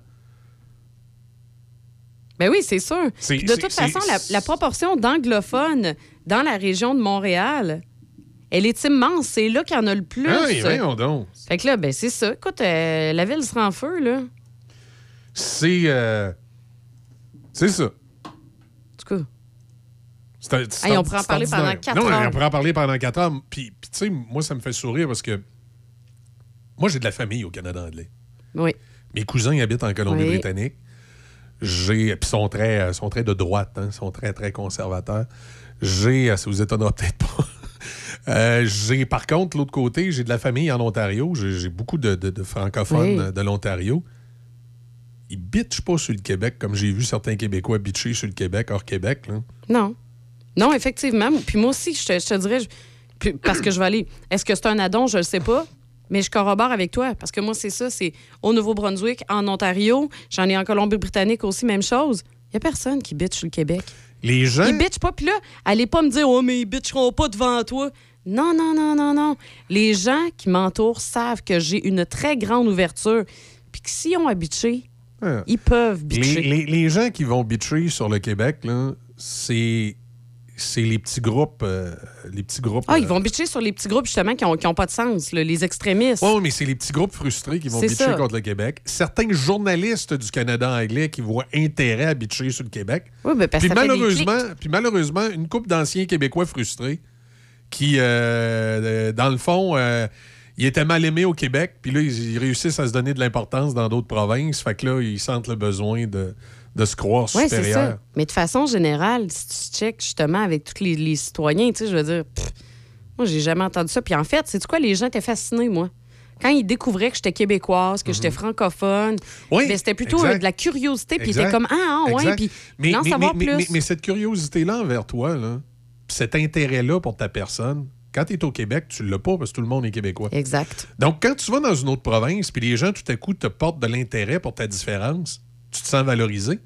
Ben oui, c'est sûr. De toute façon, la, la proportion d'anglophones dans la région de Montréal, elle est immense. C'est là qu'il y en a le plus. Ah oui, voyons donc. Fait que là, ben c'est ça. Écoute, euh, la ville sera en feu, là. C'est. euh, c'est ça. En tout cas. Un- Hey, on pourrait en parler pendant quatre non, heures. on pourrait en parler pendant quatre heures. Puis, puis tu sais, moi, ça me fait sourire parce que moi, j'ai de la famille au Canada anglais. Oui. Mes cousins ils habitent en Colombie-Britannique. J'ai. Puis sont très, euh, sont très de droite, hein, sont très, très conservateurs. J'ai. euh, Ça vous étonnera peut-être pas. <laughs> Euh, j'ai, par contre, l'autre côté, j'ai de la famille en Ontario. J'ai, beaucoup de, de- de francophones Oui. de l'Ontario. ils bitchent pas sur le Québec comme j'ai vu certains Québécois bitcher sur le Québec hors Québec. Là. Non. Non, effectivement. Puis moi aussi, je te, je te dirais, je- <clears throat> parce que je vais aller. Est-ce que c'est un addon? Je ne sais pas. Mais je corrobore avec toi. Parce que moi, c'est ça. C'est au Nouveau-Brunswick, en Ontario. J'en ai en Colombie-Britannique aussi, même chose. Il n'y a personne qui bitch sur le Québec. Les gens. Ils bitchent pas. Puis là, allez pas me dire, oh, mais ils bitcheront pas devant toi. Non, non, non, non, non. Les gens qui m'entourent savent que j'ai une très grande ouverture. Puis que s'ils ont à bitcher, Ah. ils peuvent Les, bitcher. les- les gens qui vont bitcher sur le Québec, là, c'est c'est les petits groupes. euh, les petits groupes. Ah, euh, ils vont bitcher sur les petits groupes, justement, qui n'ont ont pas de sens, là, les extrémistes. Oui, mais c'est les petits groupes frustrés qui vont bitcher ça. contre le Québec. Certains journalistes du Canada anglais qui voient intérêt à bitcher sur le Québec. Oui, ben, parce puis, fait des malheureusement, puis malheureusement, une couple d'anciens Québécois frustrés qui, euh, euh, dans le fond, euh, ils étaient mal aimés au Québec, puis là, ils, ils réussissent à se donner de l'importance dans d'autres provinces. Fait que là, ils sentent le besoin de, de se croire Oui, c'est ça. Mais de façon générale, si tu checkes justement avec tous les, les citoyens, tu sais, je veux dire, pff, moi, j'ai jamais entendu ça. Puis en fait, c'est quoi, les gens étaient fascinés, moi. Quand ils découvraient que j'étais québécoise, que j'étais francophone, Mhm. Oui, ben, c'était plutôt euh, de la curiosité. Puis ils étaient comme, ah, ah, ouais, puis mais, savoir mais- plus. mais- cette curiosité-là envers toi, là, cet intérêt-là pour ta personne, quand tu es au Québec, tu l'as pas parce que tout le monde est québécois. Exact. Donc, quand tu vas dans une autre province, puis les gens, tout à coup, te portent de l'intérêt pour ta différence, tu te sens valorisé.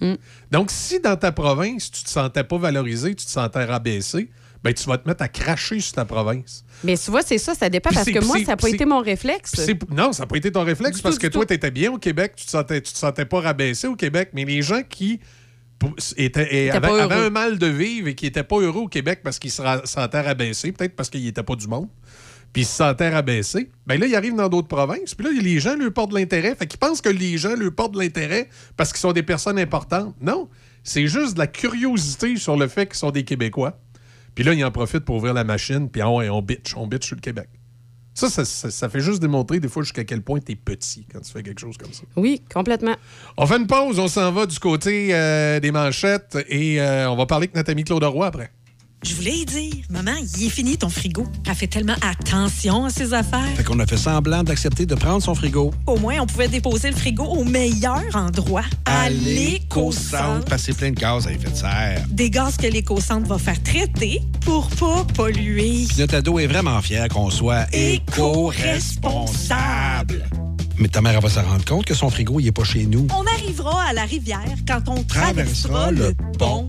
Mm. Donc, si dans ta province, tu te sentais pas valorisé, tu te sentais rabaissé, ben, tu vas te mettre à cracher sur ta province. Mais tu vois, c'est ça, ça dépend parce que moi, ça n'a pas été mon réflexe. Non, ça n'a pas été ton réflexe Du parce tout, que toi, tu étais bien au Québec, tu te sentais, tu te sentais pas rabaissé au Québec, mais les gens qui étaient, avaient, avaient un mal de vivre et qui n'étaient pas heureux au Québec parce qu'ils se sentaient rabaissés, peut-être parce qu'ils n'étaient pas du monde, puis ils se sentaient rabaissés, ben là, ils arrivent dans d'autres provinces, puis là, les gens leur portent de l'intérêt. Fait qu'ils pensent que les gens leur portent de l'intérêt parce qu'ils sont des personnes importantes. Non, c'est juste de la curiosité sur le fait qu'ils sont des Québécois. Puis là, ils en profitent pour ouvrir la machine, puis ah ouais, on bitch, on bitch sur le Québec. Ça, ça, ça- ça fait juste démontrer des fois jusqu'à quel point t'es petit quand tu fais quelque chose comme ça. Oui, complètement. On fait une pause, on s'en va du côté euh, des manchettes et euh, on va parler avec notre ami Claude Roy après. Je voulais y dire, maman, il est fini ton frigo. Elle fait tellement attention à ses affaires. Fait qu'on a fait semblant d'accepter de prendre son frigo. Au moins, on pouvait déposer le frigo au meilleur endroit, à l'éco-centre. Passer plein de gaz à effet de serre. Des gaz que l'éco-centre va faire traiter pour pas polluer. Puis Notre ado est vraiment fier qu'on soit Éco-responsable. Mais ta mère elle va se rendre compte que son frigo, il est pas chez nous. On arrivera à la rivière quand on traversera le pont.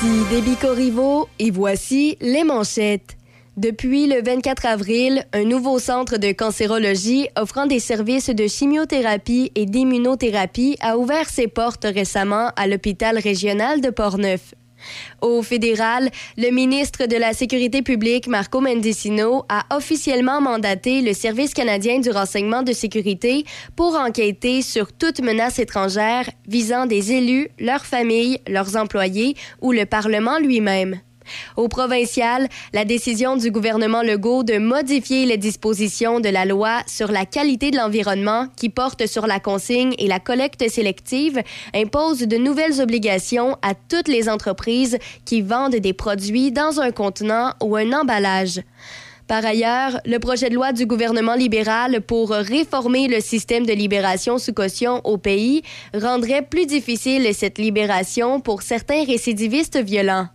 Ici Déby Corriveau et voici les manchettes. Depuis le 24 avril, un nouveau centre de cancérologie offrant des services de chimiothérapie et d'immunothérapie a ouvert ses portes récemment à l'hôpital régional de Portneuf. Au fédéral, le ministre de la Sécurité publique, Marco Mendicino, a officiellement mandaté le Service canadien du renseignement de sécurité pour enquêter sur toute menace étrangère visant des élus, leurs familles, leurs employés ou le Parlement lui-même. Au provincial, la décision du gouvernement Legault de modifier les dispositions de la loi sur la qualité de l'environnement qui porte sur la consigne et la collecte sélective impose de nouvelles obligations à toutes les entreprises qui vendent des produits dans un contenant ou un emballage. Par ailleurs, le projet de loi du gouvernement libéral pour réformer le système de libération sous caution au pays rendrait plus difficile cette libération pour certains récidivistes violents.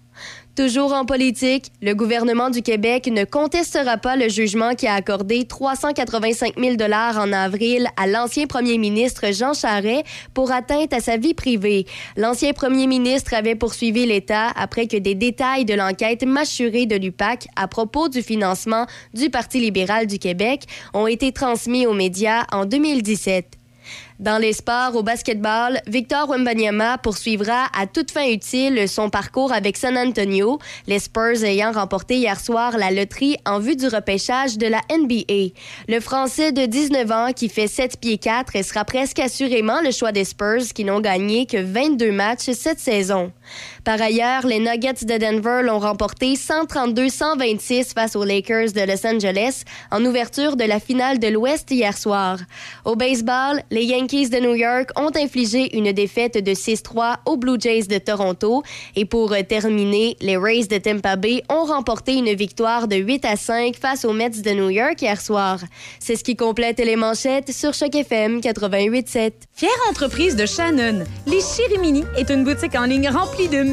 Toujours en politique, le gouvernement du Québec ne contestera pas le jugement qui a accordé 385 000 en avril à l'ancien premier ministre Jean Charest pour atteinte à sa vie privée. L'ancien premier ministre avait poursuivi l'État après que des détails de l'enquête mâchurée de l'UPAC à propos du financement du Parti libéral du Québec ont été transmis aux médias en 2017. Dans les sports, au basketball, Victor Wembanyama poursuivra à toute fin utile son parcours avec San Antonio, les Spurs ayant remporté hier soir la loterie en vue du repêchage de la NBA. Le Français de 19 ans qui fait 7 pieds 4 et sera presque assurément le choix des Spurs qui n'ont gagné que 22 matchs cette saison. Par ailleurs, les Nuggets de Denver l'ont remporté 132-126 face aux Lakers de Los Angeles en ouverture de la finale de l'Ouest hier soir. Au baseball, les Yankees de New York ont infligé une défaite de 6-3 aux Blue Jays de Toronto et pour terminer, les Rays de Tampa Bay ont remporté une victoire de 8 à 5 face aux Mets de New York hier soir. C'est ce qui complète les manchettes sur Choc FM 88.7. Fière entreprise de Shannon, les Chirimini est une boutique en ligne remplie de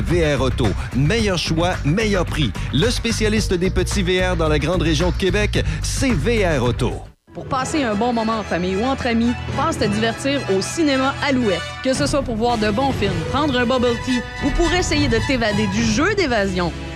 VR Auto. Meilleur choix, meilleur prix. Le spécialiste des petits VR dans la grande région de Québec, c'est VR Auto. Pour passer un bon moment en famille ou entre amis, passe te divertir au cinéma Alouette. Que ce soit pour voir de bons films, prendre un bubble tea ou pour essayer de t'évader du jeu d'évasion.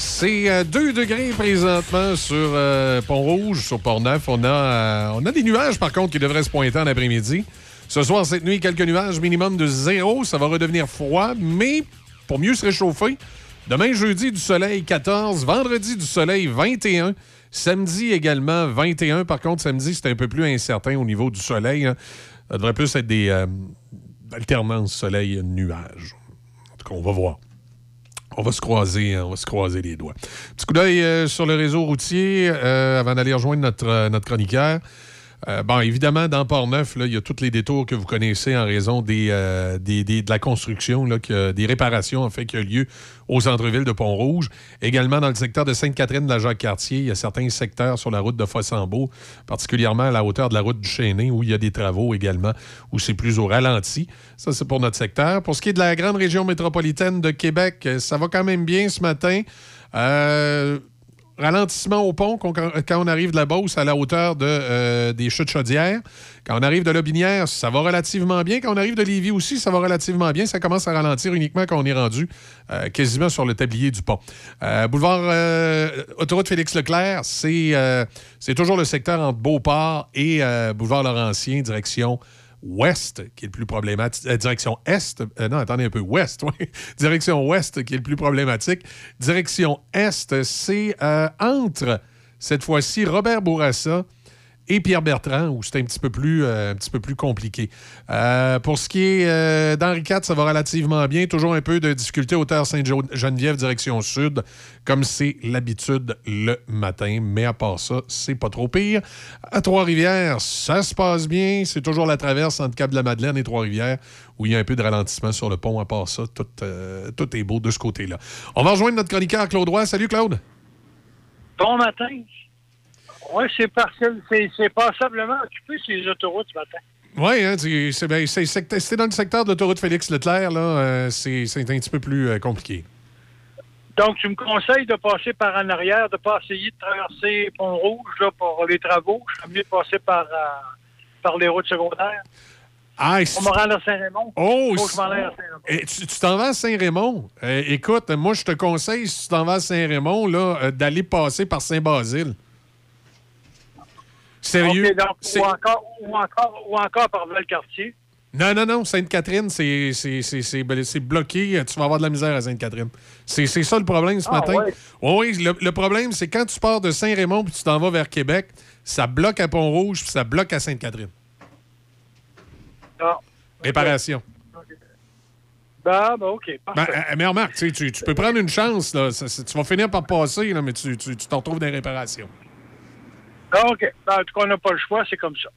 C'est euh, 2 degrés présentement sur euh, Pont-Rouge, sur Port-Neuf. On a, euh, on a des nuages, par contre, qui devraient se pointer en après-midi. Ce soir, cette nuit, quelques nuages minimum de zéro. Ça va redevenir froid, mais pour mieux se réchauffer, demain, jeudi, du soleil 14. Vendredi, du soleil 21. Samedi également 21. Par contre, samedi, c'est un peu plus incertain au niveau du soleil. hein. Ça devrait plus être des euh, alternances soleil-nuages. En tout cas, on va voir. On va se croiser, on va se croiser les doigts. Petit coup d'œil euh, sur le réseau routier euh, avant d'aller rejoindre notre, euh, notre chroniqueur. Euh, bon, évidemment, dans Port-Neuf, il y a tous les détours que vous connaissez en raison euh, de la construction, des réparations en fait, qui ont lieu au centre-ville de Pont-Rouge. Également, dans le secteur de Sainte-Catherine de la Jacques-Cartier, il y a certains secteurs sur la route de Fossambeau, particulièrement à la hauteur de la route du Chêné, où il y a des travaux également, où c'est plus au ralenti. Ça, c'est pour notre secteur. Pour ce qui est de la grande région métropolitaine de Québec, ça va quand même bien ce matin. Euh, ralentissement au pont quand, quand on arrive de la Beauce à la hauteur de, euh, des chutes chaudières. Quand on arrive de Lobinière, ça va relativement bien. Quand on arrive de Lévis aussi, ça va relativement bien. Ça commence à ralentir uniquement quand on est rendu euh, quasiment sur le tablier du pont. Euh, boulevard euh, Autoroute Félix-Leclerc, c'est euh, toujours le secteur entre Beauport et euh, Boulevard Laurentien, direction ouest qui est le plus problématique. euh, direction est. euh, non, attendez un peu. Ouest, <laughs> oui. direction ouest qui est le plus problématique. Direction est, c'est euh, entre, cette fois-ci, Robert Bourassa et Pierre Bertrand, où c'est un petit peu plus, euh, plus compliqué. Euh, pour ce qui est euh, d'Henri IV, ça va relativement bien. Toujours un peu de difficulté hauteur Sainte-Geneviève, direction sud, comme c'est l'habitude le matin. Mais à part ça, c'est pas trop pire. À Trois-Rivières, ça se passe bien. C'est toujours la traverse entre Cap-de-la-Madeleine et Trois-Rivières, où il y a un peu de ralentissement sur le pont. À part ça, tout, tout est beau de ce côté-là. On va rejoindre notre chroniqueur Claude Roy. Salut Claude. Bon matin. Oui, c'est partiel. C'est c'est passablement occupé ces autoroutes ce matin. Oui, hein, c'est ben, c'est- c'est- c'est dans le secteur de l'autoroute Félix-Leclerc, là, euh, c'est c'est un petit peu plus euh, compliqué. Donc, tu me conseilles de passer par en arrière, de ne pas essayer de traverser Pont-Rouge là, pour les travaux. Je serais mieux de passer par, euh, par les routes secondaires. Ah, On me rendre à Saint-Raymond. Oh, Faut que je m'en à Saint-Raymond. Eh, tu t'en vas à Saint-Raymond? Euh, écoute, moi, je te conseille, si tu t'en vas à Saint-Raymond, là, d'aller passer par Saint-Basile. Sérieux? Donc, ou, encore, ou, encore, ou encore par Valcartier. Non, non, non. Sainte-Catherine, c'est c'est- c'est- c'est bloqué. Tu vas avoir de la misère à Sainte-Catherine. C'est c'est ça le problème ce Ah, matin. Oui, oui. Le, le problème, c'est quand tu pars de Saint-Raymond puis tu t'en vas vers Québec, ça bloque à Pont-Rouge puis ça bloque à Sainte-Catherine. Ah, Réparation. ben, ben, OK, Ben, euh, mais remarque, tu, tu, peux prendre une chance. Là. Ça- tu vas finir par passer, là, mais tu tu- t'en retrouves dans les réparations. OK. Ben, en tout cas, on n'a pas le choix, c'est comme ça.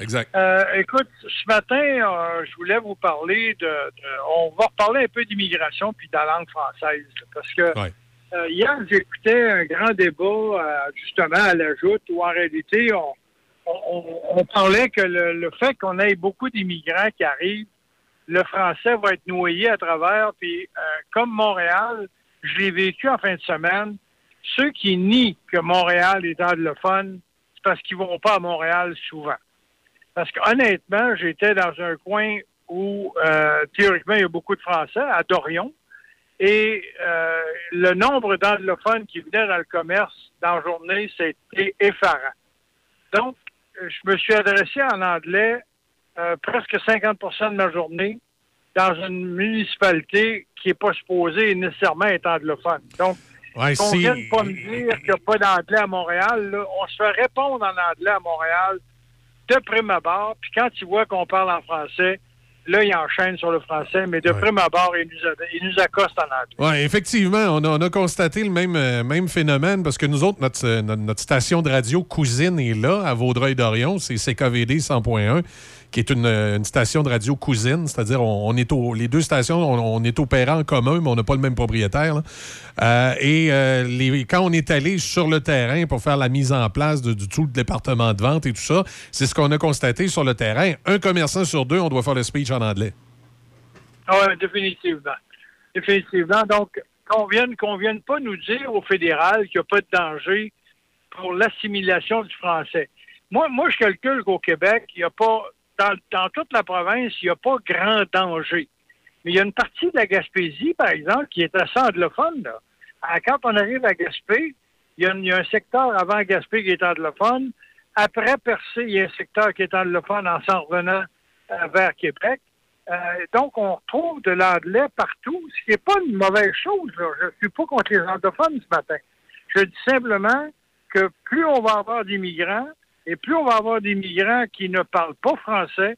Exact. Euh, écoute, ce matin, euh, je voulais vous parler de, de- On va reparler un peu d'immigration puis de la langue française. là, Parce que euh, hier, j'écoutais un grand débat, justement, à la joute, où en réalité, on, on- on parlait que le, le fait qu'on ait beaucoup d'immigrants qui arrivent, le français va être noyé à travers. Puis, comme Montréal, je l'ai vécu en fin de semaine, ceux qui nient que Montréal est anglophone, c'est parce qu'ils vont pas à Montréal souvent. Parce que honnêtement, j'étais dans un coin où euh, théoriquement il y a beaucoup de Français, à Dorion, et euh, le nombre d'anglophones qui venaient dans le commerce dans la journée, c'était effarant. Donc, je me suis adressé en anglais euh, presque 50% de ma journée dans une municipalité qui n'est pas supposée nécessairement être anglophone. Donc, Ouais, qu'on vienne pas me dire qu'il n'y a pas d'anglais à Montréal, là, on se fait répondre en anglais à Montréal de prime abord, puis quand ils voient qu'on parle en français, là, ils enchaînent sur le français, mais de prime abord, ils nous, ils nous accostent en anglais. Oui, effectivement, on a, on a constaté le même, euh, même phénomène parce que nous autres, notre, euh, notre, notre station de radio cousine est là, à Vaudreuil-Dorion, c'est CKVD 100.1, qui est une, euh, une station de radio cousine, c'est-à-dire on, est au, les deux stations, on, est opérants en commun, mais on n'a pas le même propriétaire. Euh, et euh, quand on est allé sur le terrain pour faire la mise en place du tout le département de vente et tout ça, c'est ce qu'on a constaté sur le terrain. Un commerçant sur deux, on doit faire le speech en anglais. Oui, définitivement. Définitivement. Donc, qu'on vienne, qu'on vienne pas nous dire au fédéral qu'il n'y a pas de danger pour l'assimilation du français. Moi, moi, je calcule qu'au Québec, il n'y a pas, dans, toute la province, il n'y a pas grand danger. Mais il y a une partie de la Gaspésie, par exemple, qui est assez anglophone. Là. Ah, Quand on arrive à Gaspé, il y, a, une- il y a un secteur avant Gaspé qui est anglophone. Après Percé, il y a un secteur qui est anglophone en s'en revenant euh, vers Québec. Euh, donc, on retrouve de l'anglais partout, ce qui n'est pas une mauvaise chose. là. Je ne suis pas contre les anglophones ce matin. Je dis simplement que plus on va avoir d'immigrants et plus on va avoir d'immigrants qui ne parlent pas français,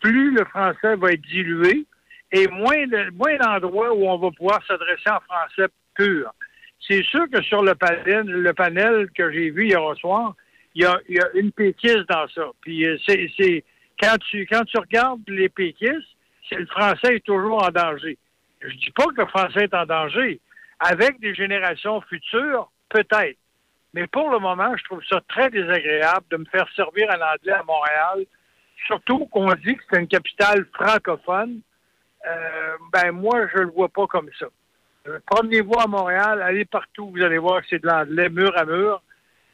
plus le français va être dilué et moins moins d'endroits où on va pouvoir s'adresser en français pur. C'est sûr que sur le panel, que j'ai vu hier soir, il y a, une péquiste dans ça. Puis euh, c'est, c'est- quand tu quand tu regardes les péquistes, c'est le français est toujours en danger. Je dis pas que le français est en danger. Avec des générations futures, peut-être. Mais pour le moment, je trouve ça très désagréable de me faire servir en anglais à Montréal, surtout qu'on dit que c'est une capitale francophone. Euh, ben moi, je le vois pas comme ça. Euh, Promenez-vous à Montréal, allez partout, vous allez voir que c'est de l'anglais mur à mur.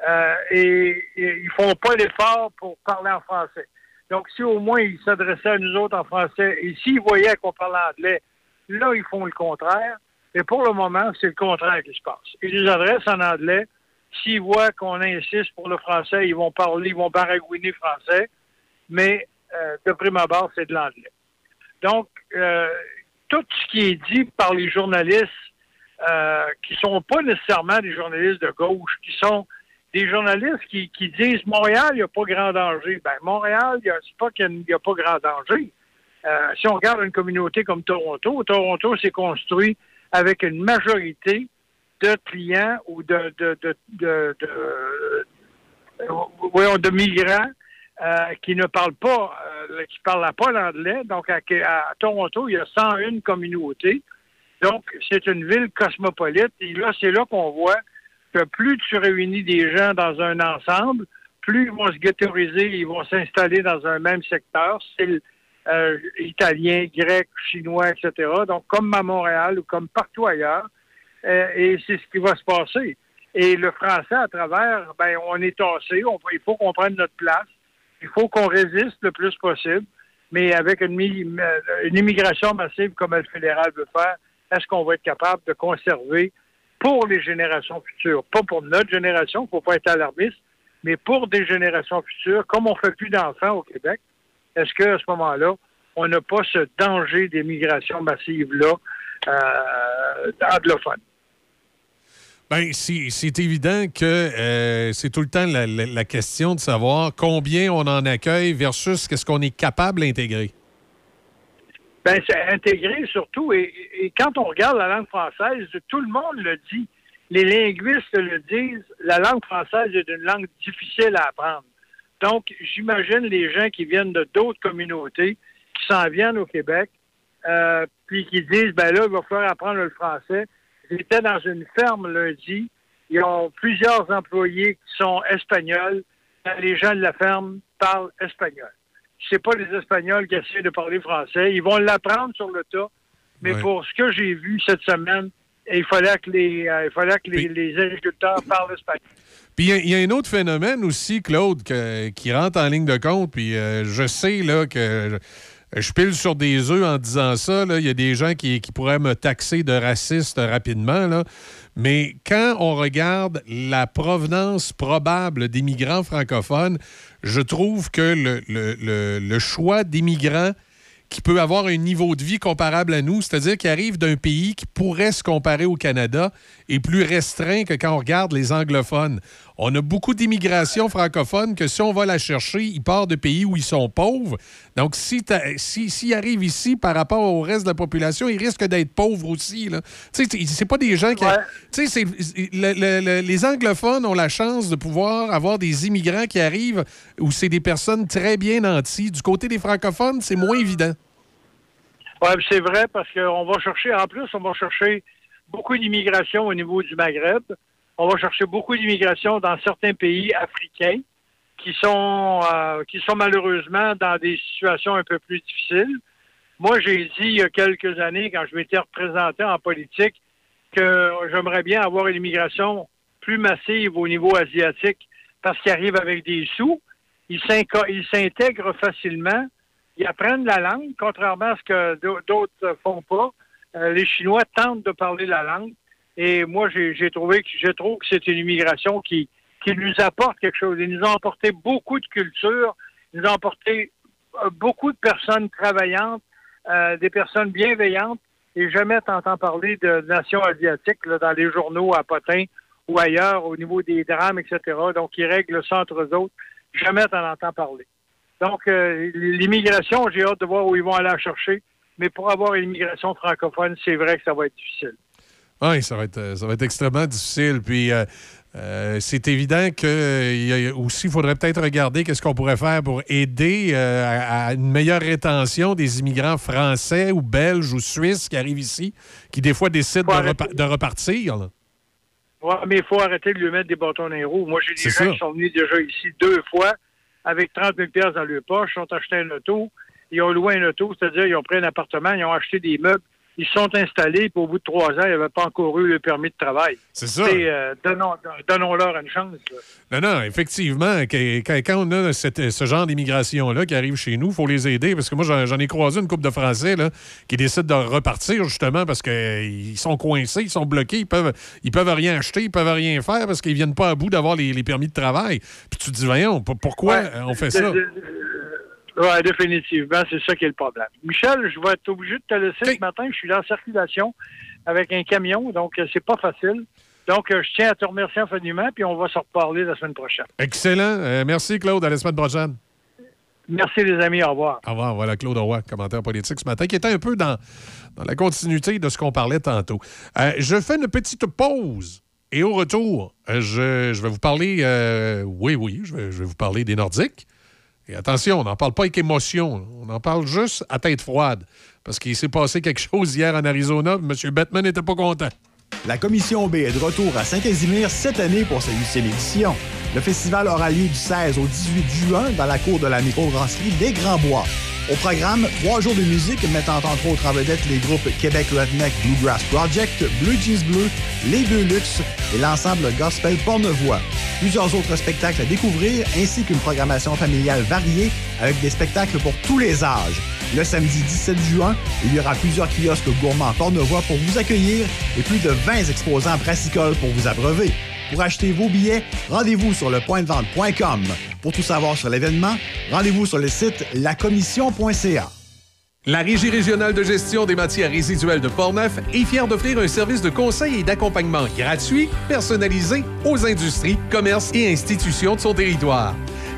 Euh, et, et ils font pas l'effort pour parler en français. Donc, si au moins ils s'adressaient à nous autres en français et s'ils voyaient qu'on parlait anglais, là, ils font le contraire. Mais pour le moment, c'est le contraire qui se passe. Ils nous adressent en anglais. S'ils voient qu'on insiste pour le français, ils vont parler, ils vont baragouiner français. Mais euh, de prime abord, c'est de l'anglais. Donc, euh, tout ce qui est dit par les journalistes euh, qui sont pas nécessairement des journalistes de gauche, qui sont des journalistes qui, qui disent Montréal, il n'y a pas grand danger. Ben, Montréal, il pas qu'il n'y a pas grand danger. Euh, si on regarde une communauté comme Toronto, Toronto s'est construit avec une majorité de clients ou de, de, de, de, euh, migrants euh, qui ne parlent pas, euh, qui parlent pas l'anglais. Donc, à, à Toronto, il y a 101 communautés. Donc, c'est une ville cosmopolite. Et là, c'est là qu'on voit que plus tu réunis des gens dans un ensemble, plus ils vont se ghettoiser, ils vont s'installer dans un même secteur, style euh, italien, grec, chinois, etc. Donc, comme à Montréal ou comme partout ailleurs. Euh, et c'est ce qui va se passer. Et le français, à travers, ben, on est tassé, il faut qu'on prenne notre place, il faut qu'on résiste le plus possible. mais avec une, mi- une immigration massive comme le fédéral veut faire, est-ce qu'on va être capable de conserver pour les générations futures, pas pour notre génération, il ne faut pas être alarmiste, mais pour des générations futures, comme on ne fait plus d'enfants au Québec, est-ce qu'à ce moment-là, on n'a pas ce danger d'immigration massive-là euh, anglophone? Ben, c'est évident que euh, c'est tout le temps la, la- question de savoir combien on en accueille versus qu'est-ce qu'on est capable d'intégrer. Ben, c'est intégré surtout. Et, et quand on regarde la langue française, tout le monde le dit. Les linguistes le disent. La langue française est une langue difficile à apprendre. Donc, j'imagine les gens qui viennent de d'autres communautés, qui s'en viennent au Québec, euh, puis qui disent, ben là, il va falloir apprendre le français. J'étais dans une ferme lundi. Ils ont plusieurs employés qui sont espagnols. Les gens de la ferme parlent espagnol. C'est pas les Espagnols qui essaient de parler français. Ils vont l'apprendre sur le tas. Mais Ouais. pour ce que j'ai vu cette semaine, il fallait que les, euh, il fallait que les, les agriculteurs parlent espagnol. Puis il y a- il y, a un autre phénomène aussi, Claude, que- qui rentre en ligne de compte. Puis euh, je sais là, que je, pile sur des œufs en disant ça. Il y a des gens qui, pourraient me taxer de raciste rapidement. Mais quand on regarde la provenance probable des migrants francophones, je trouve que le choix d'immigrants qui peut avoir un niveau de vie comparable à nous, c'est-à-dire qui arrive d'un pays qui pourrait se comparer au Canada, est plus restreint que quand on regarde les anglophones. On a beaucoup d'immigration francophone que si on va la chercher, ils partent de pays où ils sont pauvres. Donc, si t'as- si- s'ils arrivent ici par rapport au reste de la population, ils risquent d'être pauvres aussi. Tu sais, c'est pas des gens qui... Tu sais, c'est- le- le- le- les anglophones ont la chance de pouvoir avoir des immigrants qui arrivent où c'est des personnes très bien nanties. Du côté des francophones, c'est moins évident. Oui, c'est vrai parce qu'on va chercher, en plus, on va chercher beaucoup d'immigration au niveau du Maghreb. On va chercher beaucoup d'immigration dans certains pays africains qui sont, euh, qui sont malheureusement dans des situations un peu plus difficiles. Moi, j'ai dit il y a quelques années, quand je m'étais représenté en politique, que j'aimerais bien avoir une immigration plus massive au niveau asiatique parce qu'ils arrivent avec des sous, ils s'intègrent facilement, ils apprennent la langue, contrairement à ce que d'au- d'autres font pas. Euh, les Chinois tentent de parler la langue. Et moi, j'ai trouvé que je trouve que c'est une immigration qui, qui nous apporte quelque chose. Ils nous ont apporté beaucoup de culture, ils nous ont apporté euh, beaucoup de personnes travaillantes, euh, des personnes bienveillantes. Et jamais t'entends parler de nations asiatiques là, dans les journaux à Potin ou ailleurs au niveau des drames, etc. Donc, ils règlent ça entre eux autres. Jamais t'en entends parler. Donc, euh, l'immigration, j'ai hâte de voir où ils vont aller la chercher. Mais pour avoir une immigration francophone, c'est vrai que ça va être difficile. Oui, ça va être, euh, ça va être extrêmement difficile. Puis euh, euh, c'est évident que aussi, il faudrait peut-être regarder qu'est-ce qu'on pourrait faire pour aider euh, à, à une meilleure rétention des immigrants français ou belges ou suisses qui arrivent ici, qui des fois décident de, repa- de repartir. là. Ouais, mais il faut arrêter de lui mettre des bâtons dans les roues. Moi, j'ai des gens ça. qui sont venus déjà ici deux fois avec 30 000 pièces dans leur poche, ils ont acheté un auto, ils ont loué un auto, c'est-à-dire ils ont pris un appartement, ils ont acheté des meubles, ils se sont installés, puis au bout de trois ans, ils n'avaient pas encore eu le permis de travail. C'est ça. Euh, donnons, donnons-leur une chance. là. Non, non, effectivement, quand, on a cette- ce genre d'immigration-là qui arrive chez nous, il faut les aider. Parce que moi, j'en ai croisé une couple de Français là, qui décident de repartir justement parce qu'ils sont coincés, ils sont bloqués, ils peuvent, ils peuvent rien acheter, ils peuvent rien faire parce qu'ils viennent pas à bout d'avoir les, les permis de travail. Puis tu te dis, voyons, pourquoi on fait ça? Oui, définitivement, c'est ça qui est le problème. Michel, je vais être obligé de te laisser ce matin. Je suis en circulation avec un camion, donc euh, c'est pas facile. Donc, euh, je tiens à te remercier infiniment, puis on va se reparler la semaine prochaine. Excellent. Euh, merci, Claude. À la semaine prochaine. Merci, les amis. Au revoir. Au revoir. Voilà Claude Roy, commentaire politique ce matin, qui était un peu dans, dans la continuité de ce qu'on parlait tantôt. Euh, je fais une petite pause. Et au retour, je, je vais vous parler, euh, oui, oui, je vais, je vais vous parler des Nordiques. Attention, on n'en parle pas avec émotion. On en parle juste à tête froide. Parce qu'il s'est passé quelque chose hier en Arizona. M. Batman n'était pas content. La Commission B est de retour à Saint-Casimir cette année pour sa huitième édition. Le festival aura lieu du 16 au 18 juin dans la cour de la microbrasserie Les Grands Bois. Au programme, trois jours de musique mettant entre autres en vedette les groupes Québec Redneck Bluegrass Project, Blue Jeans Bleu, Les Deux Luxe et l'ensemble gospel Pornevoix. Plusieurs autres spectacles à découvrir ainsi qu'une programmation familiale variée avec des spectacles pour tous les âges. Le samedi 17 juin, il y aura plusieurs kiosques gourmands Pornevoix pour vous accueillir et plus de 20 exposants brassicoles pour vous abreuver. Pour acheter vos billets, rendez-vous sur lepointdevente.com. Pour tout savoir sur l'événement, rendez-vous sur le site lacommission.ca. La Régie régionale de gestion des matières résiduelles de Portneuf est fière d'offrir un service de conseil et d'accompagnement gratuit, personnalisé aux industries, commerces et institutions de son territoire.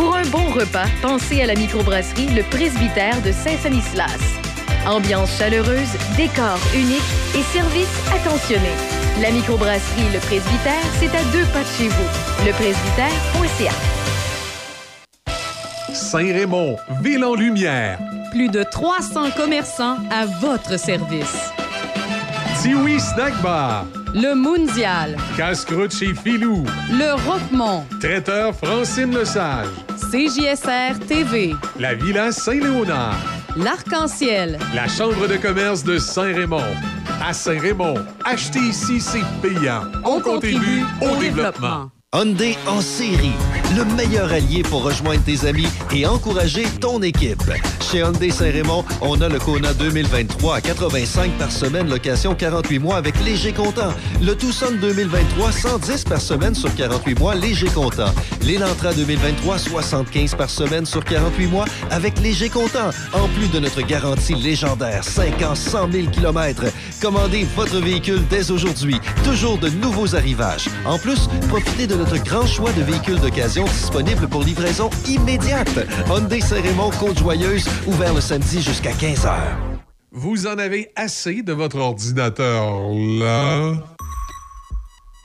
pour un bon repas, pensez à la microbrasserie Le Presbytère de Saint-Sanislas. Ambiance chaleureuse, décor unique et service attentionné. La microbrasserie Le Presbytère, c'est à deux pas de chez vous. Lepresbytère.ca. Saint-Raymond, ville en lumière. Plus de 300 commerçants à votre service. Tiwi Snack Bar. Le Mondial. Casse-croûte chez Filou. Le Roquemont. Traiteur Francine Lesage. CJSR TV. La Villa Saint-Léonard. L'Arc-en-Ciel. La Chambre de commerce de Saint-Raymond. À Saint-Raymond, acheter ici, c'est payant. On, contribue au développement. Hyundai en série, le meilleur allié pour rejoindre tes amis et encourager ton équipe. Chez Hyundai Saint-Raymond, on a le Kona 2023 à 85 par semaine, location 48 mois avec léger comptant. Le Tucson 2023, 110 par semaine sur 48 mois, léger comptant. L'Elantra 2023, 75 par semaine sur 48 mois avec léger comptant. En plus de notre garantie légendaire, 5 ans, 100 000 km. Commandez votre véhicule dès aujourd'hui. Toujours de nouveaux arrivages. En plus, profitez de notre grand choix de véhicules d'occasion disponibles pour livraison immédiate. Hyundai Saint-Raymond, Côte-Joyeuse, ouvert le samedi jusqu'à 15h. Vous en avez assez de votre ordinateur là?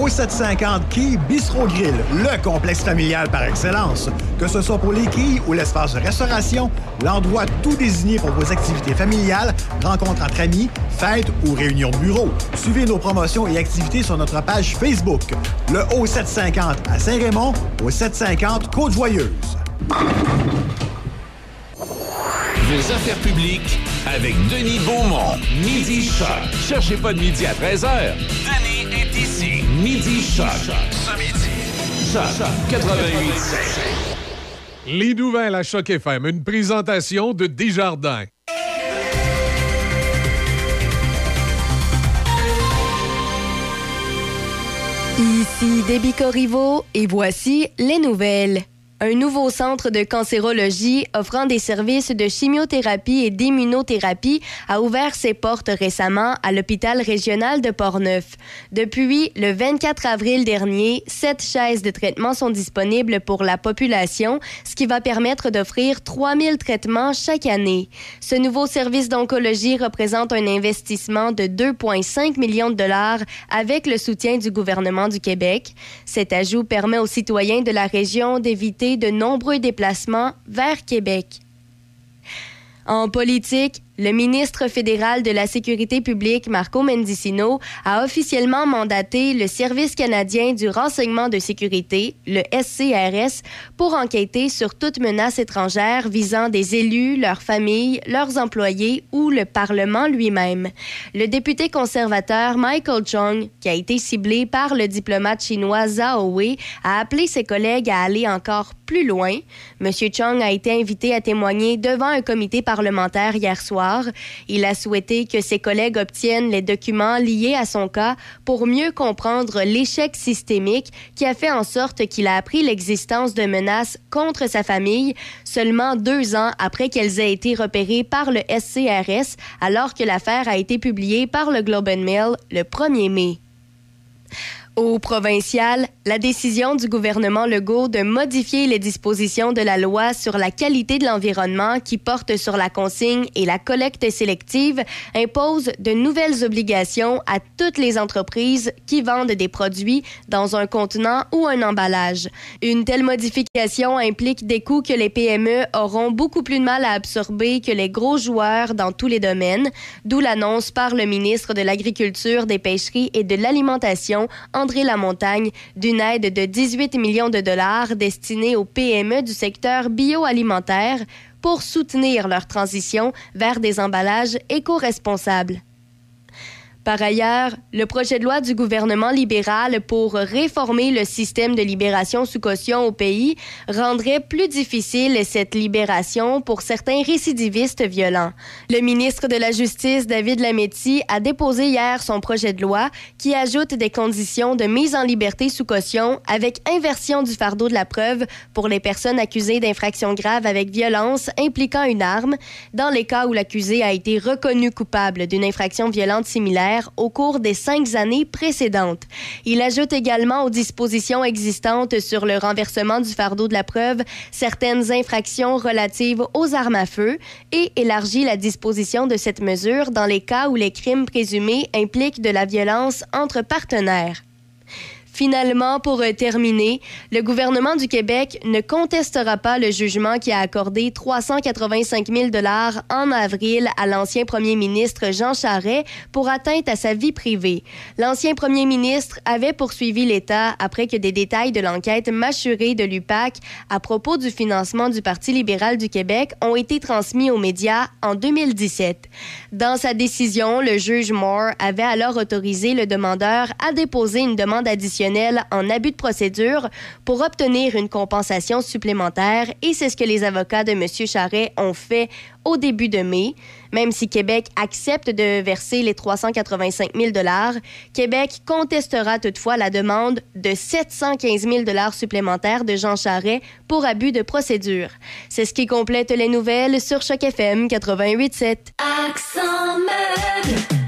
Au 750 Quai Bistro Grill, le complexe familial par excellence. Que ce soit pour les quilles ou l'espace de restauration, l'endroit tout désigné pour vos activités familiales, rencontres entre amis, fêtes ou réunions de bureau. Suivez nos promotions et activités sur notre page Facebook. Le O750 à Saint-Raymond, au 750 Côte-Joyeuse. Vos affaires publiques avec Denis Beaumont. Midi Choc. Cherchez pas de midi à 13h. Denis est ici. Midi Choc. Ce midi. Choc 88 Les nouvelles à Choc FM, une présentation de Desjardins. Ici Déby Corriveau et voici les nouvelles. Un nouveau centre de cancérologie offrant des services de chimiothérapie et d'immunothérapie a ouvert ses portes récemment à l'hôpital régional de Portneuf. Depuis le 24 avril dernier, sept chaises de traitement sont disponibles pour la population, ce qui va permettre d'offrir 3000 traitements chaque année. Ce nouveau service d'oncologie représente un investissement de 2,5 millions de dollars avec le soutien du gouvernement du Québec. Cet ajout permet aux citoyens de la région d'éviter de nombreux déplacements vers Québec. En politique, le ministre fédéral de la Sécurité publique, Marco Mendicino, a officiellement mandaté le Service canadien du renseignement de sécurité, le SCRS, pour enquêter sur toute menace étrangère visant des élus, leurs familles, leurs employés ou le Parlement lui-même. Le député conservateur Michael Chung, qui a été ciblé par le diplomate chinois Zhao Wei, a appelé ses collègues à aller encore plus loin. M. Chung a été invité à témoigner devant un comité parlementaire hier soir. Il a souhaité que ses collègues obtiennent les documents liés à son cas pour mieux comprendre l'échec systémique qui a fait en sorte qu'il a appris l'existence de menaces contre sa famille seulement deux ans après qu'elles aient été repérées par le SCRS alors que l'affaire a été publiée par le Globe and Mail le 1er mai. Au provincial, la décision du gouvernement Legault de modifier les dispositions de la loi sur la qualité de l'environnement qui porte sur la consigne et la collecte sélective impose de nouvelles obligations à toutes les entreprises qui vendent des produits dans un contenant ou un emballage. Une telle modification implique des coûts que les PME auront beaucoup plus de mal à absorber que les gros joueurs dans tous les domaines, d'où l'annonce par le ministre de l'Agriculture, des Pêcheries et de l'Alimentation, André Lamontagne, d'une aide de 18 millions de dollars destinée aux PME du secteur bioalimentaire pour soutenir leur transition vers des emballages éco-responsables. Par ailleurs, le projet de loi du gouvernement libéral pour réformer le système de libération sous caution au pays rendrait plus difficile cette libération pour certains récidivistes violents. Le ministre de la Justice, David Lametti, a déposé hier son projet de loi qui ajoute des conditions de mise en liberté sous caution avec inversion du fardeau de la preuve pour les personnes accusées d'infractions graves avec violence impliquant une arme, dans les cas où l'accusé a été reconnu coupable d'une infraction violente similaire au cours des cinq années précédentes. Il ajoute également aux dispositions existantes sur le renversement du fardeau de la preuve certaines infractions relatives aux armes à feu et élargit la disposition de cette mesure dans les cas où les crimes présumés impliquent de la violence entre partenaires. Finalement, pour euh, terminer, le gouvernement du Québec ne contestera pas le jugement qui a accordé 385 000 dollars en avril à l'ancien premier ministre Jean Charest pour atteinte à sa vie privée. L'ancien premier ministre avait poursuivi l'État après que des détails de l'enquête mâchurée de l'UPAC à propos du financement du Parti libéral du Québec ont été transmis aux médias en 2017. Dans sa décision, le juge Moore avait alors autorisé le demandeur à déposer une demande additionnelle en abus de procédure pour obtenir une compensation supplémentaire et c'est ce que les avocats de M. Charret ont fait au début de mai. Même si Québec accepte de verser les 385 000 Québec contestera toutefois la demande de 715 000 supplémentaires de Jean Charret pour abus de procédure. C'est ce qui complète les nouvelles sur Choc FM 88.7. Accent meuble.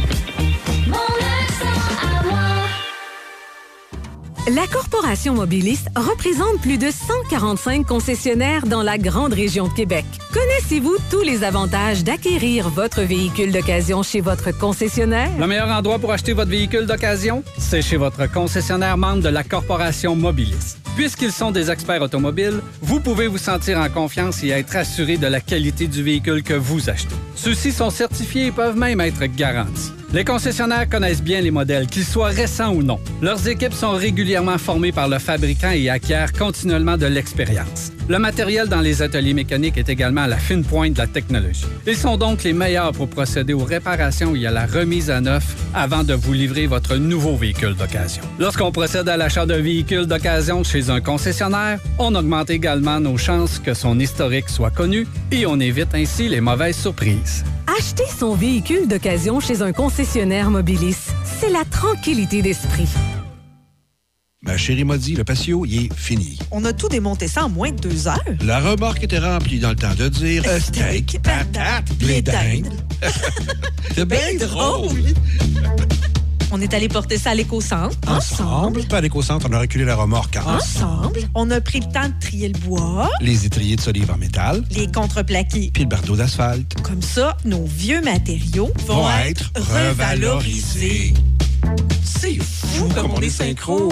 La Corporation Mobiliste représente plus de 145 concessionnaires dans la grande région de Québec. Connaissez-vous tous les avantages d'acquérir votre véhicule d'occasion chez votre concessionnaire? Le meilleur endroit pour acheter votre véhicule d'occasion, c'est chez votre concessionnaire membre de la Corporation Mobiliste. Puisqu'ils sont des experts automobiles, vous pouvez vous sentir en confiance et être assuré de la qualité du véhicule que vous achetez. Ceux-ci sont certifiés et peuvent même être garantis. Les concessionnaires connaissent bien les modèles, qu'ils soient récents ou non. Leurs équipes sont régulièrement formées par le fabricant et acquièrent continuellement de l'expérience. Le matériel dans les ateliers mécaniques est également à la fine pointe de la technologie. Ils sont donc les meilleurs pour procéder aux réparations et à la remise à neuf avant de vous livrer votre nouveau véhicule d'occasion. Lorsqu'on procède à l'achat d'un véhicule d'occasion chez un concessionnaire, on augmente également nos chances que son historique soit connu et on évite ainsi les mauvaises surprises. Acheter son véhicule d'occasion chez un concessionnaire Mobilis, c'est la tranquillité d'esprit. Ma chérie m'a dit, le patio, il est fini. On a tout démonté ça en moins de deux heures. La remorque était remplie dans le temps de dire euh, steak, patate, blé. <laughs> C'est bien drôle. On est allé porter ça à l'éco-centre. Ensemble. Pas à l'éco-centre, on a reculé la remorque ensemble. Ensemble. On a pris le temps de trier le bois, Les étriers de solive en métal, les contreplaqués. puis le bardeau d'asphalte. Comme ça, nos vieux matériaux vont, Vont être revalorisés. C'est fou comme on est synchro.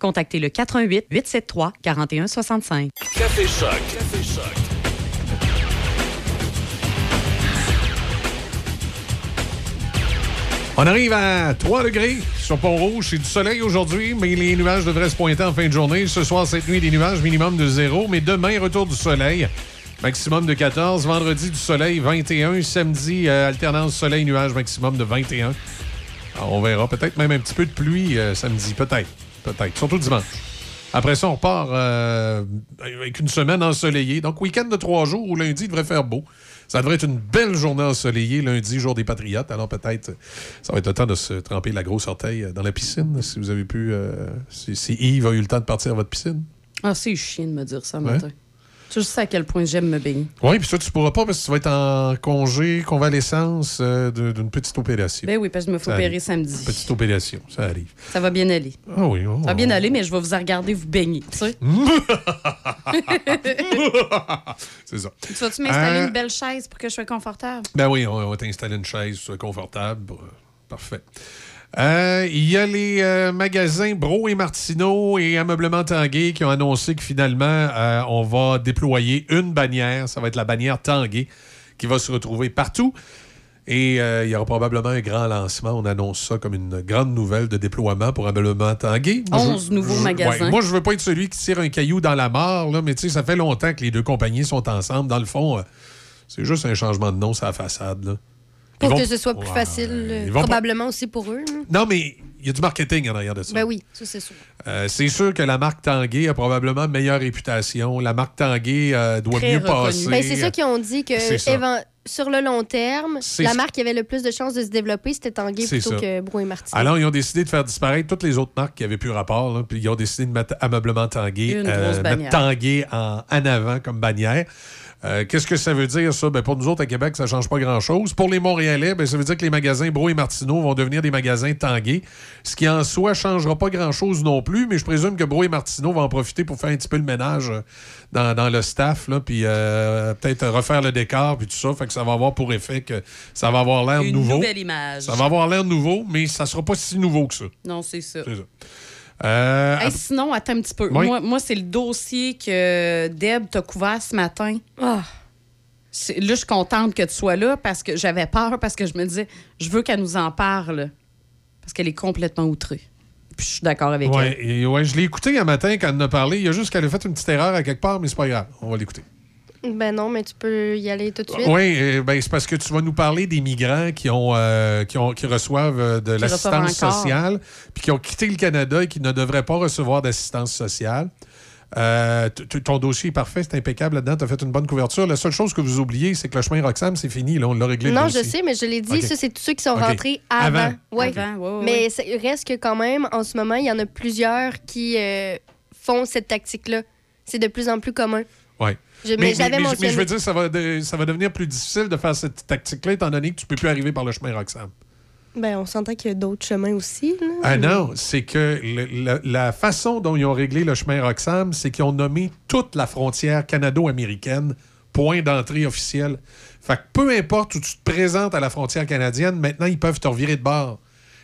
contactez le 88 873 4165. Café Choc. Café Choc. On arrive à 3 degrés sur Pont-Rouge. C'est du soleil aujourd'hui, mais les nuages devraient se pointer en fin de journée. Ce soir, cette nuit, des nuages minimum de 0, mais demain, retour du soleil. Maximum de 14. Vendredi, du soleil, 21. Samedi, euh, alternance soleil-nuage, maximum de 21. Alors, on verra. Peut-être même un petit peu de pluie euh, samedi. Peut-être. Peut-être. Surtout dimanche. Après ça, on repart euh, avec une semaine ensoleillée. Donc, week-end de trois jours où lundi, il devrait faire beau. Ça devrait être une belle journée ensoleillée, lundi, jour des Patriotes. Alors, peut-être, ça va être le temps de se tremper la grosse orteil dans la piscine, si vous avez pu... euh, si, si Yves a eu le temps de partir à votre piscine. Ah, c'est chiant de me dire ça, Ouais. Tu sais à quel point j'aime me baigner. Oui, puis ça, tu pourras pas parce que tu vas être en congé, convalescence euh, d'une petite opération. Ben oui, parce que je me fais opérer samedi. Petite opération, ça arrive. Ça va bien aller. Ah oui, oh, Ça va bien aller, mais je vais vous regarder vous baigner, tu sais. <laughs> C'est ça. Tu vas-tu m'installer Euh, une belle chaise pour que je sois confortable? Ben oui, on, va t'installer une chaise soit confortable. Euh, Euh, Il y a les euh, magasins Bro et Martineau et Ameublement Tanguay qui ont annoncé que finalement, euh, on va déployer une bannière. Ça va être la bannière Tanguay qui va se retrouver partout. Et il y aura probablement un grand lancement. On annonce ça comme une grande nouvelle de déploiement pour Ameublement Tanguay. Moi, je- 11 nouveaux je- magasins. ouais, moi, je veux pas être celui qui tire un caillou dans la mare, là, mais tu sais, ça fait longtemps que les deux compagnies sont ensemble. Dans le fond, c'est juste un changement de nom sur la façade. Là. Pour vont- que ce soit plus Ouais. facile, euh, vont probablement aussi pour eux. Non, mais il y a du marketing en arrière de ça. Ben oui, ça c'est sûr. Euh, c'est sûr que la marque Tanguay a probablement une meilleure réputation. La marque Tanguay euh, doit Très mieux reconnue. passer. Ben, c'est ça qu'ils ont dit que sur le long terme, la marque qui avait le plus de chances de se développer, c'était Tanguay plutôt ça. que Brou et Martin. Alors, ils ont décidé de faire disparaître toutes les autres marques qui avaient plus rapport. là, puis ils ont décidé de mettre ameublement Tanguay, mettre. Tanguay en, en avant comme bannière. Euh, Qu'est-ce que ça veut dire, ça? Ben, pour nous autres, à Québec, ça change pas grand-chose. Pour les Montréalais, ben, ça veut dire que les magasins Bro et Martineau vont devenir des magasins Tanguay, ce qui en soi changera pas grand-chose non plus, mais je présume que Bro et Martineau vont en profiter pour faire un petit peu le ménage euh, dans, dans le staff, là, puis euh, peut-être refaire le décor, puis tout ça. Fait que ça va avoir pour effet que ça va avoir l'air Une nouveau. nouvelle image. Ça va avoir l'air nouveau, mais ça sera pas si nouveau que ça. Non, c'est ça. C'est ça. Euh, Hey, sinon, attends un petit peu. Oui. Moi, moi c'est le dossier que Deb t'a couvert ce matin. Ah. Là, je suis contente que tu sois là parce que j'avais peur, parce que je me disais, je veux qu'elle nous en parle. Parce qu'elle est complètement outrée. Puis je suis d'accord avec ouais, elle. et ouais, je l'ai écouté un matin quand elle en a parlé. Il y a juste qu'elle a fait une petite erreur à quelque part, mais c'est pas grave. On va l'écouter. Ben non, mais tu peux y aller tout de suite. Oui, ben, c'est parce que tu vas nous parler des migrants qui, ont, euh, qui, ont, qui reçoivent euh, de l'assistance sociale, puis qui ont quitté le Canada et qui ne devraient pas recevoir d'assistance sociale. Euh, ton dossier est parfait, c'est impeccable là-dedans. Tu as fait une bonne couverture. La seule chose que vous oubliez, c'est que le chemin Roxham, c'est fini. Là, on l'a réglé. le Non, je sais, mais je l'ai dit, ça, c'est tous ceux qui sont rentrés avant. Avant. Ouais. Avant, ouais, ouais, mais ça reste que quand même, en ce moment, il y en a plusieurs qui euh, font cette tactique-là. C'est de plus en plus commun. Ouais. Je- mais j'avais mais je veux dire, ça va, de- ça va devenir plus difficile de faire cette tactique-là, étant donné que tu peux plus arriver par le chemin Roxham. Ben, on s'entend qu'il y a d'autres chemins aussi. Là. Ah non, c'est que le- la, la façon dont ils ont réglé le chemin Roxham, c'est qu'ils ont nommé toute la frontière canado-américaine point d'entrée officiel. Fait que peu importe où tu te présentes à la frontière canadienne, maintenant, ils peuvent te revirer de bord.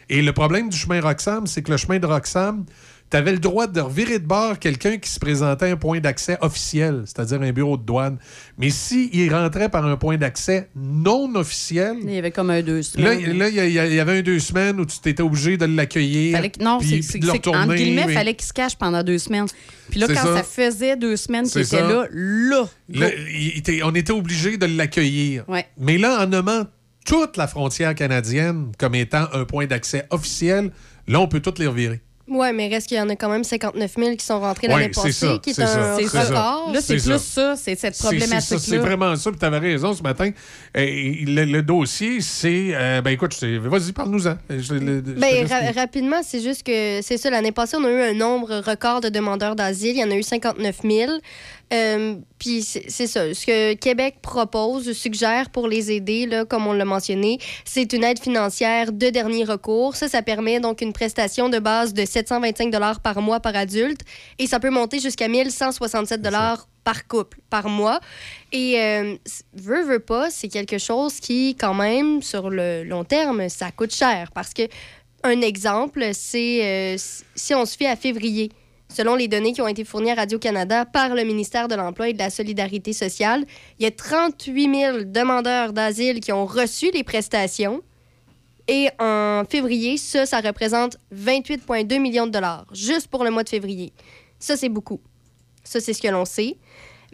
Et le problème du chemin Roxham, c'est que le chemin de Roxham, tu avais le droit de revirer de bord quelqu'un qui se présentait à un point d'accès officiel, c'est-à-dire un bureau de douane. Mais s'il rentrait par un point d'accès non officiel, Il y avait comme un deux Là, semaines. là, il y, il il avait un deux semaines où tu t'étais obligé de l'accueillir. Non, c'est retourner, guillemets, mais- fallait qu'il se cache pendant deux semaines. Puis là, quand ça. ça. faisait deux semaines qu'il était là, là, Là, il était- on était obligé de l'accueillir. Ouais. Mais là, en nommant toute la frontière canadienne comme étant un point d'accès officiel, là, on peut toutes les revirer. Ouais, mais reste qu'il y en a quand même 59 000 qui sont rentrés Ouais, l'année c'est passée, ça, qui est, c'est ça, un c'est ça. record. là, c'est plus ça. c'est cette problématique-là. C'est vraiment ça. Puis tu avais raison ce matin. Et le, le dossier, c'est. euh, ben écoute, vas-y, parle-nous-en. Ben, ra- rapidement, c'est juste que c'est ça. L'année passée, on a eu un nombre record de demandeurs d'asile. Il y en a eu 59 000. Euh, Puis c'est ça. Ce que Québec propose, suggère pour les aider, là, comme on l'a mentionné, c'est une aide financière de dernier recours. Ça, ça permet donc une prestation de base de 725 par mois par adulte et ça peut monter jusqu'à 1167 par couple par mois. Et euh, veut, veut pas, c'est quelque chose qui, quand même, sur le long terme, ça coûte cher. Parce que, un exemple, c'est euh, si on se fait à février. Selon les données qui ont été fournies à Radio-Canada par le ministère de l'Emploi et de la Solidarité sociale, il y a 38 000 demandeurs d'asile qui ont reçu les prestations. Et en février, ça, ça représente 28,2 millions de dollars, juste pour le mois de février. Ça, c'est beaucoup. Ça, c'est ce que l'on sait.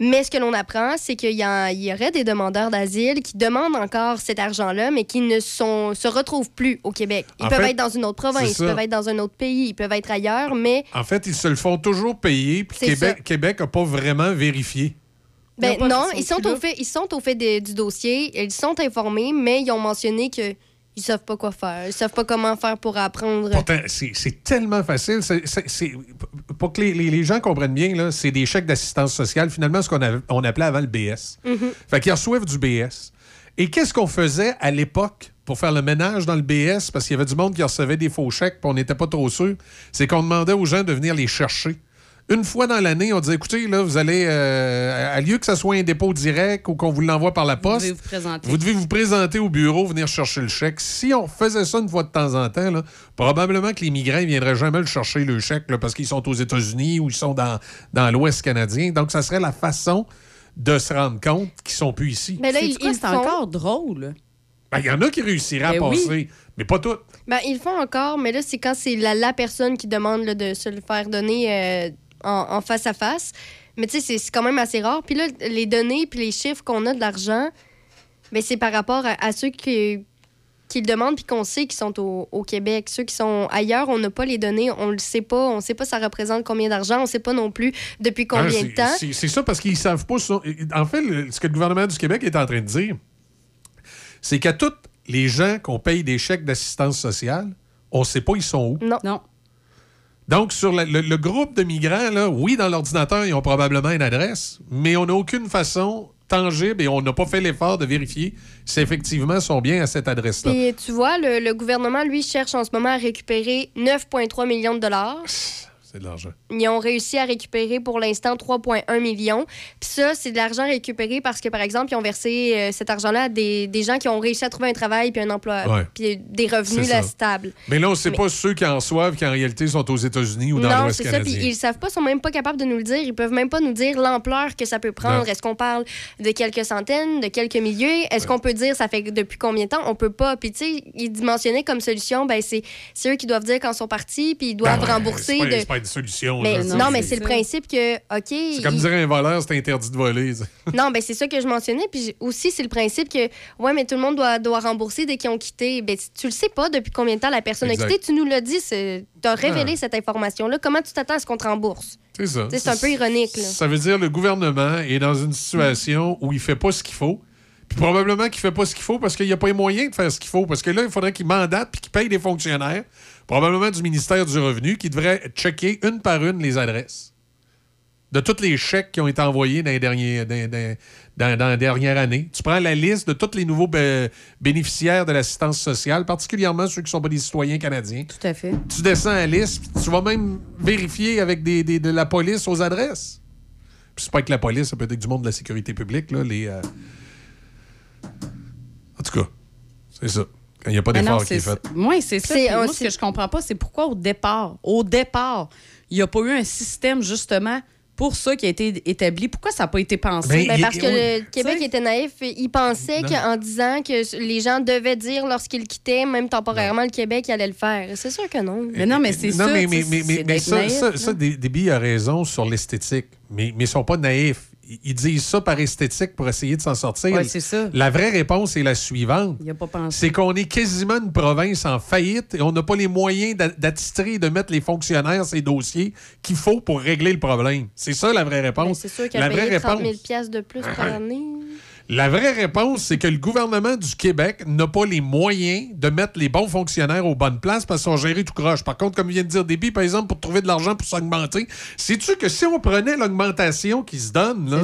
Mais ce que l'on apprend, c'est qu'il y, a- il y aurait des demandeurs d'asile qui demandent encore cet argent-là, mais qui ne sont, se retrouvent plus au Québec. Ils En peuvent fait, être dans une autre province, ils peuvent être dans un autre pays, ils peuvent être ailleurs, mais En fait, ils se le font toujours payer, puis Québec n'a pas vraiment vérifié. Ben non, ils sont au fait, ils sont au fait de- du dossier, ils sont informés, mais ils ont mentionné que ils savent pas quoi faire, ils savent pas comment faire pour apprendre. Pourtant, c'est tellement facile. Pour que les, les- les gens comprennent bien, c'est des chèques d'assistance sociale, finalement, ce qu'on on appelait avant le BS. Mhm. Fait qu'ils reçoivent du BS. Et qu'est-ce qu'on faisait à l'époque pour faire le ménage dans le BS, parce qu'il y avait du monde qui recevait des faux chèques, puis on n'était pas trop sûr, c'est qu'on demandait aux gens de venir les chercher. Une fois dans l'année, on disait, écoutez, là, vous allez, euh, à lieu que ce soit un dépôt direct ou qu'on vous l'envoie par la Vous poste, devez vous présenter. vous devez vous présenter au bureau, venir chercher le chèque. Si on faisait ça une fois de temps en temps, là, probablement que les migrants ne viendraient jamais le chercher, le chèque, là, parce qu'ils sont aux États-Unis ou ils sont dans, dans l'Ouest canadien. Donc, ça serait la façon de se rendre compte qu'ils sont plus ici. Mais là, ils, ils c'est font- encore drôle. Ben, Il y en a qui réussiraient à Ben oui. passer, mais pas toutes. Ben, ils le font encore, mais là, c'est quand c'est la, la personne qui demande là, de se le faire donner euh, en, en face à face. Mais tu sais, c'est- quand même assez rare. Puis là, les données puis les chiffres qu'on a de l'argent, ben, c'est par rapport à, à ceux qui, qui le demandent puis qu'on sait qui sont au, au Québec. Ceux qui sont ailleurs, on n'a pas les données, on le sait pas. On sait pas ça représente combien d'argent, on sait pas non plus depuis combien Hein, de temps. c'est- ça parce qu'ils savent pas. son- En fait, le- ce que le gouvernement du Québec est en train de dire, c'est qu'à tous les gens qu'on paye des chèques d'assistance sociale, on ne sait pas ils sont où. Non. Non. Donc, sur le, le- le groupe de migrants, là, oui, dans l'ordinateur, ils ont probablement une adresse, mais on n'a aucune façon tangible et on n'a pas fait l'effort de vérifier si effectivement sont bien à cette adresse-là. Puis tu vois, le, le gouvernement, lui, cherche en ce moment à récupérer 9,3 millions de dollars. C'est de l'argent. Ils ont réussi à récupérer pour l'instant 3,1 millions. Puis ça, c'est de l'argent récupéré parce que, par exemple, ils ont versé euh, cet argent-là à des, des gens qui ont réussi à trouver un travail puis un emploi, Ouais. puis des revenus là, stables. Mais là, on ne sait Mais- pas ceux qui en reçoivent qui en réalité sont aux États-Unis ou dans non, l'Ouest c'est ça. Puis canadien. ils savent pas, sont même pas capables de nous le dire. Ils peuvent même pas nous dire l'ampleur que ça peut prendre. Non. Est-ce qu'on parle de quelques centaines, de quelques milliers? Est-ce qu'on peut dire ça fait depuis combien de temps? On peut pas. Puis tu sais, ils dimensionnaient comme solution, ben c'est eux qui doivent dire quand ils sont partis, puis ils doivent Ben ouais, rembourser. Pas, de... une solution. Mais, là, non, mais c'est le principe que, OK. C'est comme dire un voleur, c'est interdit de voler. ça. <laughs> Non, ben c'est ça que je mentionnais. Puis aussi, c'est le principe que, ouais, mais tout le monde doit, doit rembourser dès qu'ils ont quitté. Ben, tu- tu le sais pas depuis combien de temps la personne Exact. a quitté. Tu nous l'as dit, tu as révélé Ah. cette information-là. Comment tu t'attends à ce qu'on te rembourse? C'est ça. C'est un peu ironique. Là. Ça veut dire que le gouvernement est dans une situation où il fait pas ce qu'il faut. Puis probablement qu'il fait pas ce qu'il faut parce qu'il n'y a pas les moyens de faire ce qu'il faut. Parce que là, il faudrait qu'il mandate puis qu'il paye des fonctionnaires, probablement du ministère du Revenu, qui devraient checker une par une les adresses de tous les chèques qui ont été envoyés dans, les derniers, dans, dans- dans- dans la dernière année. Tu prends la liste de tous les nouveaux bé- bénéficiaires de l'assistance sociale, particulièrement ceux qui ne sont pas des citoyens canadiens. Tout à fait. Tu descends la liste, puis tu vas même vérifier avec des, des- de la police aux adresses. Puis c'est pas que la police, ça peut être du monde de la sécurité publique, là, les... euh, En tout cas, c'est ça. Il n'y a pas d'effort qui est c'est fait. ça. Moi, c'est ça. Moi, ce que je comprends pas, c'est pourquoi au départ, au départ, il n'y a pas eu un système, justement, pour ça qui a été établi. Pourquoi ça n'a pas été pensé? Ben, Ben, parce que oui. le Québec était naïf. Il pensait qu'en disant que les gens devaient dire lorsqu'ils quittaient, même temporairement, le Québec, ils allaient le faire. C'est sûr que non. Mais non, mais c'est non, ça. mais, mais, mais, ça, naïf, ça, ça, Dé- Déby a raison sur l'esthétique. Mais, mais ils sont pas naïfs. Ils- disent ça par esthétique pour essayer de s'en sortir. Ouais, c'est ça. La vraie réponse est la suivante. Il n'a pas pensé. C'est qu'on est quasiment une province en faillite et on n'a pas les moyens d'a- d'attitrer et de mettre les fonctionnaires ces dossiers qu'il faut pour régler le problème. C'est ça la vraie Ben, réponse. c'est sûr qu'il la a vraie payé 30 réponse. 000 piastres de plus par année. La vraie réponse, c'est que le gouvernement du Québec n'a pas les moyens de mettre les bons fonctionnaires aux bonnes places parce qu'ils sont gérés tout croche. Par contre, comme vient de dire Déby, par exemple, pour trouver de l'argent pour s'augmenter, sais-tu que si on prenait l'augmentation qui se donne là,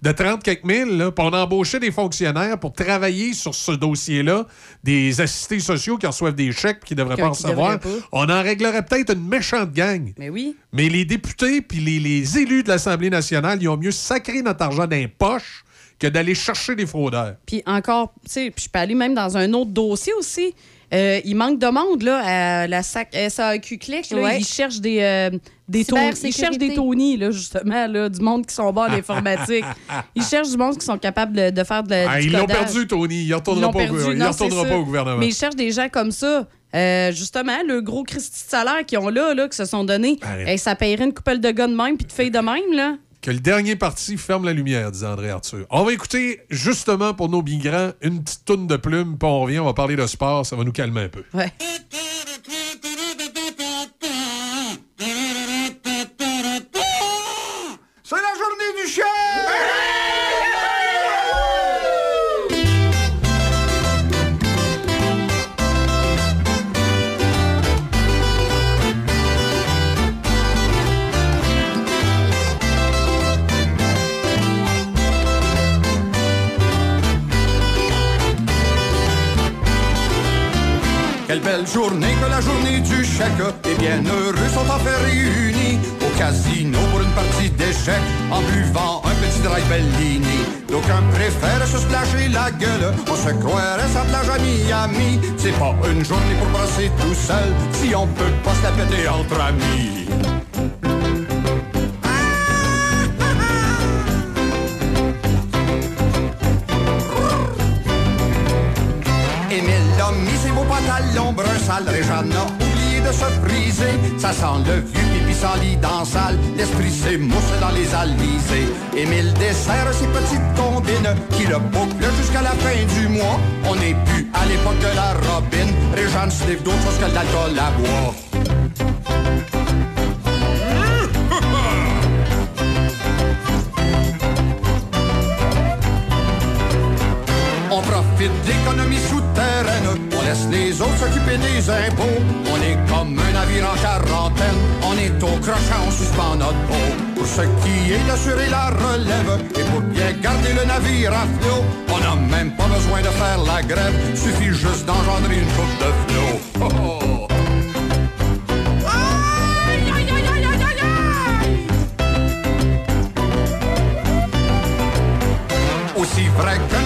de 30 quelques mille, là, puis on embauchait des fonctionnaires pour travailler sur ce dossier-là, des assistés sociaux qui reçoivent des chèques et qui ne devraient pas en pas. on en réglerait peut-être une méchante gang. Mais oui. Mais les députés puis les, les élus de l'Assemblée nationale, ils ont mieux sacré notre argent dans les poches que d'aller chercher des fraudeurs. Puis encore, tu sais, puis je peux aller même dans un autre dossier aussi. Euh, il manque de monde là, à la SAC, SAQ Click. Là, Ouais. Ils cherchent des, euh, des Tony- Ils cherchent des Tony, là, justement, là, du monde qui sont bons en informatique. <laughs> Ils cherchent du monde qui sont capables de, de faire de, Ah, du ils l'ont perdu, Tony. Il ne Ils retournera, l'ont pas, au- perdu, il non, retournera pas au gouvernement. Mais ils cherchent des gens comme ça. Euh, justement, le gros Christy de salaire qu'ils ont là, là, qui se sont donnés, Arrête. hey, ça paierait une coupelle de gars de même puis de filles de même. Là. Que le dernier parti ferme la lumière, disait André Arthur. On va écouter, justement, pour nos migrants, une petite toune de plumes, puis on revient, on va parler de sport, ça va nous calmer un peu. Ouais. Journée que la journée du chèque Les bienheureux sont enfin réunis Au casino pour une partie d'échecs En buvant un petit dry Bellini D'aucuns préfèrent se splasher la gueule On se croirait sa plage à Miami. C'est pas une journée pour brasser tout seul Si on peut pas se la péter entre amis mis ses beaux pantalons brun sale Réjeanne a oublié de se friser Ça sent le vieux pipi sans lit dans salle L'esprit s'émousse dans les alizés. Émile dessert ses petites combines Qui le boucle jusqu'à la fin du mois. On n'est plus à l'époque de la robine. Réjeanne se livre d'autres choses que l'alcool à boire profite d'économies souterraines, on laisse les autres s'occuper des impôts. On est comme un navire en quarantaine, on est au crochet, on suspend notre peau. Pour ce qui est d'assurer la relève et pour bien garder le navire à flot, on n'a même pas besoin de faire la grève, suffit juste d'engendrer une coupe de flot. Oh, oh. Aussi vrai que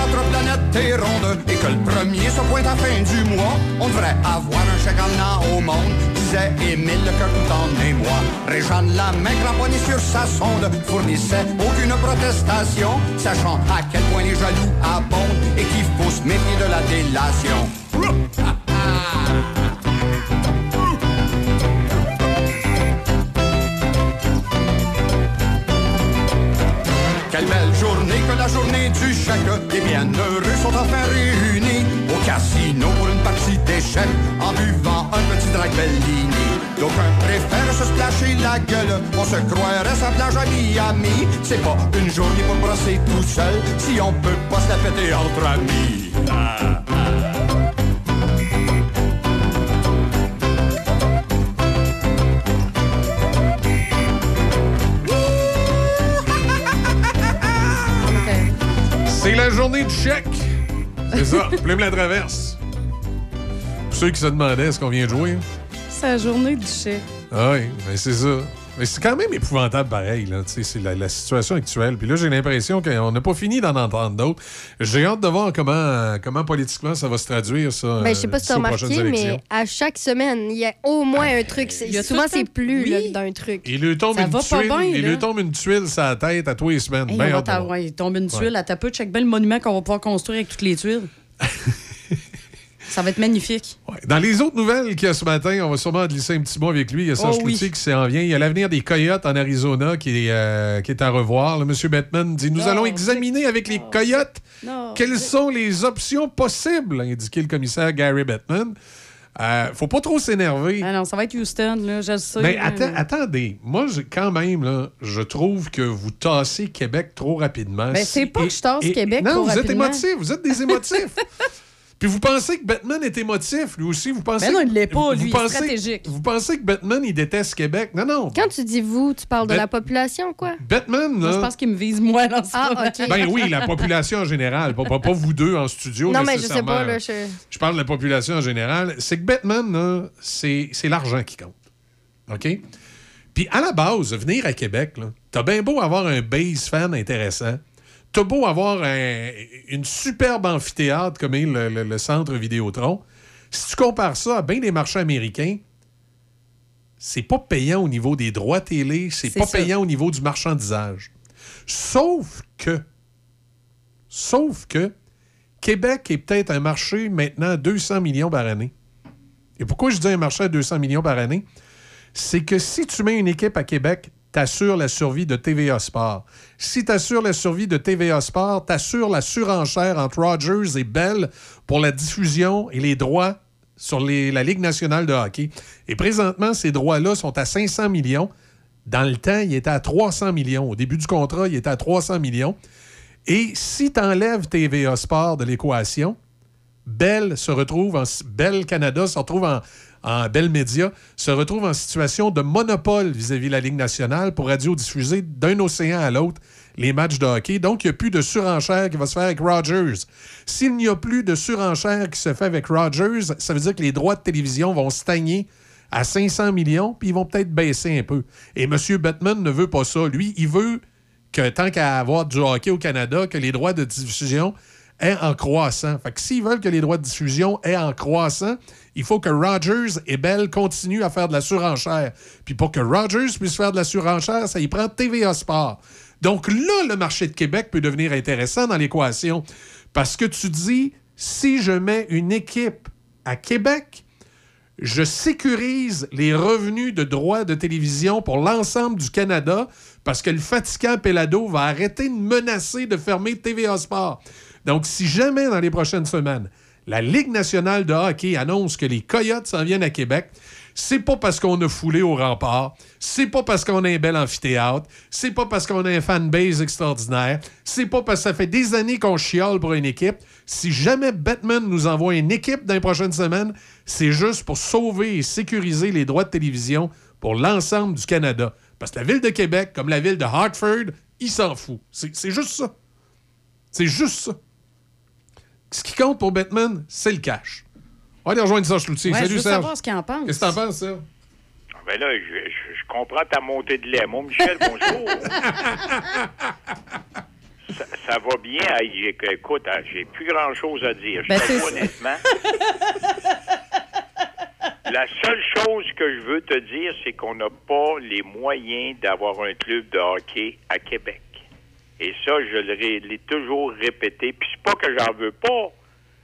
et que le premier se pointe à fin du mois, on devrait avoir un chèque en au monde, disait Émile le cœur tout en émoi. Réjeanne la main cramponnée sur sa sonde, fournissait aucune protestation, sachant à quel point les jaloux abondent et qu'il faut se méfier de la délation. <laughs> Quelle belle journée que la journée du chèque. Les bienheureux sont enfin réunis Au casino pour une partie d'échecs En buvant un petit drag Bellini. D'aucuns préfèrent se splasher la gueule. On se croirait sa plage à Miami. C'est pas une journée pour brasser tout seul Si on peut pas se la péter entre amis. Ah, ah. La journée du chèque. C'est ça, <laughs> plume la traverse. Pour ceux qui se demandaient est-ce qu'on vient de jouer? C'est la journée du chèque. Ah oui, ben c'est ça. Mais c'est quand même épouvantable pareil, là. Tu sais, C'est la, la situation actuelle. Puis là, j'ai l'impression qu'on n'a pas fini d'en entendre d'autres. J'ai hâte de voir comment, comment politiquement ça va se traduire, ça. Ben, je sais pas si euh, tu as remarqué, mais élections. à chaque semaine, il y a au moins un truc. C'est- Il y a Souvent, tout le c'est plus oui. là, d'un truc. Il lui tombe Ça une va pas tuile. bien, il lui tombe une tuile sur la tête à tous les semaines. Hey, Ben on va il tombe une tuile Ouais. à ta peu. Check bien le monument qu'on va pouvoir construire avec toutes les tuiles. <laughs> Ça va être magnifique. Dans les autres nouvelles qu'il y a ce matin, on va sûrement glisser un petit mot avec lui. Il y a Serge Oh oui. Qui s'en vient. Il y a l'avenir des Coyotes en Arizona qui est, euh, qui est à revoir. Le monsieur Batman dit Nous Non, allons examiner avec les Coyotes Non. quelles sont les options possibles, a indiqué le commissaire Gary Batman. Euh, faut pas trop s'énerver. Ah non, ça va être Houston, là, je sais. Mais atta- attendez, moi, je- quand même, là, je trouve que vous tassez Québec trop rapidement. Ben, c'est pas que je tasse Et- Québec Non, trop vous êtes rapidement. émotifs, vous êtes des émotifs. <laughs> Puis vous pensez que Batman est émotif, lui aussi? Vous pensez Ben non, que- il l'est pas, vous lui, il est pensez- stratégique. Vous pensez que Batman, il déteste Québec? Non, non. Quand tu dis vous, tu parles de la population, quoi? Batman, là... je pense qu'il me vise moi dans ce Ah. Ben oui, la population en général, pas, pas- pas vous deux en studio. Non, mais je sais pas, là, je... Je parle de la population en général. C'est que Batman, là, c'est c'est l'argent qui compte. OK? Puis à la base, venir à Québec, là, t'as bien beau avoir un base fan intéressant, t'as beau avoir un- une superbe amphithéâtre comme est le, le- le centre Vidéotron, si tu compares ça à bien des marchés américains, c'est pas payant au niveau des droits télé, c'est pas ça. payant au niveau du marchandisage. Sauf que, sauf que, Québec est peut-être un marché maintenant à 200 millions par année. Et pourquoi je dis un marché à 200 millions par année? C'est que si tu mets une équipe à Québec, t'assures la survie de TVA Sport. Si t'assures la survie de TVA Sport, t'assures la surenchère entre Rogers et Bell pour la diffusion et les droits sur la Ligue nationale de hockey. Et présentement, ces droits-là sont à 500 millions. Dans le temps, il était à 300 millions. Au début du contrat, il était à 300 millions. Et si tu enlèves TVA Sport de l'équation, Bell se retrouve en Bell Canada se retrouve en, en Bell Media se retrouve en situation de monopole vis-à-vis de la Ligue nationale pour radiodiffuser d'un océan à l'autre les matchs de hockey. Donc, il n'y a plus de surenchère qui va se faire avec Rogers. S'il n'y a plus de surenchère qui se fait avec Rogers, ça veut dire que les droits de télévision vont stagner à 500 millions, puis ils vont peut-être baisser un peu. Et M. Batman ne veut pas ça. Lui, il veut que tant qu'à avoir du hockey au Canada, que les droits de diffusion aient en croissant. Fait que s'ils veulent que les droits de diffusion aient en croissant, il faut que Rogers et Bell continuent à faire de la surenchère. Puis pour que Rogers puisse faire de la surenchère, ça y prend TVA Sport. Donc là, le marché de Québec peut devenir intéressant dans l'équation. Parce que tu dis, si je mets une équipe à Québec, je sécurise les revenus de droits de télévision pour l'ensemble du Canada parce que le fatigant Pelado va arrêter de menacer de fermer TVA Sport. Donc, si jamais dans les prochaines semaines, la Ligue nationale de hockey annonce que les Coyotes s'en viennent à Québec, c'est pas parce qu'on a foulé au rempart, c'est pas parce qu'on a un bel amphithéâtre, c'est pas parce qu'on a un fanbase extraordinaire, c'est pas parce que ça fait des années qu'on chiale pour une équipe. Si jamais Batman nous envoie une équipe dans les prochaines semaines, c'est juste pour sauver et sécuriser les droits de télévision pour l'ensemble du Canada. Parce que la ville de Québec, comme la ville de Hartford, il s'en fout. C'est juste ça. C'est juste ça. Ce qui compte pour Batman, c'est le cash. On va aller rejoindre Serge Cloutier. Ouais, je veux Serge. savoir ce qu'il en pense. Qu'est-ce que t'en penses, ça? Ben là, je, je- je comprends ta montée de lait. Mon Michel, bonjour. <laughs> ça, ça va bien. Écoute, hein, j'ai plus grand-chose à dire. Je Ben, honnêtement. La seule chose que je veux te dire, c'est qu'on n'a pas les moyens d'avoir un club de hockey à Québec. Et ça, je l'ai toujours répété. Puis c'est pas que j'en veux pas.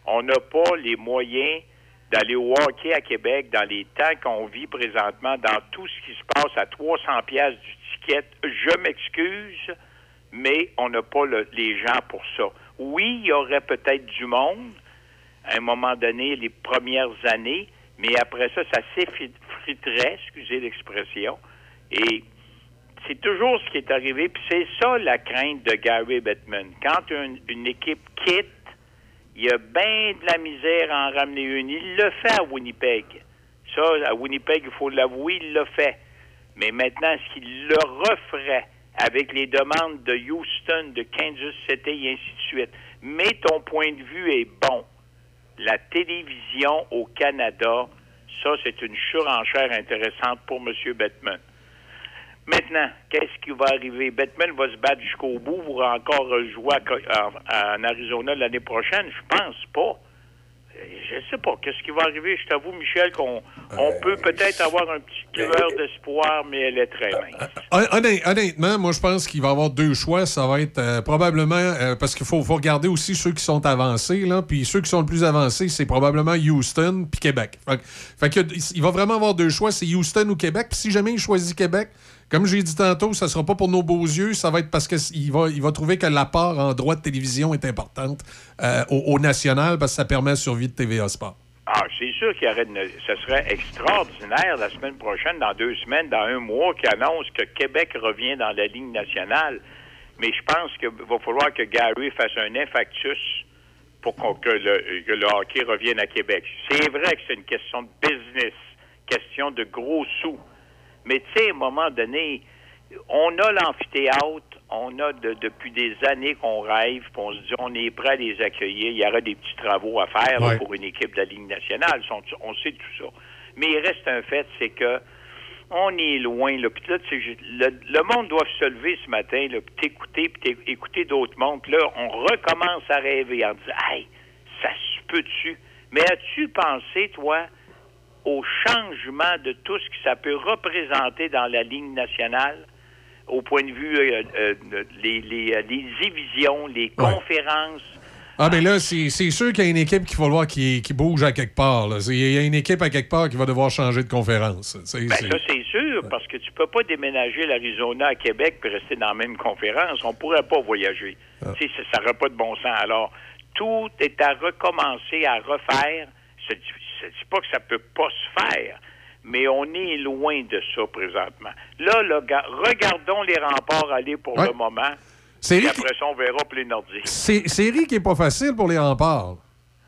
On n'a pas les moyens d'aller au hockey à Québec dans les temps qu'on vit présentement, dans tout ce qui se passe à 300 pièces du ticket. Je m'excuse, mais on n'a pas le- les gens pour ça. Oui, il y aurait peut-être du monde à un moment donné, les premières années, mais après ça, ça s'effriterait, excusez l'expression. Et c'est toujours ce qui est arrivé, puis c'est ça la crainte de Gary Bettman. Quand une, une équipe quitte, il y a bien de la misère à en ramener une. Il le fait à Winnipeg. Ça, à Winnipeg, il faut l'avouer, il l'a fait. Mais maintenant, est-ce qu'il le referait avec les demandes de Houston, de Kansas City et ainsi de suite? Mais ton point de vue est bon. La télévision au Canada, ça, c'est une surenchère intéressante pour M. Bettman. Maintenant, qu'est-ce qui va arriver? Bettman va se battre jusqu'au bout pour encore jouer à en, Arizona l'année prochaine? Je pense pas. Euh, Je sais pas. Qu'est-ce qui va arriver? Je t'avoue, Michel, qu'on on peut peut-être avoir un petit lueur d'espoir, mais elle est très mince. Honnêt- Honnêtement, moi, je pense qu'il va y avoir deux choix. Ça va être euh, probablement, euh, parce qu'il faut, faut regarder aussi ceux qui sont avancés, là. Puis ceux qui sont le plus avancés, c'est probablement Houston puis Québec. Fait, que- fait que, il va vraiment avoir deux choix, c'est Houston ou Québec. Puis si jamais il choisit Québec, comme j'ai dit tantôt, ça sera pas pour nos beaux yeux, ça va être parce qu'il va, il va trouver que la part en droit de télévision est importante euh, au, national parce que ça permet la survie de TVA Sport. Ah, c'est sûr qu'il y aurait une- ce serait extraordinaire la semaine prochaine, dans deux semaines, dans un mois, qui annonce que Québec revient dans la Ligue nationale. Mais je pense qu'il va falloir que Gary fasse un infarctus pour que, le, que le hockey revienne à Québec. C'est vrai que c'est une question de business, question de gros sous. Mais tu sais, à un moment donné, on a l'amphithéâtre, on a de- depuis des années qu'on rêve, puis on se dit on est prêt à les accueillir. Il y aura des petits travaux à faire là, pour une équipe de la Ligue nationale. On, on sait tout ça. Mais il reste un fait, c'est que on est loin. Là. Puis là, le, le monde doit se lever ce matin, là, puis t'écouter, puis écouter d'autres mondes. Puis là, on recommence à rêver en disant Hey, ça se peut-tu? Mais as-tu pensé, toi, au changement de tout ce que ça peut représenter dans la ligne nationale, au point de vue euh, euh, les, les, euh, les divisions, les conférences. Ah, mais là, c'est sûr qu'il y a une équipe qu'il va falloir qui, qui bouge à quelque part. là. Il y a une équipe à quelque part qui va devoir changer de conférence. Ben, c'est- ça, c'est sûr, parce que tu peux pas déménager l'Arizona à Québec puis rester dans la même conférence. On pourrait pas voyager. Sais, ça n'aurait pas de bon sens. Alors, tout est à recommencer, à refaire. Je ne dis pas que ça peut pas se faire, mais on est loin de ça présentement. Là, là, ga- regardons les remparts aller pour Ouais. le moment. Après ça, on verra pour les Nordiques. c'est- série qui est pas facile pour les remparts.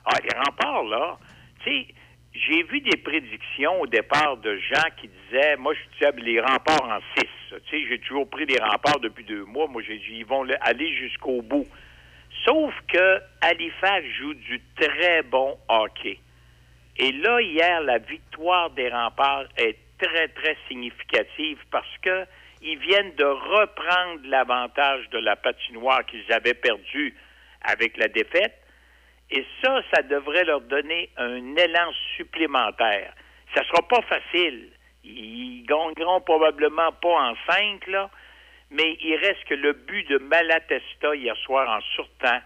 Ah, les remparts, là, tu sais, j'ai vu des prédictions au départ de gens qui disaient, moi, je disais les remparts en six. Tu sais, j'ai toujours pris les remparts depuis deux mois. Moi, j'ai dit, ils vont le- aller jusqu'au bout. Sauf que Halifax joue du très bon hockey. Et là, hier, la victoire des remparts est très, très significative parce que ils viennent de reprendre l'avantage de la patinoire qu'ils avaient perdu avec la défaite. Et ça, ça devrait leur donner un élan supplémentaire. Ça sera pas facile. Ils gagneront probablement pas en cinq, là, mais il reste que le but de Malatesta hier soir en surtemps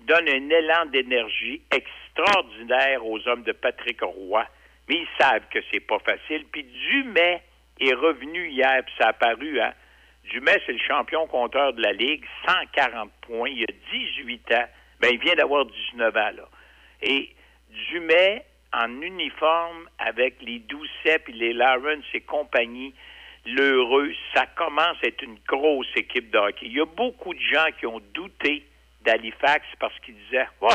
donne un élan d'énergie extraordinaire aux hommes de Patrick Roy. Mais ils savent que c'est pas facile. Puis Dumais est revenu hier, puis ça a paru, hein. Dumais, c'est le champion compteur de la Ligue, 140 points, il a 18 ans. Ben, il vient d'avoir 19 ans, là. Et Dumais, en uniforme, avec les Doucet puis les Lawrence et compagnie, l'heureux, ça commence à être une grosse équipe de hockey. Il y a beaucoup de gens qui ont douté d'Halifax parce qu'ils disaient, oh,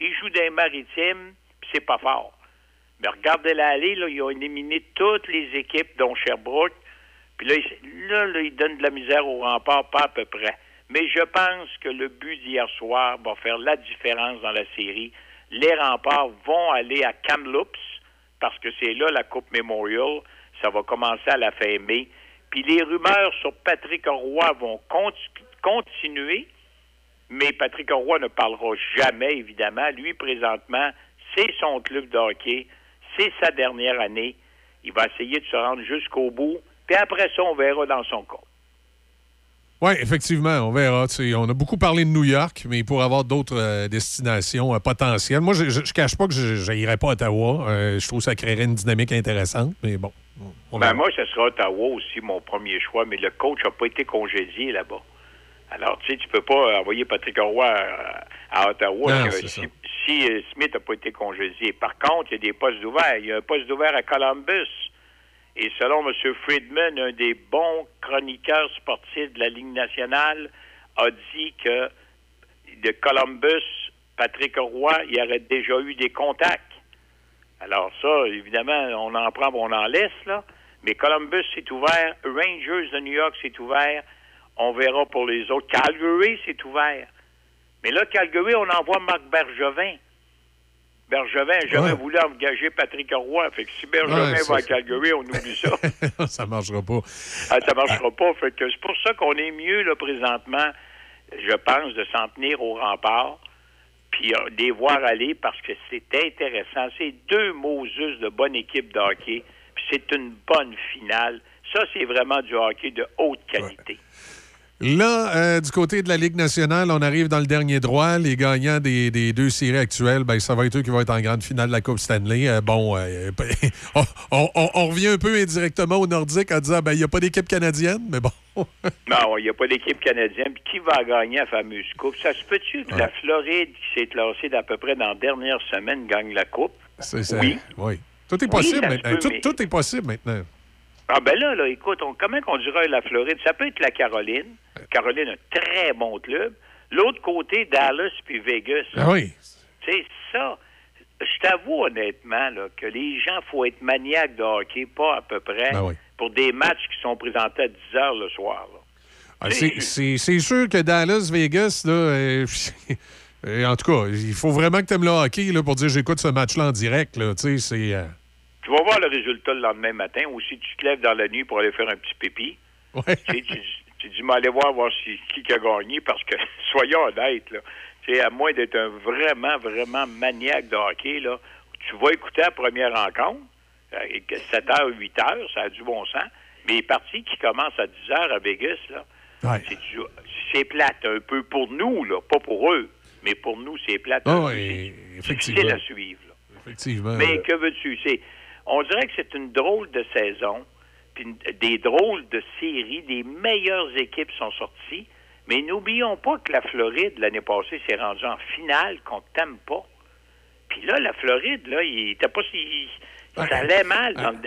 ils jouent dans les maritimes, puis c'est pas fort. Mais regardez-la là, ils ont éliminé toutes les équipes, dont Sherbrooke. Puis là, là, là, ils donnent de la misère aux remparts, pas à peu près. Mais je pense que le but d'hier soir va faire la différence dans la série. Les remparts vont aller à Kamloops, parce que c'est là la Coupe Memorial. Ça va commencer à la fin mai. Puis les rumeurs sur Patrick Roy vont conti- continuer. Mais Patrick Roy ne parlera jamais, évidemment. Lui, présentement, c'est son club de hockey. C'est sa dernière année. Il va essayer de se rendre jusqu'au bout. Puis après ça, on verra dans son cas. Oui, effectivement, on verra. on a beaucoup parlé de New York, mais pour avoir d'autres euh, destinations euh, potentielles. Moi, je ne cache pas que je n'irai pas à Ottawa. Euh, je trouve que ça créerait une dynamique intéressante, mais bon. on Ben, moi, ce sera Ottawa aussi, mon premier choix, mais le coach n'a pas été congédié là-bas. Alors, tu sais, tu peux pas envoyer Patrick Roy à, à Ottawa Non, que c'est si, euh, Smith n'a pas été congédié. Par contre, il y a des postes ouverts. Il y a un poste ouvert à Columbus. Et selon M. Friedman, un des bons chroniqueurs sportifs de la Ligue nationale, a dit que de Columbus, Patrick Roy, il y aurait déjà eu des contacts. Alors ça, évidemment, on en prend, on en laisse, là. Mais Columbus, c'est ouvert. Rangers de New York, c'est ouvert. On verra pour les autres. Calgary, c'est ouvert. Mais là, Calgary, on envoie Marc Bergevin. Bergevin n'a jamais Ouais. voulu engager Patrick Roy. Fait que si Bergevin Ouais, va à Calgary, on oublie ça. <laughs> ça marchera pas. Ah, ça marchera pas. Fait que c'est pour ça qu'on est mieux, là, présentement, je pense, de s'en tenir au rempart, puis euh, de les voir aller parce que c'est intéressant. C'est deux Moses de bonne équipe de hockey, puis c'est une bonne finale. Ça, c'est vraiment du hockey de haute qualité. Là, euh, du côté de la Ligue nationale, on arrive dans le dernier droit. Les gagnants des, des deux séries actuelles, ben, ça va être eux qui vont être en grande finale de la Coupe Stanley. Euh, bon, euh, <laughs> on, on- on- on revient un peu indirectement au Nordique en disant ben, il n'y a pas d'équipe canadienne, mais bon. <laughs> Non, il n'y a pas d'équipe canadienne. Puis qui va gagner la fameuse coupe? Ça se peut-tu que la Floride, qui s'est classée d'à peu près dans la dernière semaine, gagne la coupe? C'est ça. Oui. oui. Tout est possible maintenant. peut, tout, mais- tout est possible maintenant. Ah ben là, là, écoute, on, comment qu'on dirait la Floride? Ça peut être la Caroline. Caroline, un très bon club. L'autre côté, Dallas puis Vegas. Ah oui. Tu sais, ça, je t'avoue honnêtement là, que les gens, faut être maniaques de hockey, pas à peu près, Ben oui. pour des matchs qui sont présentés à 10 heures le soir. Ah, c'est- C'est c'est sûr que Dallas, Vegas, là, euh, <laughs> euh, en tout cas, il faut vraiment que tu aimes le hockey là, pour dire j'écoute ce match-là en direct. Là, tu sais, c'est. euh, Tu vas voir le résultat le lendemain matin, ou si tu te lèves dans la nuit pour aller faire un petit pipi. Ouais. Tu, sais, tu, tu dis, mais allez voir, voir si, qui a gagné, parce que, <laughs> soyons honnêtes, là, tu sais, à moins d'être un vraiment, vraiment maniaque de hockey, là, tu vas écouter la première rencontre, euh, et que 7h, 8h, ça a du bon sens, mais les parties qui commencent à 10h à Vegas, là, c'est plate un peu pour nous, là, pas pour eux, mais pour nous, c'est plate. Oui, C'est difficile à suivre. là. Effectivement. Mais que veux-tu? C'est, on dirait que c'est une drôle de saison, puis des drôles de séries, des meilleures équipes sont sorties. Mais n'oublions pas que la Floride, l'année passée, s'est rendue en finale contre Tampa. Puis là, la Floride, là, il était pas si. Ça allait mal. Dans le-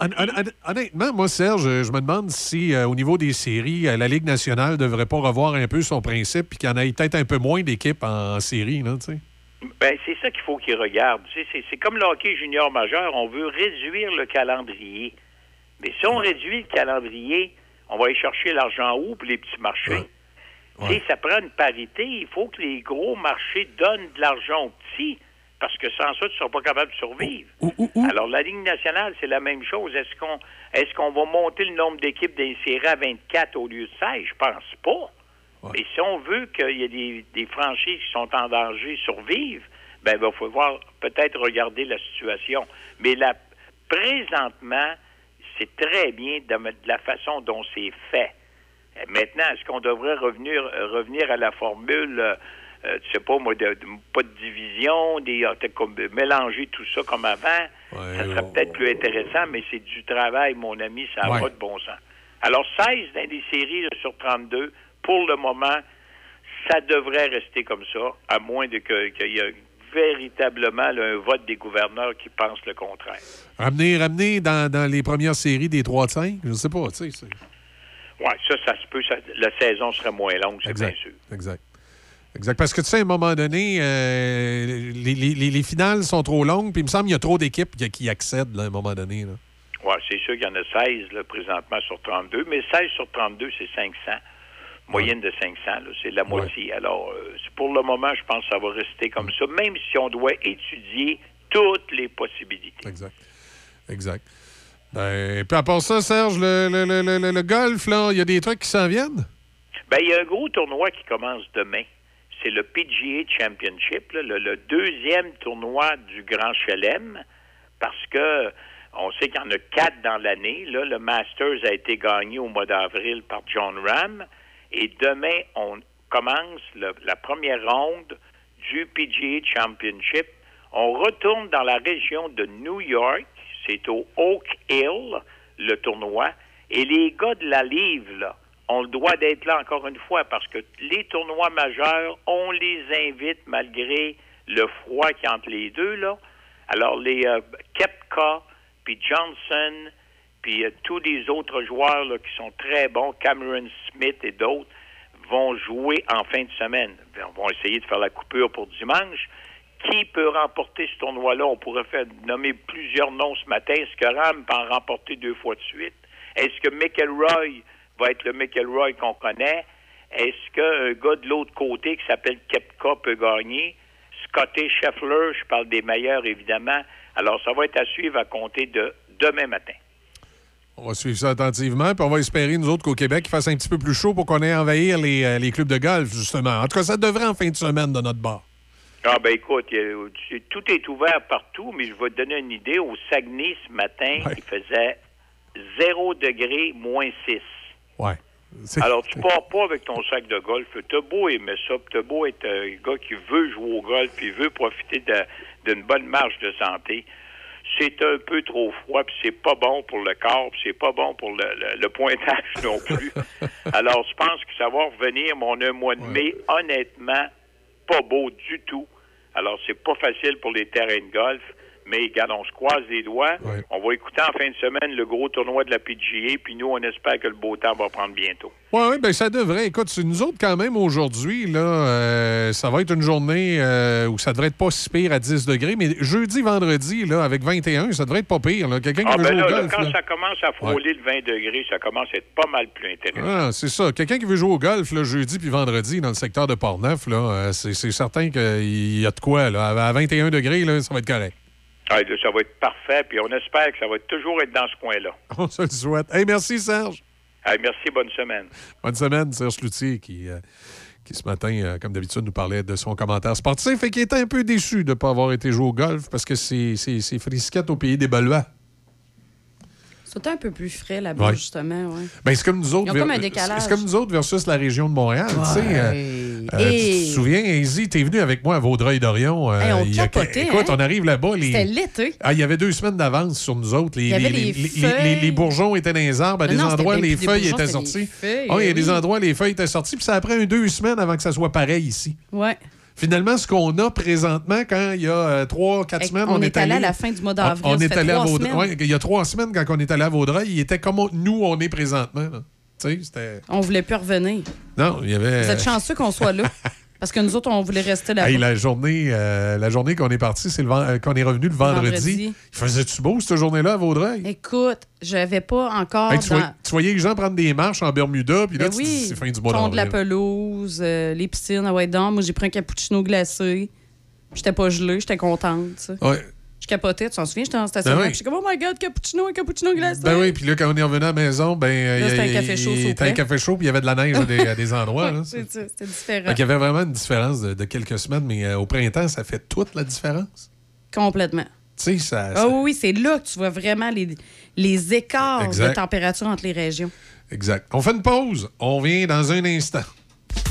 hon- Honnêtement, moi, Serge, je me demande si, euh, au niveau des séries, euh, la Ligue nationale devrait pas revoir un peu son principe puis qu'il y en ait peut-être un peu moins d'équipes en, série, là, tu sais. Ben, c'est ça qu'il faut qu'ils regardent. C'est, c'est comme le hockey junior majeur, on veut réduire le calendrier. Mais si on réduit le calendrier, on va aller chercher l'argent où pour les petits marchés? Tu sais, ça prend une parité. Il faut que les gros marchés donnent de l'argent aux petits, parce que sans ça, tu ne seras pas capable de survivre. Alors, la Ligue nationale, c'est la même chose. Est-ce qu'on est-ce qu'on va monter le nombre d'équipes d'insérer à 24 au lieu de 16? Je pense pas. Mais si on veut qu'il y ait des, des franchises qui sont en danger survivent, ben il va falloir peut-être regarder la situation. Mais là, présentement, c'est très bien de, de la façon dont c'est fait. Euh, Maintenant, est-ce qu'on devrait revenir euh, revenir à la formule, euh, euh, tu sais pas moi, de, de- pas de division, des euh, comme, euh, mélanger tout ça comme avant, ça serait peut-être plus intéressant, mais c'est du travail, mon ami, ça n'a Ouais. pas de bon sens. Alors, 16 dans des séries là, sur 32, pour le moment, ça devrait rester comme ça, à moins de que- qu'il y ait véritablement là, un vote des gouverneurs qui pensent le contraire. Ramener, ramener dans, dans les premières séries des 3 de 5, je sais pas, tu sais. Oui, ça, ça se peut. ça- la saison serait moins longue, c'est bien sûr. Exact. Exact. Parce que tu sais, à un moment donné, euh, les, les- les- les finales sont trop longues, puis il me semble qu'il y a trop d'équipes qui, qui accèdent là, à un moment donné. Oui, c'est sûr qu'il y en a 16 là, présentement sur 32, mais 16 sur 32, c'est 500. Moyenne de 500, là, c'est la moitié. Alors, euh, c'est- pour le moment, je pense que ça va rester comme ça, même si on doit étudier toutes les possibilités. Exact. Exact. Ben, puis à part ça, Serge, le, le- le- le- golf, il y a des trucs qui s'en viennent? Ben, il y a un gros tournoi qui commence demain. C'est le PGA Championship, là, le deuxième tournoi du Grand Chelem, parce que on sait qu'il y en a quatre dans l'année. Là, le Masters a été gagné au mois d'avril par John Ram. Et demain, on commence la première ronde du PGA Championship. On retourne dans la région de New York. C'est au Oak Hill, le tournoi. Et les gars de la livre, là, ont le droit d'être là encore une fois parce que les tournois majeurs, on les invite malgré le froid qui entre les deux, là. Alors, les euh, Kepka, puis Johnson, puis euh, tous les autres joueurs là, qui sont très bons, Cameron Smith et d'autres, vont jouer en fin de semaine. On va essayer de faire la coupure pour dimanche. Qui peut remporter ce tournoi-là? On pourrait faire nommer plusieurs noms ce matin. Est-ce que Ram peut en remporter deux fois de suite? Est-ce que McElroy va être le McElroy qu'on connaît? Est-ce qu'un gars de l'autre côté qui s'appelle Kepka peut gagner? Scotty Scheffler, je parle des meilleurs évidemment. Alors, ça va être à suivre à compter de demain matin. On va suivre ça attentivement, puis on va espérer, nous autres, qu'au Québec, il fasse un petit peu plus chaud pour qu'on ait envahir les, euh, les clubs de golf, justement. En tout cas, ça devrait en fin de semaine de notre bord. Ah ben écoute, a- c'est- tout est ouvert partout, mais je vais te donner une idée. Au Saguenay, ce matin, il faisait 0 degré, moins 6. Ouais. Alors, tu pars pas avec ton sac de golf. T'as beau aimer ça, puis t'as beau être un gars qui veut jouer au golf, puis veut profiter d'une bonne marge de santé. C'est un peu trop froid, puis c'est pas bon pour le corps, puis c'est pas bon pour le, le- le pointage non plus. <laughs> Alors, je pense que ça va revenir, mais on a un mois de mai, honnêtement, pas beau du tout. Alors, c'est pas facile pour les terrains de golf. Mais regarde, on se croise les doigts. On va écouter en fin de semaine le gros tournoi de la PGA, puis nous, on espère que le beau temps va prendre bientôt. Oui, oui, ben ça devrait. Écoute, c'est nous autres, quand même, aujourd'hui, là, euh, ça va être une journée euh, où ça devrait être pas si pire à 10 degrés, mais jeudi, vendredi, là, avec 21, ça devrait être pas pire. Quelqu'un qui Ah, veut ben jouer là, au golf. quand là. ça commence à frôler le 20 degrés, ça commence à être pas mal plus intéressant. Ah, c'est ça. Quelqu'un qui veut jouer au golf le jeudi puis vendredi dans le secteur de Portneuf, là, euh, c'est c'est certain qu'il y a de quoi. Là. À 21 degrés, là, ça va être correct. Ah, ça va être parfait, puis on espère que ça va toujours être dans ce coin-là. <laughs> On se le souhaite. Hey, merci, Serge. Merci, bonne semaine. Bonne semaine, Serge Loutier, qui, euh, qui ce matin, euh, comme d'habitude, nous parlait de son commentaire sportif et qui était un peu déçu de ne pas avoir été joué au golf parce que c'est frisquette au pays des Balois. C'était un peu plus frais là-bas, Ouais. justement. Ouais. Ben, c'est comme nous autres. Ils ont comme un décalage. C'est comme nous autres versus la région de Montréal. tu sais, euh, euh, Et- Tu te souviens, Izzy, t'es venu avec moi à Vaudreuil-Dorion. euh, Hey, on il y a- capotait, Écoute, hein? on arrive là-bas. les- C'était l'été. Ah, il y avait deux semaines d'avance sur nous autres. Les, Il y avait les, les les- les- feuilles. les- bourgeons étaient dans les arbres. À des non, endroits, les feuilles étaient sorties. Ah, il y a oui. des endroits, les feuilles étaient sorties. Puis ça a pris deux semaines avant que ça soit pareil ici. Ouais. Finalement, ce qu'on a présentement, quand il y a euh, trois, quatre semaines, on on, est allé à la fin du mois d'avril, On, est allé à Vaudreuil. ouais, il y a trois semaines, quand on est allé à Vaudreuil, il était comme on- nous, on est présentement. là. On voulait plus revenir. Non, il y avait. Vous êtes chanceux qu'on soit là. <laughs> Parce que nous autres, on voulait rester là-bas. Hey, la journée, euh, la journée qu'on est parti, c'est euh, qu'on est revenu le vendredi. vendredi. Il faisait-tu beau cette journée-là à Vaudreuil? Écoute, j'avais pas encore. Hey, tu, dans- voyais, tu voyais les gens prendre des marches en Bermuda, puis là, Ben oui, c'est fin du mois fond de la d'avril. pelouse, euh, les piscines, ouais, donc. Moi, j'ai pris un cappuccino glacé. J'étais pas gelée, j'étais contente. Ouais. Capotais, tu t'en souviens? J'étais en stationnement. Ben oui. J'étais comme, oh my god, cappuccino, un cappuccino glacé. Ben oui, puis là, quand on est revenu à la maison, ben. Là, il y a- c'était un il- café chaud, il- C'était un café chaud, puis il y avait de la neige à des, à des <laughs> endroits. C'était différent. Qu'il y avait vraiment une différence de, de quelques semaines, mais euh, au printemps, ça fait toute la différence. Complètement. Tu sais, ça. Ah oui, oui, c'est là que tu vois vraiment les, les écarts Exact. de température entre les régions. Exact. On fait une pause. On revient dans un instant.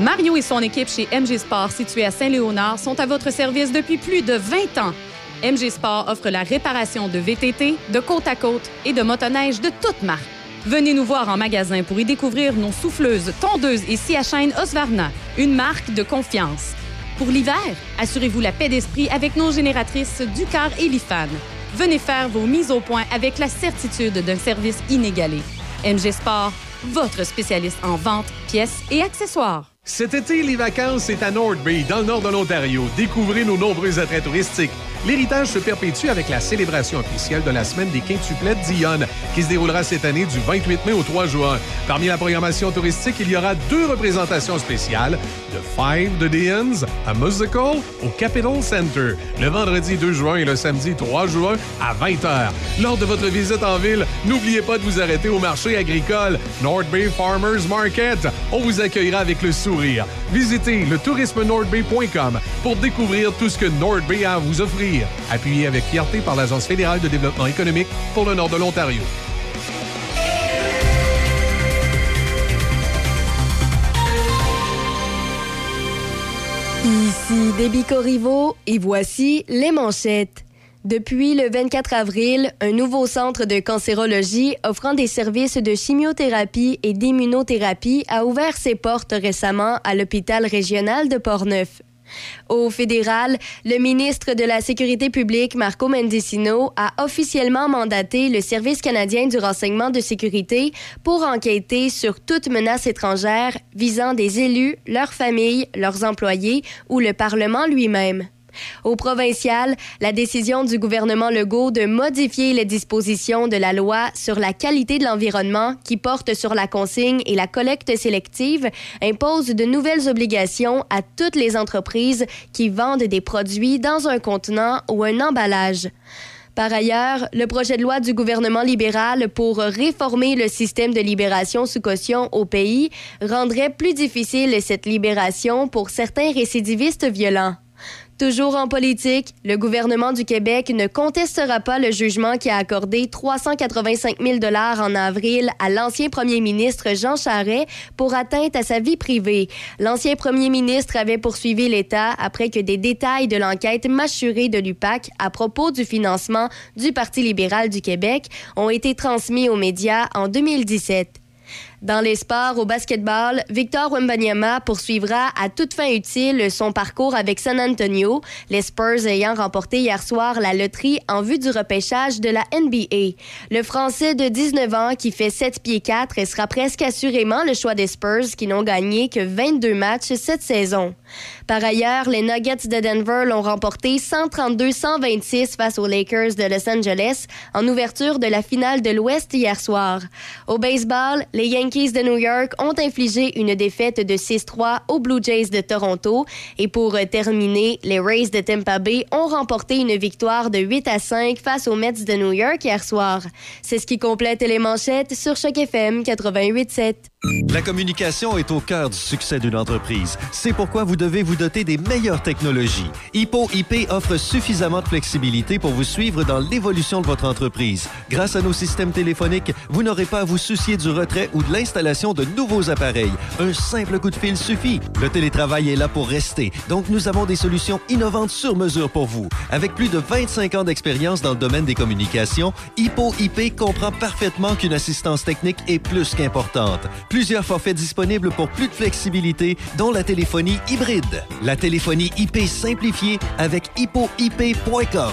Mario et son équipe chez MG Sport, située à Saint-Léonard, sont à votre service depuis plus de 20 ans. MG Sport offre la réparation de VTT, de côte à côte et de motoneige de toutes marques. Venez nous voir en magasin pour y découvrir nos souffleuses, tondeuses et scie à Osvarna, une marque de confiance. Pour l'hiver, assurez-vous la paix d'esprit avec nos génératrices Ducar et Lifan. Venez faire vos mises au point avec la certitude d'un service inégalé. MG Sport, votre spécialiste en vente, pièces et accessoires. Cet été, les vacances, c'est à North Bay, dans le nord de l'Ontario. Découvrez nos nombreux attraits touristiques. L'héritage se perpétue avec la célébration officielle de la semaine des quintuplettes d'Ion, qui se déroulera cette année du 28 mai au 3 juin. Parmi la programmation touristique, il y aura deux représentations spéciales, The Five de Dions, un musical au Capitol Center, le vendredi 2 juin et le samedi 3 juin à 20h. Lors de votre visite en ville, n'oubliez pas de vous arrêter au marché agricole North Bay Farmers Market. On vous accueillera avec le sourire. Visitez le tourisme-nordbay.com pour découvrir tout ce que North Bay a à vous offrir. Appuyé avec fierté par l'Agence fédérale de développement économique pour le nord de l'Ontario. Ici Déby Corriveau et voici les manchettes. Depuis le 24 avril, un nouveau centre de cancérologie offrant des services de chimiothérapie et d'immunothérapie a ouvert ses portes récemment à l'hôpital régional de Portneuf. Au fédéral, le ministre de la Sécurité publique, Marco Mendicino, a officiellement mandaté le Service canadien du renseignement de sécurité pour enquêter sur toute menace étrangère visant des élus, leurs familles, leurs employés ou le Parlement lui-même. Au provincial, la décision du gouvernement Legault de modifier les dispositions de la loi sur la qualité de l'environnement qui porte sur la consigne et la collecte sélective impose de nouvelles obligations à toutes les entreprises qui vendent des produits dans un contenant ou un emballage. Par ailleurs, le projet de loi du gouvernement libéral pour réformer le système de libération sous caution au pays rendrait plus difficile cette libération pour certains récidivistes violents. Toujours en politique, le gouvernement du Québec ne contestera pas le jugement qui a accordé 385 000 dollars en avril à l'ancien premier ministre Jean Charest pour atteinte à sa vie privée. L'ancien premier ministre avait poursuivi l'État après que des détails de l'enquête mâchurée de l'UPAC à propos du financement du Parti libéral du Québec ont été transmis aux médias en 2017. Dans les sports, au basketball, Victor Wembanyama poursuivra à toute fin utile son parcours avec San Antonio, les Spurs ayant remporté hier soir la loterie en vue du repêchage de la NBA. Le Français de 19 ans qui fait 7 pieds 4 sera presque assurément le choix des Spurs qui n'ont gagné que 22 matchs cette saison. Par ailleurs, les Nuggets de Denver l'ont remporté 132-126 face aux Lakers de Los Angeles en ouverture de la finale de l'Ouest hier soir. Au baseball, les Yankees de New York ont infligé une défaite de 6-3 aux Blue Jays de Toronto. Et pour terminer, les Rays de Tampa Bay ont remporté une victoire de 8 à 5 face aux Mets de New York hier soir. C'est ce qui complète les manchettes sur Choc FM 88.7. La communication est au cœur du succès d'une entreprise. C'est pourquoi vous devez vous doter des meilleures technologies. Hippo IP offre suffisamment de flexibilité pour vous suivre dans l'évolution de votre entreprise. Grâce à nos systèmes téléphoniques, vous n'aurez pas à vous soucier du retrait ou de l'installation de nouveaux appareils. Un simple coup de fil suffit. Le télétravail est là pour rester, donc nous avons des solutions innovantes sur mesure pour vous. Avec plus de 25 ans d'expérience dans le domaine des communications, Hippo IP comprend parfaitement qu'une assistance technique est plus qu'importante. Plusieurs forfaits disponibles pour plus de flexibilité, dont la téléphonie hybride. La téléphonie IP simplifiée avec hippoip.com.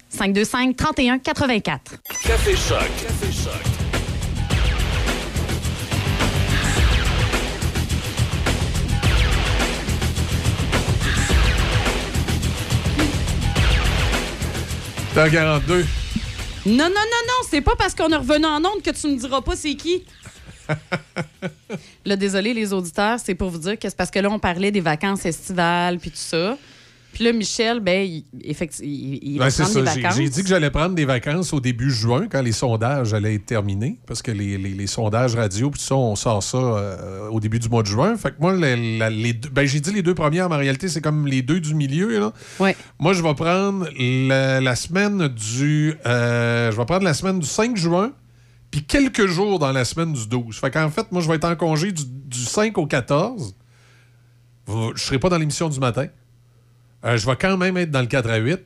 525 31 84. Café Choc. Café Choc. T'es en 42. Non, non, non, non, c'est pas parce qu'on est revenu en onde que tu me diras pas c'est qui. <laughs> là, désolé les auditeurs, c'est pour vous dire que c'est parce que là, on parlait des vacances estivales puis tout ça. Puis là, Michel, ben, il, effecti- il, il va Ben, c'est prendre ça. des J'ai- vacances. J'ai dit que j'allais prendre des vacances au début juin, quand les sondages allaient être terminés. Parce que les, les- les sondages radio, puis ça, on sort ça euh, au début du mois de juin. Fait que moi, la- la- les deux- ben, j'ai dit les deux premières, mais en réalité, c'est comme les deux du milieu. Là. Moi, je vais prendre la, la semaine du. euh, je vais prendre la semaine du 5 juin, puis quelques jours dans la semaine du 12. Fait qu'en fait, moi, je vais être en congé du, du 5 au 14. vous- je serai pas dans l'émission du matin. Euh, je vais quand même être dans le 4 à 8.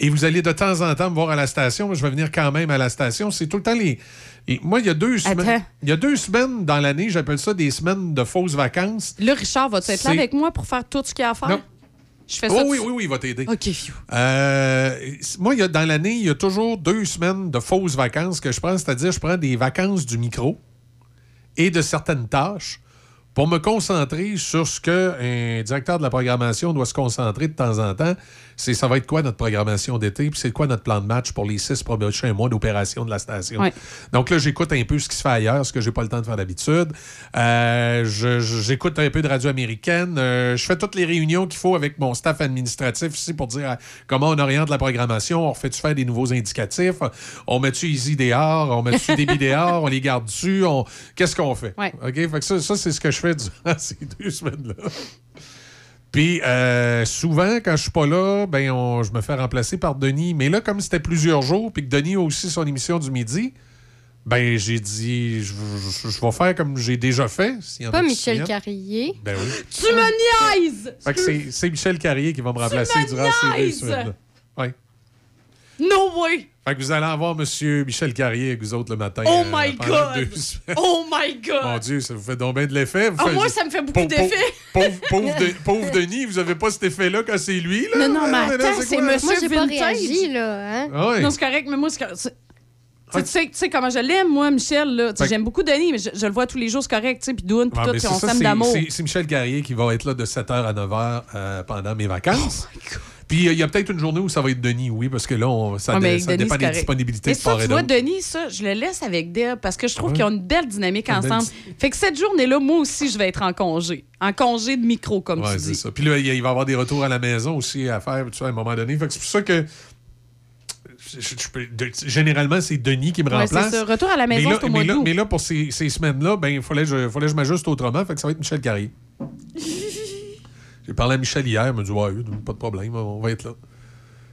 Et vous allez de temps en temps me voir à la station. Je vais venir quand même à la station. C'est tout le temps les. et moi, il y a deux semaines. Il y a deux semaines dans l'année, j'appelle ça des semaines de fausses vacances. Là, Richard, vas-tu être là avec moi pour faire tout ce qu'il y a à faire? Non. Je fais Oh, ça. oui, tout- oui, oui, il va t'aider. OK. Euh, moi, y a- dans l'année, il y a toujours deux semaines de fausses vacances que je prends, c'est-à-dire je prends des vacances du micro et de certaines tâches pour me concentrer sur ce qu'un directeur de la programmation doit se concentrer de temps en temps. C'est ça va être quoi notre programmation d'été, puis c'est quoi notre plan de match pour les six prochains mois d'opération de la station? Ouais. Donc là, j'écoute un peu ce qui se fait ailleurs, ce que j'ai pas le temps de faire d'habitude. Euh, j'écoute un peu de radio américaine. Euh, je fais toutes les réunions qu'il faut avec mon staff administratif ici pour dire euh, comment on oriente la programmation. On refait-tu faire des nouveaux indicatifs? On met-tu Easy dehors? On met-tu <laughs> des dehors? On les garde dessus? On... Qu'est-ce qu'on fait? Ouais. OK? Fait que ça, ça c'est ce que je fais durant <laughs> ces deux semaines-là. Puis euh, souvent, quand je suis pas là, ben on- je me fais remplacer par Denis. Mais là, comme c'était plusieurs jours, puis que Denis a aussi son émission du midi, ben j'ai dit, je, je- je vais faire comme j'ai déjà fait. y en Pas Michel Carrier. Ben oui. Tu me niaises! Fait que c'est, Michel Carrier qui va me remplacer me durant ces deux niaises! semaines-là. Ouais. No way! Fait que vous allez avoir Monsieur Michel Carrier avec vous autres le matin. Oh euh, my God! Oh my God! Mon Dieu, ça vous fait donc bien de l'effet. Ah, faites- moi, ça me fait beaucoup d'effet. Pauvre, pauvre, De- pauvre Denis, vous avez pas cet effet-là quand c'est lui, là? Non, non, mais Ah, attends, c'est quoi? monsieur Moi, j'ai pas réagi, là. Hein? Ah ouais. Non, c'est correct, mais moi, c'est Tu sais- Tu sais, comment je l'aime, moi, Michel. J'aime beaucoup Denis, mais je, je le vois tous les jours, c'est correct. tu sais, Puis Doune, puis tout, on s'aime c'est- d'amour. c'est- Michel Carrier qui va être là de 7h à 9h euh, pendant mes vacances. Oh Puis euh, il y a peut-être une journée où ça va être Denis, oui, parce que là, on- ça, Ouais, dé- mais ça Denis, dépend des disponibilités Mais de ça, tu vois. Denis, ça, je le laisse avec Deb parce que je trouve Ouais. qu'ils ont une belle dynamique Une belle ensemble. Fait que cette journée-là, moi aussi, je vais être en congé. En congé de micro, comme Ouais, tu dis. ça. Puis là, il va y avoir des retours à la maison aussi à faire, tu vois, à un moment donné. Fait que c'est pour ça que. je- je- je peux- de- généralement, c'est Denis qui me Ouais, remplace. c'est. Retour à la maison, mais là, au mois mais là, d'août. mais là, pour ces, ces semaines-là, ben, il fallait que je, fallait je m'ajuste autrement. Fait que ça va être Michel Carrier. J'ai parlé à Michel hier, il m'a dit Ouais, pas de problème, on va être là.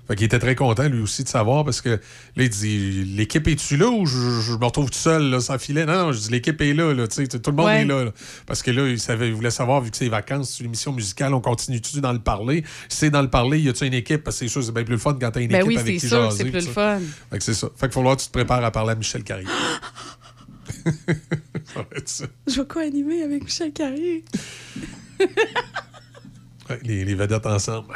Fait qu'il était très content, lui aussi, de savoir, parce que là, il dit L'équipe est-tu là ou je, je me retrouve tout seul, là, sans filet? Non, non, je dis L'équipe est là, tout le monde Ouais. est là, là. Parce que là, il, savait, il voulait savoir, vu que c'est les vacances, c'est une émission musicale, on continue-tu dans le parler c'est dans le parler, y a-tu une équipe? Parce que c'est sûr, c'est bien plus le fun quand t'as une Ben équipe oui, avec c'est qui sûr, jaser, c'est plus le fun. Fait que c'est ça. Fait qu'il faut que tu te prépares à parler à Michel Carrier. <gasps> <laughs> ça va être ça. Je vais co-animer avec Michel Carrier. <laughs> Les, les vedettes ensemble.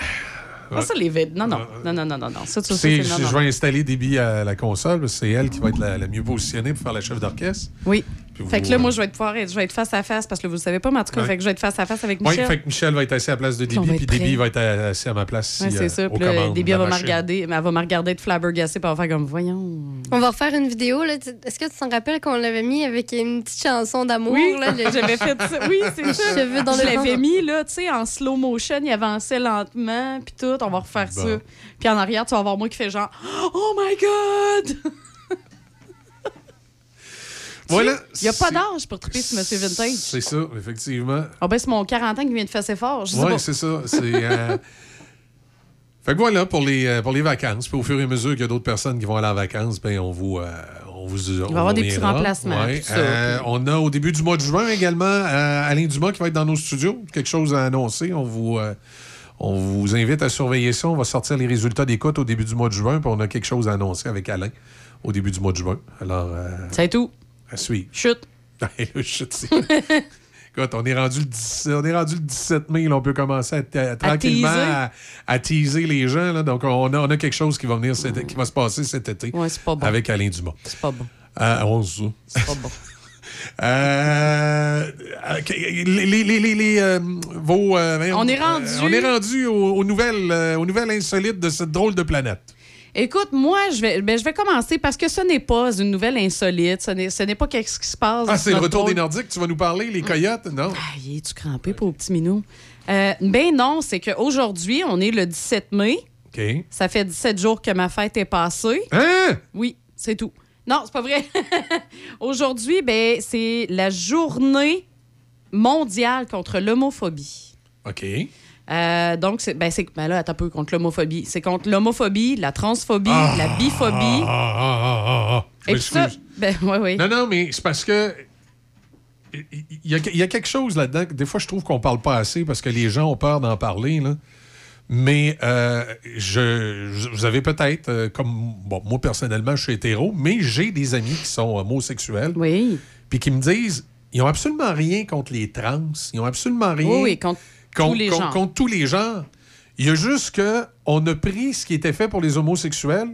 Ah, ça, les vides. Non, non. Non, non, non, non, non. Ça, ça, C'est- je vais installer Déby à la console. C'est elle qui va être la, la mieux positionnée pour faire la chef d'orchestre. Oui. Puis Fait que là, moi, je vais être pouvoir être, je vais être face à face parce que là, vous le savez pas, mais en tout cas, Ouais. fait que je vais être face à face avec Oui, Michel. fait que Michel va être assis à la place de Déby, puis. Déby va être assis à ma place Ouais, c'est euh, ça. Puis Déby, elle va me regarder, mais elle va me regarder de flabbergassée, puis elle va faire comme, voyons. On va refaire une vidéo. là. Est-ce que tu t'en rappelles qu'on l'avait mis avec une petite chanson d'amour? Oui, là, <laughs> j'avais fait ça. Oui, c'est ça. Cheveux dans je l'avais mis, là, tu sais, en slow motion. Il avançait lentement, puis tout. On va refaire Bon. ça. Puis en arrière, tu vas avoir moi qui fait genre, Oh my God! Voilà. Il n'y a pas d'âge pour triper sur Monsieur Vintage. C'est ça, effectivement. Ah ben, c'est mon 40 ans qui vient de fesser fort. Oui, c'est ça. C'est. euh, <laughs> Fait que voilà pour les, euh, pour les vacances. Puis au fur et à mesure qu'il y a d'autres personnes qui vont aller en vacances, ben on vous. euh, on vous Il va y avoir des petits remplacements, Ouais. ça, Euh, puis- on a au début du mois de juin également Alain Dumas qui va être dans nos studios. Quelque chose à annoncer. On vous. on vous invite à surveiller ça. On va sortir les résultats d'écoute au début du mois de juin. Puis on a quelque chose à annoncer avec Alain au début du mois de juin. Alors. euh, C'est tout. À suivre. Chut. <laughs> Chut, c'est- Écoute, on est rendu le 17, on est rendu le 17 mai, là, on peut commencer à, à- tranquillement teaser. à, teaser les gens. là. donc, on a, on a quelque chose qui va venir cet- qui va se passer cet été Ouais, c'est pas bon. avec Alain Dumas. C'est pas bon. Euh, on se dit. C'est pas bon. <laughs> Euh, ok, les, les- les- les- les, euh, vos, euh, voyons, On est euh, rendu- on est rendu aux, aux nouvelles, euh, aux nouvelles insolites de cette drôle de planète. Écoute, moi, je vais, ben, je vais commencer parce que ce n'est pas une nouvelle insolite. Ce n'est, pas quelque chose qui se passe. Ah, c'est le retour des Nordiques, tu vas nous parler, les coyotes? Non? Ah, es-tu crampé pour petit minou? Euh, ben non, c'est qu'aujourd'hui, on est le 17 mai. OK. Ça fait 17 jours que ma fête est passée. Hein? Oui, c'est tout. Non, c'est pas vrai. <laughs> Aujourd'hui, ben, c'est la journée mondiale contre l'homophobie. OK. Euh, donc, c'est, ben, c'est, ben là, un peu, contre l'homophobie. C'est contre l'homophobie, la transphobie, Ah! la biphobie. Ah, ah, ah, ah, ah. Et puis ça, ben, ouais, ouais. Non, non, mais c'est parce que il y, a, il y a quelque chose là-dedans que des fois, je trouve qu'on parle pas assez parce que les gens ont peur d'en parler. Là. Mais euh, je, je- vous avez peut-être, euh, comme bon, moi personnellement, je suis hétéro, mais j'ai des amis qui sont homosexuels. Oui. Puis qui me disent, ils ont absolument rien contre les trans. Ils ont absolument rien Oui, oui, contre tous les contre- genres. contre tous les genres. Il y a juste que on a pris ce qui était fait pour les homosexuels.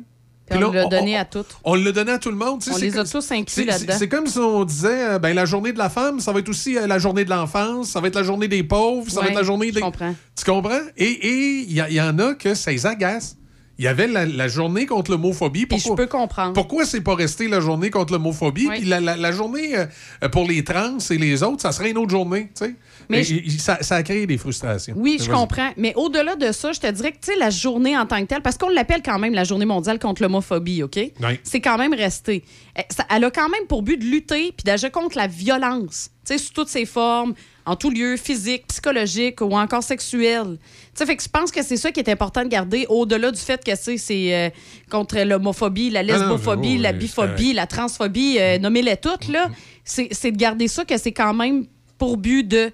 Puis puis on l'a donné à toutes. On l'a donné à tout le monde. On c'est les a tous inclus c'est- là-dedans. c'est- comme si on disait, euh, ben, la journée de la femme, ça va être aussi euh, la journée de l'enfance, ça va être la journée des pauvres, ça va être la journée des... comprends. Tu comprends? Et et il y, en a que ça les agace. Il y avait la, la journée contre l'homophobie. Puis je peux comprendre. Pourquoi c'est pas resté la journée contre l'homophobie? Puis la, la- la journée euh, pour les trans et les autres, ça serait une autre journée. tu sais? Mais je- ça, ça a créé des frustrations. Oui, je comprends. Mais au-delà de ça, je te dirais que, tu sais, la journée en tant que telle, parce qu'on l'appelle quand même la journée mondiale contre l'homophobie, OK? Oui. C'est quand même resté. Eh, Elle a quand même pour but de lutter puis d'agir contre la violence, tu sais, sous toutes ses formes, en tout lieu, physique, psychologique ou encore sexuel. Tu sais, fait que je pense que c'est ça qui est important de garder, au-delà du fait que c'est- euh, contre l'homophobie, la Ah non, lesbophobie, la biphobie, la transphobie, euh, nommez-les toutes, là. C'est c'est de garder ça, que c'est quand même pour but de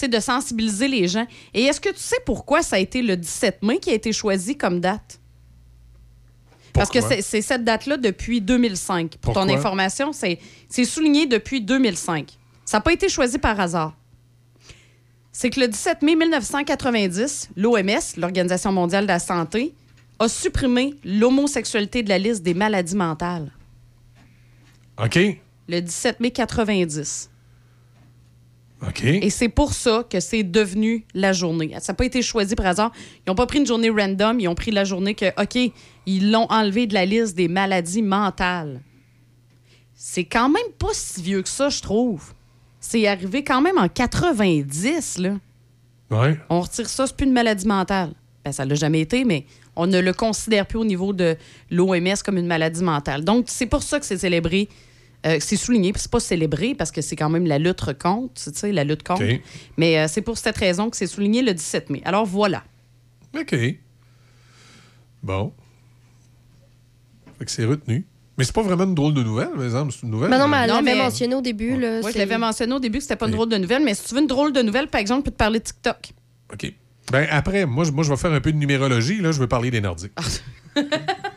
de sensibiliser les gens. Et est-ce que tu sais pourquoi ça a été le 17 mai qui a été choisi comme date? Parce que c'est cette date-là depuis 2005. Pour ton information, c'est c'est souligné depuis 2005. Ça n'a pas été choisi par hasard. C'est que le 17 mai 1990, l'OMS, l'Organisation mondiale de la santé, a supprimé l'homosexualité de la liste des maladies mentales. OK. Le 17 mai 90. Et c'est pour ça que c'est devenu la journée. Ça n'a pas été choisi par hasard. Ils n'ont pas pris une journée random, ils ont pris la journée que, OK, ils l'ont enlevé de la liste des maladies mentales. C'est quand même pas si vieux que ça, je trouve. C'est arrivé quand même en 90, là. Ouais. On retire ça, c'est plus une maladie mentale. Ben, ça l'a jamais été, mais on ne le considère plus au niveau de l'OMS comme une maladie mentale. Donc, c'est pour ça que c'est célébré. Euh, c'est souligné, puis c'est pas célébré parce que c'est quand même la lutte contre, tu sais, la lutte contre. Mais euh, c'est pour cette raison que c'est souligné le 17 mai. Alors voilà. OK. Bon. Fait que c'est retenu. Mais c'est pas vraiment une drôle de nouvelle, par exemple. C'est une nouvelle. Ben non, mais elle Non, l'avait mais- mentionné au début. Là, je l'avais mentionné au début que c'était pas une drôle de nouvelle, mais si tu veux une drôle de nouvelle, par exemple, je peux te parler de TikTok. OK. Ben après, moi, je- moi, je vais faire un peu de numérologie. Là, je vais parler des Nordiques. <laughs>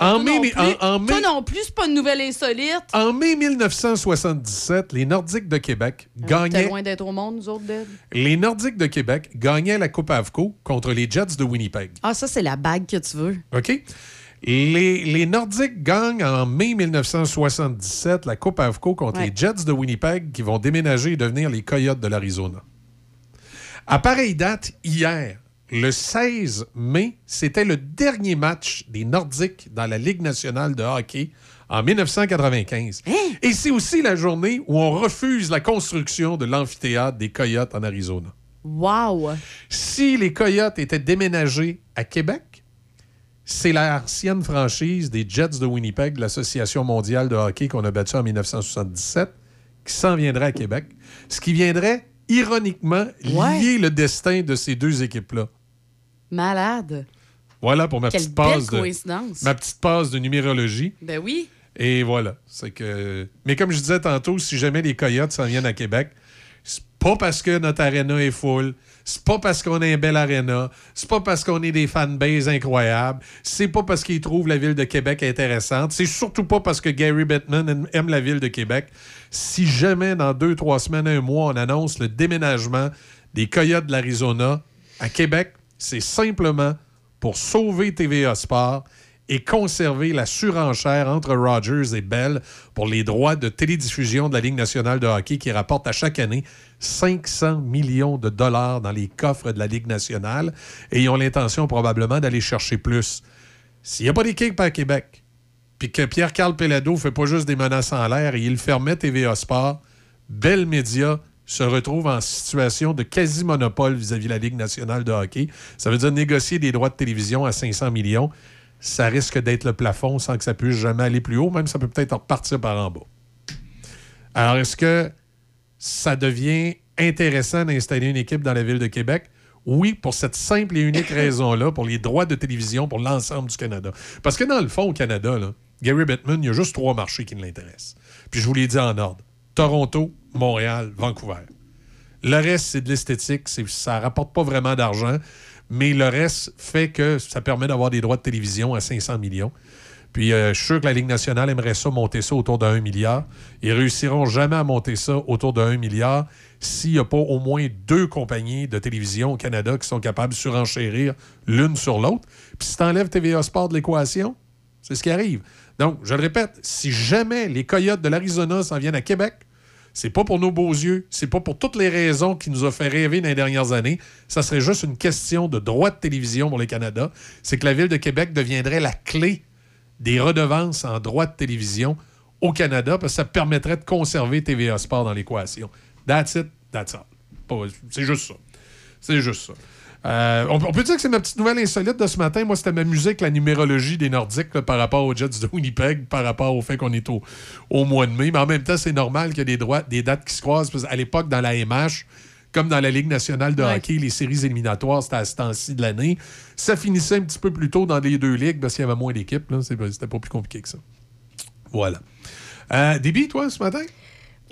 en, mai, non mais- plus. en- en mai, Toi non plus, c'est pas une nouvelle insolite. en mai 1977, les Nordiques de Québec T'es gagnaient. loin d'être au monde, nous autres, Deb. Les Nordiques de Québec gagnaient la Coupe AVCO contre les Jets de Winnipeg. Ah, ça, c'est la bague que tu veux. OK? Les, les Nordiques gagnent en mai 1977 la Coupe AVCO contre Ouais. les Jets de Winnipeg qui vont déménager et devenir les Coyotes de l'Arizona. À pareille date, hier, le 16 mai, c'était le dernier match des Nordiques dans la Ligue nationale de hockey en 1995. Et c'est aussi la journée où on refuse la construction de l'amphithéâtre des Coyotes en Arizona. Wow! Si les Coyotes étaient déménagés à Québec, c'est l'ancienne franchise des Jets de Winnipeg, de l'Association mondiale de hockey qu'on a battue en 1977, qui s'en viendrait à Québec. Ce qui viendrait, ironiquement, lier le destin de ces deux équipes-là. Malade. Voilà pour ma Quelle petite passe belle de coïncidence. ma petite passe de numérologie. Ben oui. Et voilà. C'est que. Mais comme je disais tantôt, si jamais les Coyotes s'en viennent à Québec, c'est pas parce que notre aréna est full, c'est pas parce qu'on a un bel aréna, c'est pas parce qu'on est des fanbases incroyables, c'est pas parce qu'ils trouvent la ville de Québec intéressante, c'est surtout pas parce que Gary Bettman aime la ville de Québec. Si jamais dans deux, trois semaines, un mois, on annonce le déménagement des Coyotes de l'Arizona à Québec, c'est simplement pour sauver TVA Sport et conserver la surenchère entre Rogers et Bell pour les droits de télédiffusion de la Ligue nationale de hockey qui rapporte à chaque année 500 millions de dollars dans les coffres de la Ligue nationale et ont l'intention probablement d'aller chercher plus. S'il n'y a pas d'équipe à Québec, puis que Pierre-Carl Pellado fait pas juste des menaces en l'air et il fermait TVA Sport, Bell Media se retrouve en situation de quasi-monopole vis-à-vis de la Ligue nationale de hockey. Ça veut dire négocier des droits de télévision à 500 millions. Ça risque d'être le plafond sans que ça puisse jamais aller plus haut. Même ça peut peut-être repartir par en bas. Alors, est-ce que ça devient intéressant d'installer une équipe dans la ville de Québec? Oui, pour cette simple et unique <laughs> raison-là, pour les droits de télévision pour l'ensemble du Canada. Parce que dans le fond, au Canada, là, Gary Bettman, il y a juste trois marchés qui l'intéressent. Puis je vous l'ai dit en ordre. Toronto, Montréal, Vancouver. Le reste, c'est de l'esthétique. Ça rapporte pas vraiment d'argent, mais le reste fait que ça permet d'avoir des droits de télévision à 500 millions. Puis euh, je suis sûr que la Ligue nationale aimerait ça monter ça autour de 1 milliard. Ils réussiront jamais à monter ça autour de 1 milliard s'il n'y a pas au moins deux compagnies de télévision au Canada qui sont capables de surenchérir l'une sur l'autre. Puis si tu enlèves TVA Sport de l'équation, c'est ce qui arrive. Donc, je le répète, si jamais les Coyotes de l'Arizona s'en viennent à Québec, c'est pas pour nos beaux yeux, c'est pas pour toutes les raisons qui nous ont fait rêver dans les dernières années. Ça serait juste une question de droit de télévision pour le Canada. C'est que la ville de Québec deviendrait la clé des redevances en droit de télévision au Canada parce que ça permettrait de conserver TVA Sport dans l'équation. That's it, that's all. C'est juste ça. C'est juste ça. Euh, on, on peut dire que c'est ma petite nouvelle insolite de ce matin. Moi, c'était ma musique, la numérologie des Nordiques là, par rapport aux Jets de Winnipeg, par rapport au fait qu'on est au, au mois de mai. Mais en même temps, c'est normal qu'il y ait des, droits, des dates qui se croisent. Parce qu'à l'époque, dans la MH, comme dans la Ligue nationale de Ouais. hockey, les séries éliminatoires, c'était à ce temps-ci de l'année. Ça finissait un petit peu plus tôt dans les deux ligues parce qu'il y avait moins d'équipes. C'était pas plus compliqué que ça. Voilà. Euh, Déby, toi, ce matin?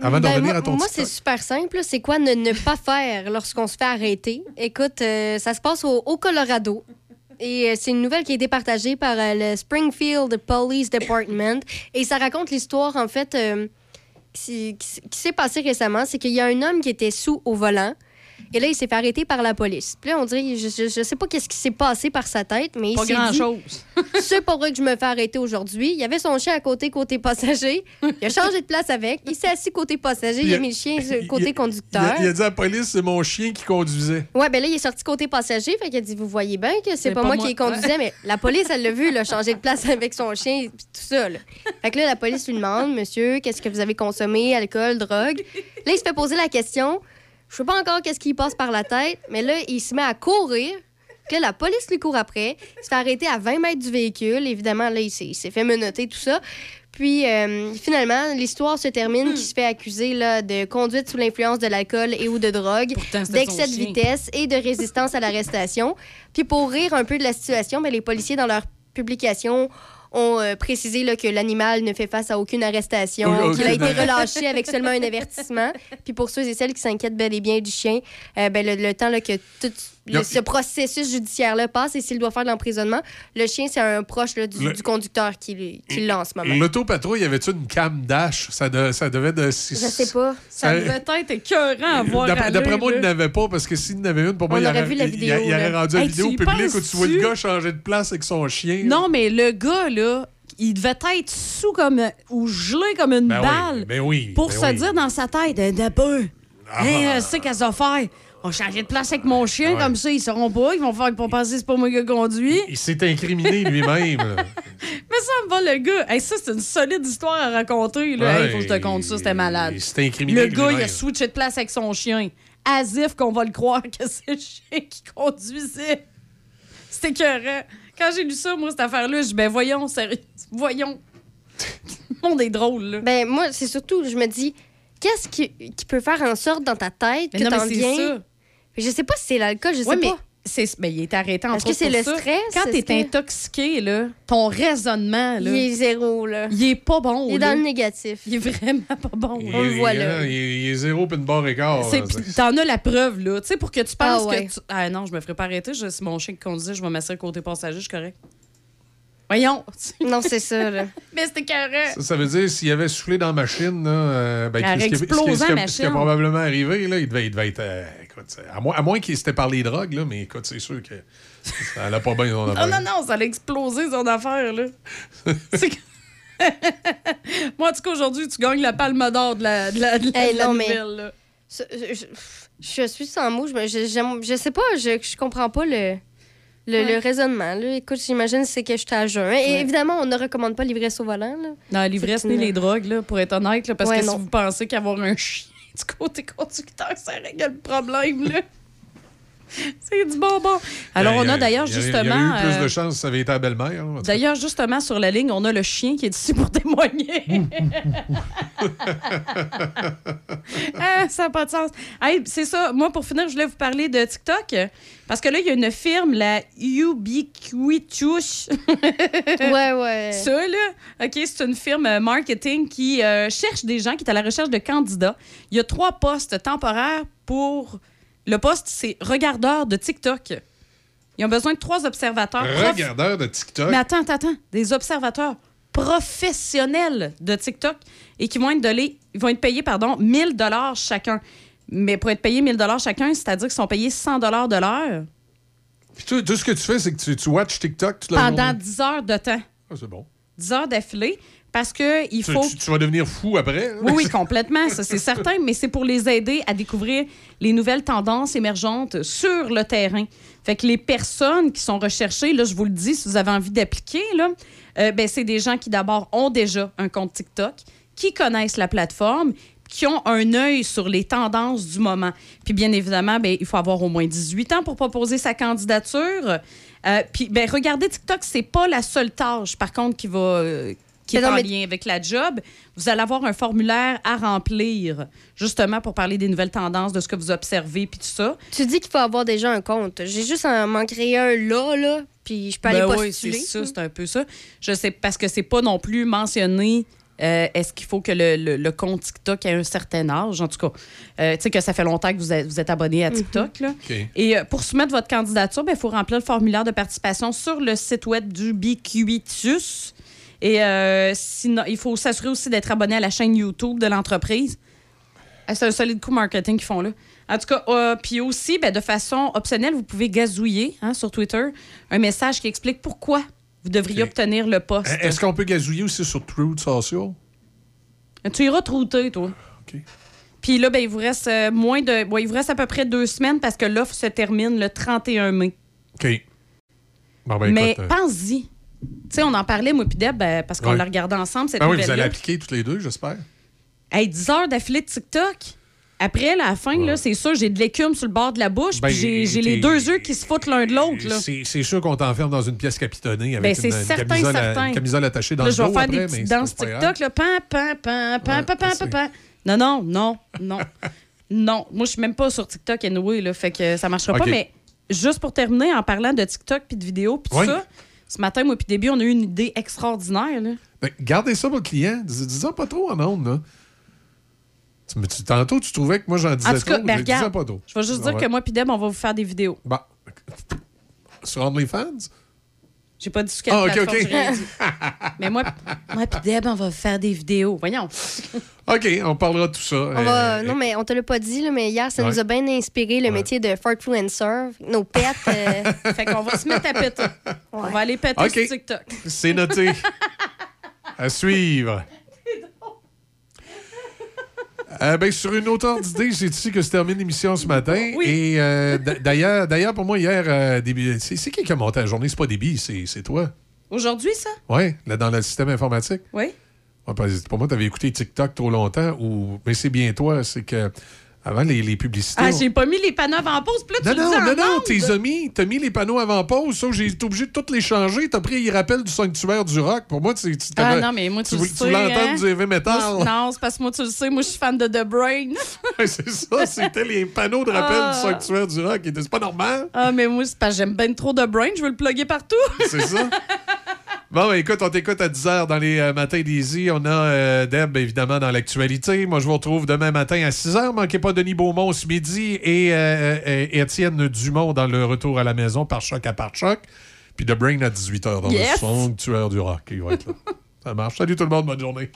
Avant de Ben, revenir moi, à ton moi, c'est super simple. C'est quoi ne, ne pas faire lorsqu'on se fait arrêter? Écoute, euh, ça se passe au, au Colorado. Et euh, c'est une nouvelle qui a été partagée par euh, le Springfield Police Department. Et ça raconte l'histoire, en fait, qui, qui- qui s'est passée récemment. C'est qu'il y a un homme qui était sous au volant. Et là, il s'est fait arrêter par la police. Puis là, on dirait, je, je, je sais pas qu'est-ce qui s'est passé par sa tête, mais il Pas s'est dit, grand-chose. <laughs> c'est pas vrai que je me fais arrêter aujourd'hui. Il y avait son chien à côté, côté passager. Il a changé de place avec. Il s'est assis côté passager. Il a mis le chien côté Il a, conducteur. il a dit à la police, c'est mon chien qui conduisait. Ouais, ben là, il est sorti côté passager. Fait qu'il a dit, vous voyez bien que c'est pas, pas moi, moi. qui conduisais, mais la police, elle l'a vu, là, changer de place avec son chien, pis tout ça, là. Fait que là, la police lui demande, monsieur, qu'est-ce que vous avez consommé, alcool, drogue? Là, il se fait poser la question. Je sais pas encore qu'est-ce qui passe par la tête, mais là, il se met à courir. Que la police lui court après. Il se fait arrêter à 20 mètres du véhicule. Évidemment, là, il s'est fait menotter, tout ça. Puis, euh, finalement, l'histoire se termine qu'il se fait accuser là, de conduite sous l'influence de l'alcool et ou de drogue, d'excès de vitesse et de résistance à l'arrestation. Puis, pour rire un peu de la situation, ben, les policiers, dans leur publication, ont euh, précisé là, que l'animal ne fait face à aucune arrestation, qu'il a été relâché avec seulement un avertissement. Puis pour ceux et celles qui s'inquiètent bel et bien du chien, euh, ben, le, le temps là, que tout le- ce processus judiciaire-là passe et s'il doit faire de l'emprisonnement, le chien, c'est un proche là, du, Le- du conducteur qui, qui l'a en ce moment. L'autopatrouille, y avait-tu une cam dash? Ça, de- ça devait de. Je sais pas. Ça devait être écœurant à voir D'après moi, il n'avait pas parce que s'il n'avait une, pour moi, On il aurait aurait, vu la il- vidéo, il, il aurait rendu la vidéo publique où tu vois le gars changer de place avec son chien. Non, mais le gars, là, il devait être sous comme. ou gelé comme une Ben oui, balle. ben oui, Pour ben se oui. dire dans sa tête, euh, de peu. Ah. Hey, c'est qu'elle va faire. On va changer de place avec mon chien, Ouais. comme ça, ils sauront pas. Ils vont faire qu'ils vont penser que c'est pas moi qui conduit. Il s'est incriminé lui-même. <laughs> Mais ça me va, le gars. Hey, ça, c'est une solide histoire à raconter. Là. Ouais, Hey, faut que je te compte ça, c'était malade. Il s'est incriminé Le gars, il a switché de place avec son chien. As if qu'on va le croire que c'est le chien qui conduisait. C'était écœurant. Quand j'ai lu ça, moi, cette affaire-là, je dis, ben voyons, sérieux, voyons. Le monde est drôle, là. Ben, moi, c'est surtout, je me dis, qu'est-ce qui, qui peut faire en sorte dans ta tête Mais que t'en viens. ça. Je sais pas si c'est l'alcool, je sais Ouais, mais pas. c'est- ben, il est arrêté entre Est-ce que c'est le ça. stress? Quand t'es que- intoxiqué, là, ton raisonnement, là, Il est zéro, là. il est pas bon. Il est là. dans le négatif. Il est vraiment pas bon. Il- On le voit, il- là. Il, il est zéro puis une barre pis T'en as la preuve, là. Tu sais, pour que tu penses Ah ouais. que tu. Ah non, je me ferais pas arrêter. Je- C'est mon chien qui conduisait, je vais m'asseoir côté passager, je suis correct. Voyons. <laughs> Non, c'est ça, là. Mais c'était carré. Ça, ça veut dire s'il avait soufflé dans la machine, là, euh, ben, ce qui- machine. probablement arrivé, là, il devait, il devait être. euh, écoute, à moins, à moins qu'il s'était par les drogues, là, mais écoute, c'est sûr que ça allait pas bien son Non, <laughs> affaire. non, non, ça allait exploser son affaire, là. <laughs> C'est que- <laughs> Moi, en tout cas, aujourd'hui, tu gagnes la palme d'or de la, de la, de la, Hey, de la non, mais- nouvelle, là. Je, je- je suis sans mots. Je, je, je sais pas, je, je comprends pas le, le, le raisonnement. Là. Écoute, j'imagine que c'est que je suis à jeun. Et Ouais. évidemment, on ne recommande pas l'ivresse au volant. Là. Non, l'ivresse ni une- les drogues, là, pour être honnête, là, parce Ouais, que non. si vous pensez qu'avoir un chien du côté conducteur, ça règle le problème, là. <laughs> C'est du bonbon. Alors, Ben, on a d'ailleurs justement. Il y a eu plus euh, de chance si ça avait été à belle-mère. hein. D'ailleurs, justement, sur la ligne, on a le chien qui est ici pour témoigner. <laughs> <laughs> Ah, ça n'a pas de sens. Hey, c'est ça. Moi, pour finir, je voulais vous parler de TikTok. Parce que là, il y a une firme, la Ubiquitous. ouais, ouais. Ça, là, OK, c'est une firme euh, marketing qui euh, cherche des gens, qui est à la recherche de candidats. Il y a trois postes temporaires pour. Le poste, c'est regardeur de TikTok. Ils ont besoin de trois observateurs. prof- Regardeur de TikTok? mais attends, attends, attends. Des observateurs professionnels de TikTok et qui vont être, donnés- ils vont être payés pardon, 1000 dollars chacun. Mais pour être payés 1000 dollars chacun, c'est-à-dire qu'ils sont payés 100 dollars de l'heure Puis tout, tout ce que tu fais, c'est que tu, tu watches TikTok toute la pendant journée? 10 heures de temps. Ah, c'est bon. 10 heures d'affilée parce que il faut... tu- tu vas devenir fou après. hein? Oui, oui, complètement, ça c'est certain, mais c'est pour les aider à découvrir les nouvelles tendances émergentes sur le terrain. Fait que les personnes qui sont recherchées, là, je vous le dis, si vous avez envie d'appliquer, là, euh, ben, c'est des gens qui d'abord ont déjà un compte TikTok, qui connaissent la plateforme, qui ont un œil sur les tendances du moment. Puis bien évidemment, ben, il faut avoir au moins 18 ans pour proposer sa candidature. Euh, puis ben, regardez TikTok, c'est pas la seule tâche, par contre, qui va... euh, qui est non, en mais- lien avec la job, vous allez avoir un formulaire à remplir, justement pour parler des nouvelles tendances, de ce que vous observez, puis tout ça. Tu dis qu'il faut avoir déjà un compte. J'ai juste à m'en créer un là, là, puis je peux aller Ben oui, c'est postuler. ça, c'est un peu ça. Je sais, parce que c'est pas non plus mentionné. euh, Est-ce qu'il faut que le, le- le compte TikTok ait un certain âge? En tout cas, euh, tu sais que ça fait longtemps que vous êtes, vous êtes abonné à TikTok. là. OK. Et euh, pour soumettre votre candidature, ben, il faut remplir le formulaire de participation sur le site web du BQITUS. Et euh, sinon, il faut s'assurer aussi d'être abonné à la chaîne YouTube de l'entreprise. Ah, C'est un solide coup marketing qu'ils font là. En tout cas, euh, puis aussi, ben, de façon optionnelle, vous pouvez gazouiller hein, sur Twitter un message qui explique pourquoi vous devriez obtenir le poste. Est-ce qu'on peut gazouiller aussi sur Truth Social? Tu iras trouter, toi. OK. Puis là, ben, il vous reste euh, moins de. bon, il vous reste à peu près deux semaines parce que l'offre se termine le 31 mai. OK. Bon, ben, Mais euh, pense-y. Tu sais, on en parlait, moi, puis Deb, ben, parce qu'on Ouais. l'a regardé ensemble, cette ben oui, vous allez appliquer toutes les deux, j'espère. Hey, 10 heures d'affilée de TikTok. Après, la fin, c'est sûr, j'ai de l'écume sur le bord de la bouche, Ben, puis j'ai les deux yeux qui se foutent l'un de l'autre. C'est sûr qu'on t'enferme dans une pièce capitonnée Ben, avec c'est une, certain, camisole, à- certain. une camisole attachée dans Là, le je vais dos faire après, des petites danses. TikTok, là. Pan, pan, pan, pan, pan, pan, pan, pan. Non, non, non, non. <laughs> non. Moi, je suis même pas sur TikTok anyway, là, fait que ça marchera pas. Mais juste pour terminer, en parlant de TikTok puis de vidéos puis Oui. ça, ce matin, moi puis début, on a eu une idée extraordinaire, là. Ben, gardez ça le client. Dis- Dis-en pas trop en ondes, là. Tu, mais tu- tantôt, tu trouvais que moi, j'en disais En tout cas, trop. ben, regarde, pas trop. je vais juste Ah dire ouais. que moi puis Deb, on va vous faire des vidéos. Bon. <laughs> Sur OnlyFans? J'ai pas dit sur quelle Ah, OK, OK. Mais moi, moi puis Deb, on va faire des vidéos. Voyons. OK, on parlera de tout ça. On va- non, mais on te l'a pas dit, là, mais hier, ça Ouais. nous a bien inspiré le métier de Fartfluencer. Nos pets. euh, <laughs> fait qu'on va se mettre à péter. On va aller péter OK. sur TikTok. C'est noté. à suivre. Euh, ben, sur une autre d'idée, c'est ici que se termine l'émission ce matin. Et euh, d'ailleurs, d'ailleurs, pour moi, hier, euh, c'est qui qui a monté la journée? C'est pas Déby, c'est toi. Aujourd'hui, ça? Oui, dans le système informatique. Oui. Ouais, pour moi, tu avais écouté TikTok trop longtemps, ou... mais c'est bien toi, c'est que avant les, les publicités. Ah, on- j'ai pas mis les panneaux avant pause, puis là, tu Non, le non, dis non, non, tes amis, t'as mis les panneaux avant pause, que j'ai été obligé de tous les changer. T'as pris les rappels du sanctuaire du rock. Pour moi, tu, tu Ah non, mais moi, tu, tu, le sais. tu entendre hein? du heavy metal. Moi, non, c'est parce que moi, tu le sais, moi, je suis fan de The Brain. <laughs> C'est ça, c'était les panneaux de rappel Ah. du sanctuaire du rock. C'est pas normal. ah, mais moi, c'est parce que j'aime bien trop The Brain, je veux le plugger partout. C'est ça. <laughs> Bon, ben, écoute, on t'écoute à 10h dans les euh, matins d'Easy. On a euh, Deb, évidemment, dans l'actualité. Moi, je vous retrouve demain matin à 6h. Manquez pas Denis Beaumont ce midi et, euh, euh, et Étienne Dumont dans le retour à la maison par choc à par choc. Puis The Brain à 18h dans Yes. le sanctuaire du rock. Il va être là. <laughs> Ça marche. Salut tout le monde, bonne journée.